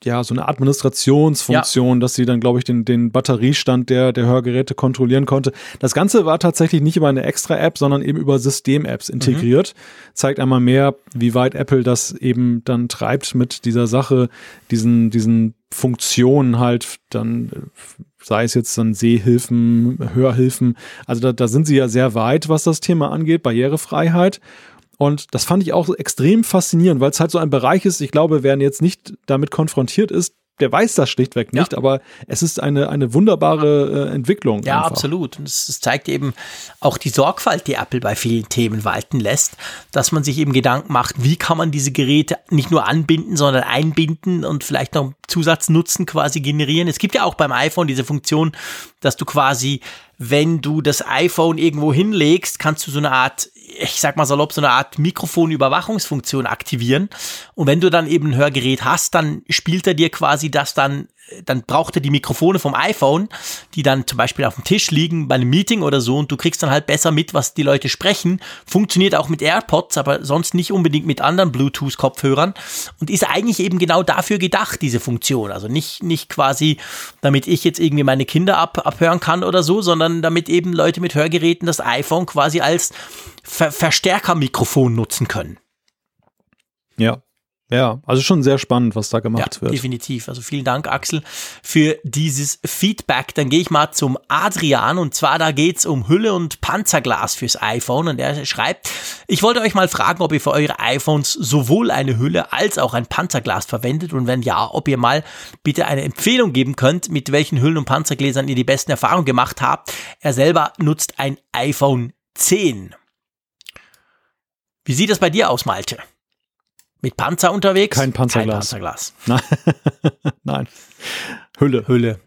ja, so eine Administrationsfunktion, dass sie dann, glaube ich, den, den Batteriestand der, der Hörgeräte kontrollieren konnte. Das Ganze war tatsächlich nicht über eine extra App, sondern eben über System-Apps integriert. Zeigt einmal mehr, wie weit Apple das eben dann treibt mit dieser Sache, diesen, diesen Funktionen halt dann, äh, sei es jetzt dann Sehhilfen, Hörhilfen. Also da, da sind sie ja sehr weit, was das Thema angeht, Barrierefreiheit. Und das fand ich auch extrem faszinierend, weil es halt so ein Bereich ist, ich glaube, wer jetzt nicht damit konfrontiert ist, der weiß das schlichtweg nicht, Ja. aber es ist eine, eine wunderbare äh, Entwicklung. Ja, einfach. absolut. Und es, es zeigt eben auch die Sorgfalt, die Apple bei vielen Themen walten lässt, dass man sich eben Gedanken macht, wie kann man diese Geräte nicht nur anbinden, sondern einbinden und vielleicht noch Zusatznutzen quasi generieren. Es gibt ja auch beim iPhone diese Funktion, dass du quasi, wenn du das iPhone irgendwo hinlegst, kannst du so eine Art, ich sag mal salopp, so eine Art Mikrofonüberwachungsfunktion aktivieren. Und wenn du dann eben ein Hörgerät hast, dann spielt er dir quasi das dann dann braucht er die Mikrofone vom iPhone, die dann zum Beispiel auf dem Tisch liegen bei einem Meeting oder so und du kriegst dann halt besser mit, was die Leute sprechen. Funktioniert auch mit AirPods, aber sonst nicht unbedingt mit anderen Bluetooth-Kopfhörern und ist eigentlich eben genau dafür gedacht, diese Funktion. Also nicht, nicht quasi, damit ich jetzt irgendwie meine Kinder ab, abhören kann oder so, sondern damit eben Leute mit Hörgeräten das iPhone quasi als Ver Verstärkermikrofon nutzen können. Ja. Ja, also schon sehr spannend, was da gemacht ja, wird. Definitiv. Also vielen Dank, Axel, für dieses Feedback. Dann gehe ich mal zum Adrian und zwar da geht's um Hülle und Panzerglas fürs iPhone und er schreibt, ich wollte euch mal fragen, ob ihr für eure iPhones sowohl eine Hülle als auch ein Panzerglas verwendet und wenn ja, ob ihr mal bitte eine Empfehlung geben könnt, mit welchen Hüllen und Panzergläsern ihr die besten Erfahrungen gemacht habt. Er selber nutzt ein iPhone 10. Wie sieht das bei dir aus, Malte? Mit Panzer unterwegs? Kein Panzerglas. Kein Panzerglas. Nein. Hülle. Hülle.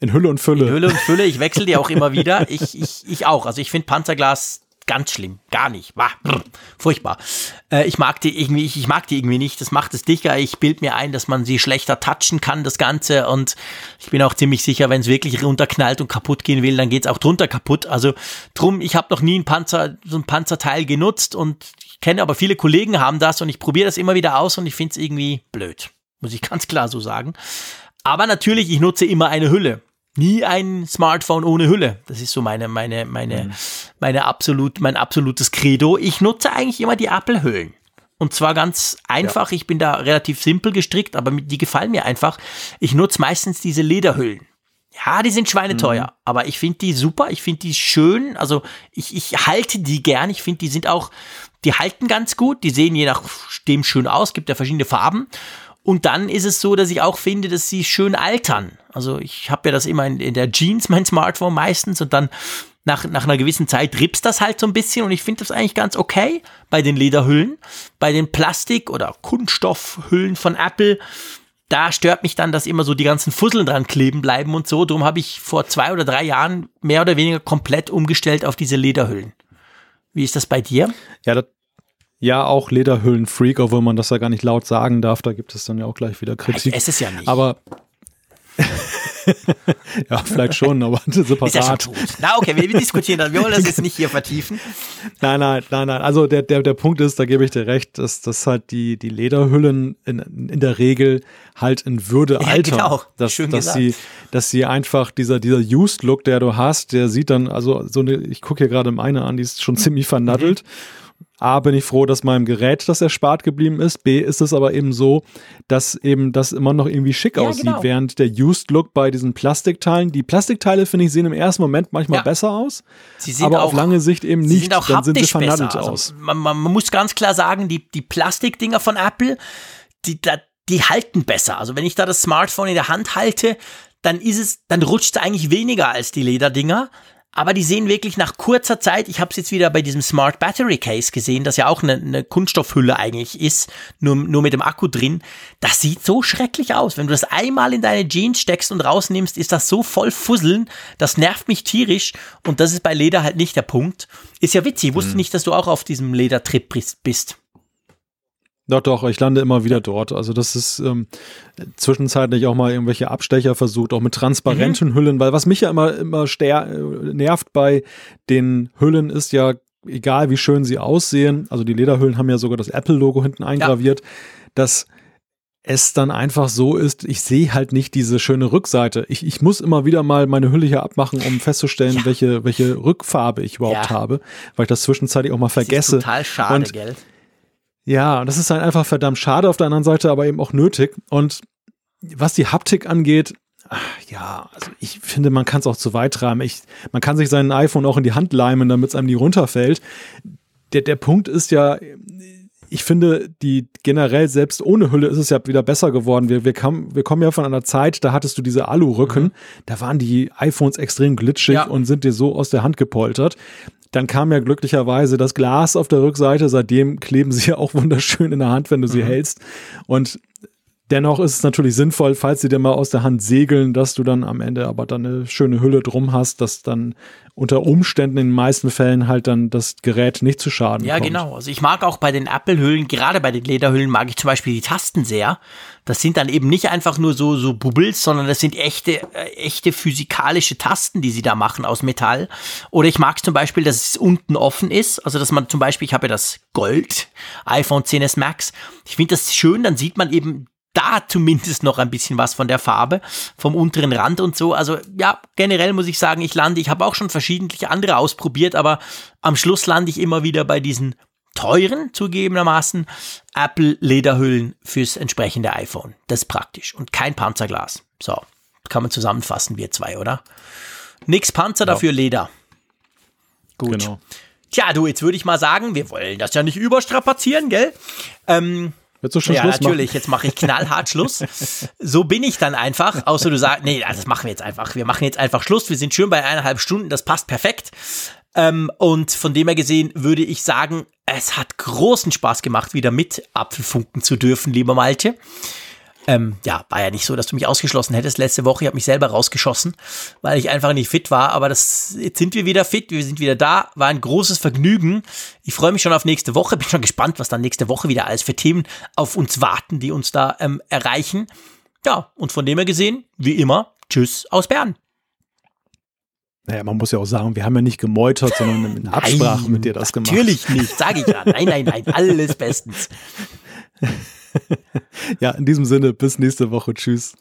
In Hülle und Fülle. In Hülle und Fülle. Ich wechsle die auch immer wieder. Ich, ich, ich auch. Also ich finde Panzerglas ganz schlimm. Gar nicht. Bah, brr, furchtbar. Äh, ich mag die irgendwie, ich, ich mag die irgendwie nicht. Das macht es dicker. Ich bild mir ein, dass man sie schlechter touchen kann, das Ganze. Und ich bin auch ziemlich sicher, wenn es wirklich runterknallt und kaputt gehen will, dann geht es auch drunter kaputt. Also drum, ich habe noch nie ein Panzer, so ein Panzerteil genutzt und kenne aber viele Kollegen haben das und ich probiere das immer wieder aus und ich finde es irgendwie blöd. Muss ich ganz klar so sagen. Aber natürlich, ich nutze immer eine Hülle. Nie ein Smartphone ohne Hülle. Das ist so meine, meine, meine, meine absolut, mein absolutes Credo. Ich nutze eigentlich immer die Apple-Hüllen. Und zwar ganz einfach. Ich bin da relativ simpel gestrickt, aber die gefallen mir einfach. Ich nutze meistens diese Lederhüllen. Ja, die sind schweineteuer, aber ich finde die super, ich finde die schön, also ich, ich halte die gern, ich finde die sind auch, die halten ganz gut, die sehen je nachdem schön aus, gibt ja verschiedene Farben. Und dann ist es so, dass ich auch finde, dass sie schön altern. Also ich habe ja das immer in, in, der Jeans, mein Smartphone meistens, und dann nach, nach einer gewissen Zeit ripst das halt so ein bisschen. Und ich finde das eigentlich ganz okay bei den Lederhüllen. Bei den Plastik- oder Kunststoffhüllen von Apple, da stört mich dann, dass immer so die ganzen Fusseln dran kleben bleiben und so. Darum habe ich vor zwei oder drei Jahren mehr oder weniger komplett umgestellt auf diese Lederhüllen. Wie ist das bei dir? Ja, das, ja, auch Lederhüllen-Freak, obwohl man das ja gar nicht laut sagen darf. Da gibt es dann ja auch gleich wieder Kritik. Es ist ja nicht. Aber ja, vielleicht schon, aber separat. Ist ja schon tot. Na okay, wir, wir diskutieren das. Wir wollen das jetzt nicht hier vertiefen. Nein, nein, nein, nein. Also der, der, der Punkt ist, da gebe ich dir recht, dass, dass halt die, die Lederhüllen in, in der Regel halt in Würde ja, altern. Genau. Dass, Schön dass sie, dass sie einfach dieser, dieser Used-Look, der du hast, der sieht dann, also so eine, ich gucke hier gerade meine an, die ist schon ziemlich vernaddelt. Mhm. A, bin ich froh, dass meinem Gerät das erspart geblieben ist. B, ist es aber eben so, dass eben das immer noch irgendwie schick ja, aussieht, genau. während der Used Look bei diesen Plastikteilen, die Plastikteile, finde ich, sehen im ersten Moment manchmal ja. besser aus, aber auch, auf lange Sicht eben nicht. Sind auch dann sind sie vernadelt also aus. Man, man, muss ganz klar sagen, die, die Plastikdinger von Apple, die, die halten besser. Also wenn ich da das Smartphone in der Hand halte, dann ist es, dann rutscht es eigentlich weniger als die Lederdinger. Aber die sehen wirklich nach kurzer Zeit, ich habe es jetzt wieder bei diesem Smart Battery Case gesehen, das ja auch eine, eine, Kunststoffhülle eigentlich ist, nur, nur mit dem Akku drin. Das sieht so schrecklich aus. Wenn du das einmal in deine Jeans steckst und rausnimmst, ist das so voll Fusseln. Das nervt mich tierisch. Und das ist bei Leder halt nicht der Punkt. Ist ja witzig. Ich wusste hm. nicht, dass du auch auf diesem Ledertrip bist. Doch, doch, ich lande immer wieder dort. Also das ist ähm, zwischenzeitlich auch mal irgendwelche Abstecher versucht, auch mit transparenten mhm. Hüllen, weil was mich ja immer, immer äh, nervt bei den Hüllen ist ja, egal wie schön sie aussehen, also die Lederhüllen haben ja sogar das Apple-Logo hinten eingraviert, ja. dass es dann einfach so ist, ich sehe halt nicht diese schöne Rückseite. Ich, ich muss immer wieder mal meine Hülle hier abmachen, um festzustellen, ja. welche, welche Rückfarbe ich überhaupt ja. habe, weil ich das zwischenzeitlich auch mal vergesse. Total schade, Und gell? Ja, das ist halt einfach verdammt schade auf der anderen Seite, aber eben auch nötig. Und was die Haptik angeht, ja, also ich finde, man kann es auch zu weit treiben. Ich, man kann sich sein iPhone auch in die Hand leimen, damit es einem nie runterfällt. Der, der Punkt ist ja, ich finde, die generell selbst ohne Hülle ist es ja wieder besser geworden. Wir, wir, kam, wir kommen ja von einer Zeit, da hattest du diese Alu-Rücken, mhm. da waren die iPhones extrem glitschig ja. und sind dir so aus der Hand gepoltert. Dann kam ja glücklicherweise das Glas auf der Rückseite. Seitdem kleben sie ja auch wunderschön in der Hand, wenn du sie mhm. hältst. Und dennoch ist es natürlich sinnvoll, falls sie dir mal aus der Hand segeln, dass du dann am Ende aber dann eine schöne Hülle drum hast, dass dann unter Umständen in den meisten Fällen halt dann das Gerät nicht zu schaden ja, kommt. Ja, genau. Also ich mag auch bei den Apple-Hüllen, gerade bei den Lederhüllen mag ich zum Beispiel die Tasten sehr. Das sind dann eben nicht einfach nur so, so Bubbles, sondern das sind echte, äh, echte physikalische Tasten, die sie da machen aus Metall. Oder ich mag zum Beispiel, dass es unten offen ist. Also, dass man zum Beispiel, ich habe ja das Gold iPhone 10s Max. Ich finde das schön, dann sieht man eben da zumindest noch ein bisschen was von der Farbe, vom unteren Rand und so. Also ja, generell muss ich sagen, ich lande, ich habe auch schon verschiedentlich andere ausprobiert, aber am Schluss lande ich immer wieder bei diesen teuren, zugegebenermaßen, Apple-Lederhüllen fürs entsprechende iPhone. Das ist praktisch und kein Panzerglas. So, kann man zusammenfassen, wir zwei, oder? Nix Panzer, ja. dafür Leder. Gut. Genau. Tja, du, jetzt würde ich mal sagen, wir wollen das ja nicht überstrapazieren, gell? Ähm, Willst du schon ja, Schluss natürlich. Machen? Jetzt mache ich knallhart Schluss. So bin ich dann einfach. Außer du sagst, nee, das machen wir jetzt einfach. Wir machen jetzt einfach Schluss. Wir sind schön bei eineinhalb Stunden. Das passt perfekt. Ähm, und von dem her gesehen würde ich sagen, es hat großen Spaß gemacht, wieder mit Apfelfunken zu dürfen, lieber Malte. Ähm, ja, war ja nicht so, dass du mich ausgeschlossen hättest letzte Woche. Ich habe mich selber rausgeschossen, weil ich einfach nicht fit war. Aber das, jetzt sind wir wieder fit, wir sind wieder da. War ein großes Vergnügen. Ich freue mich schon auf nächste Woche. Bin schon gespannt, was dann nächste Woche wieder alles für Themen auf uns warten, die uns da ähm, erreichen. Ja, und von dem her gesehen, wie immer, tschüss aus Bern. Naja, man muss ja auch sagen, wir haben ja nicht gemeutert, sondern in Absprache nein, mit dir das gemacht. Natürlich nicht, sage ich ja. Nein, nein, nein, alles bestens. ja, in diesem Sinne, bis nächste Woche. Tschüss.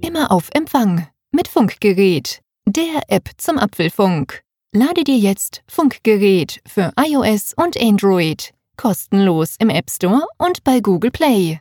Immer auf Empfang mit Funkgerät, der App zum Apfelfunk. Lade dir jetzt Funkgerät für iOS und Android kostenlos im App Store und bei Google Play.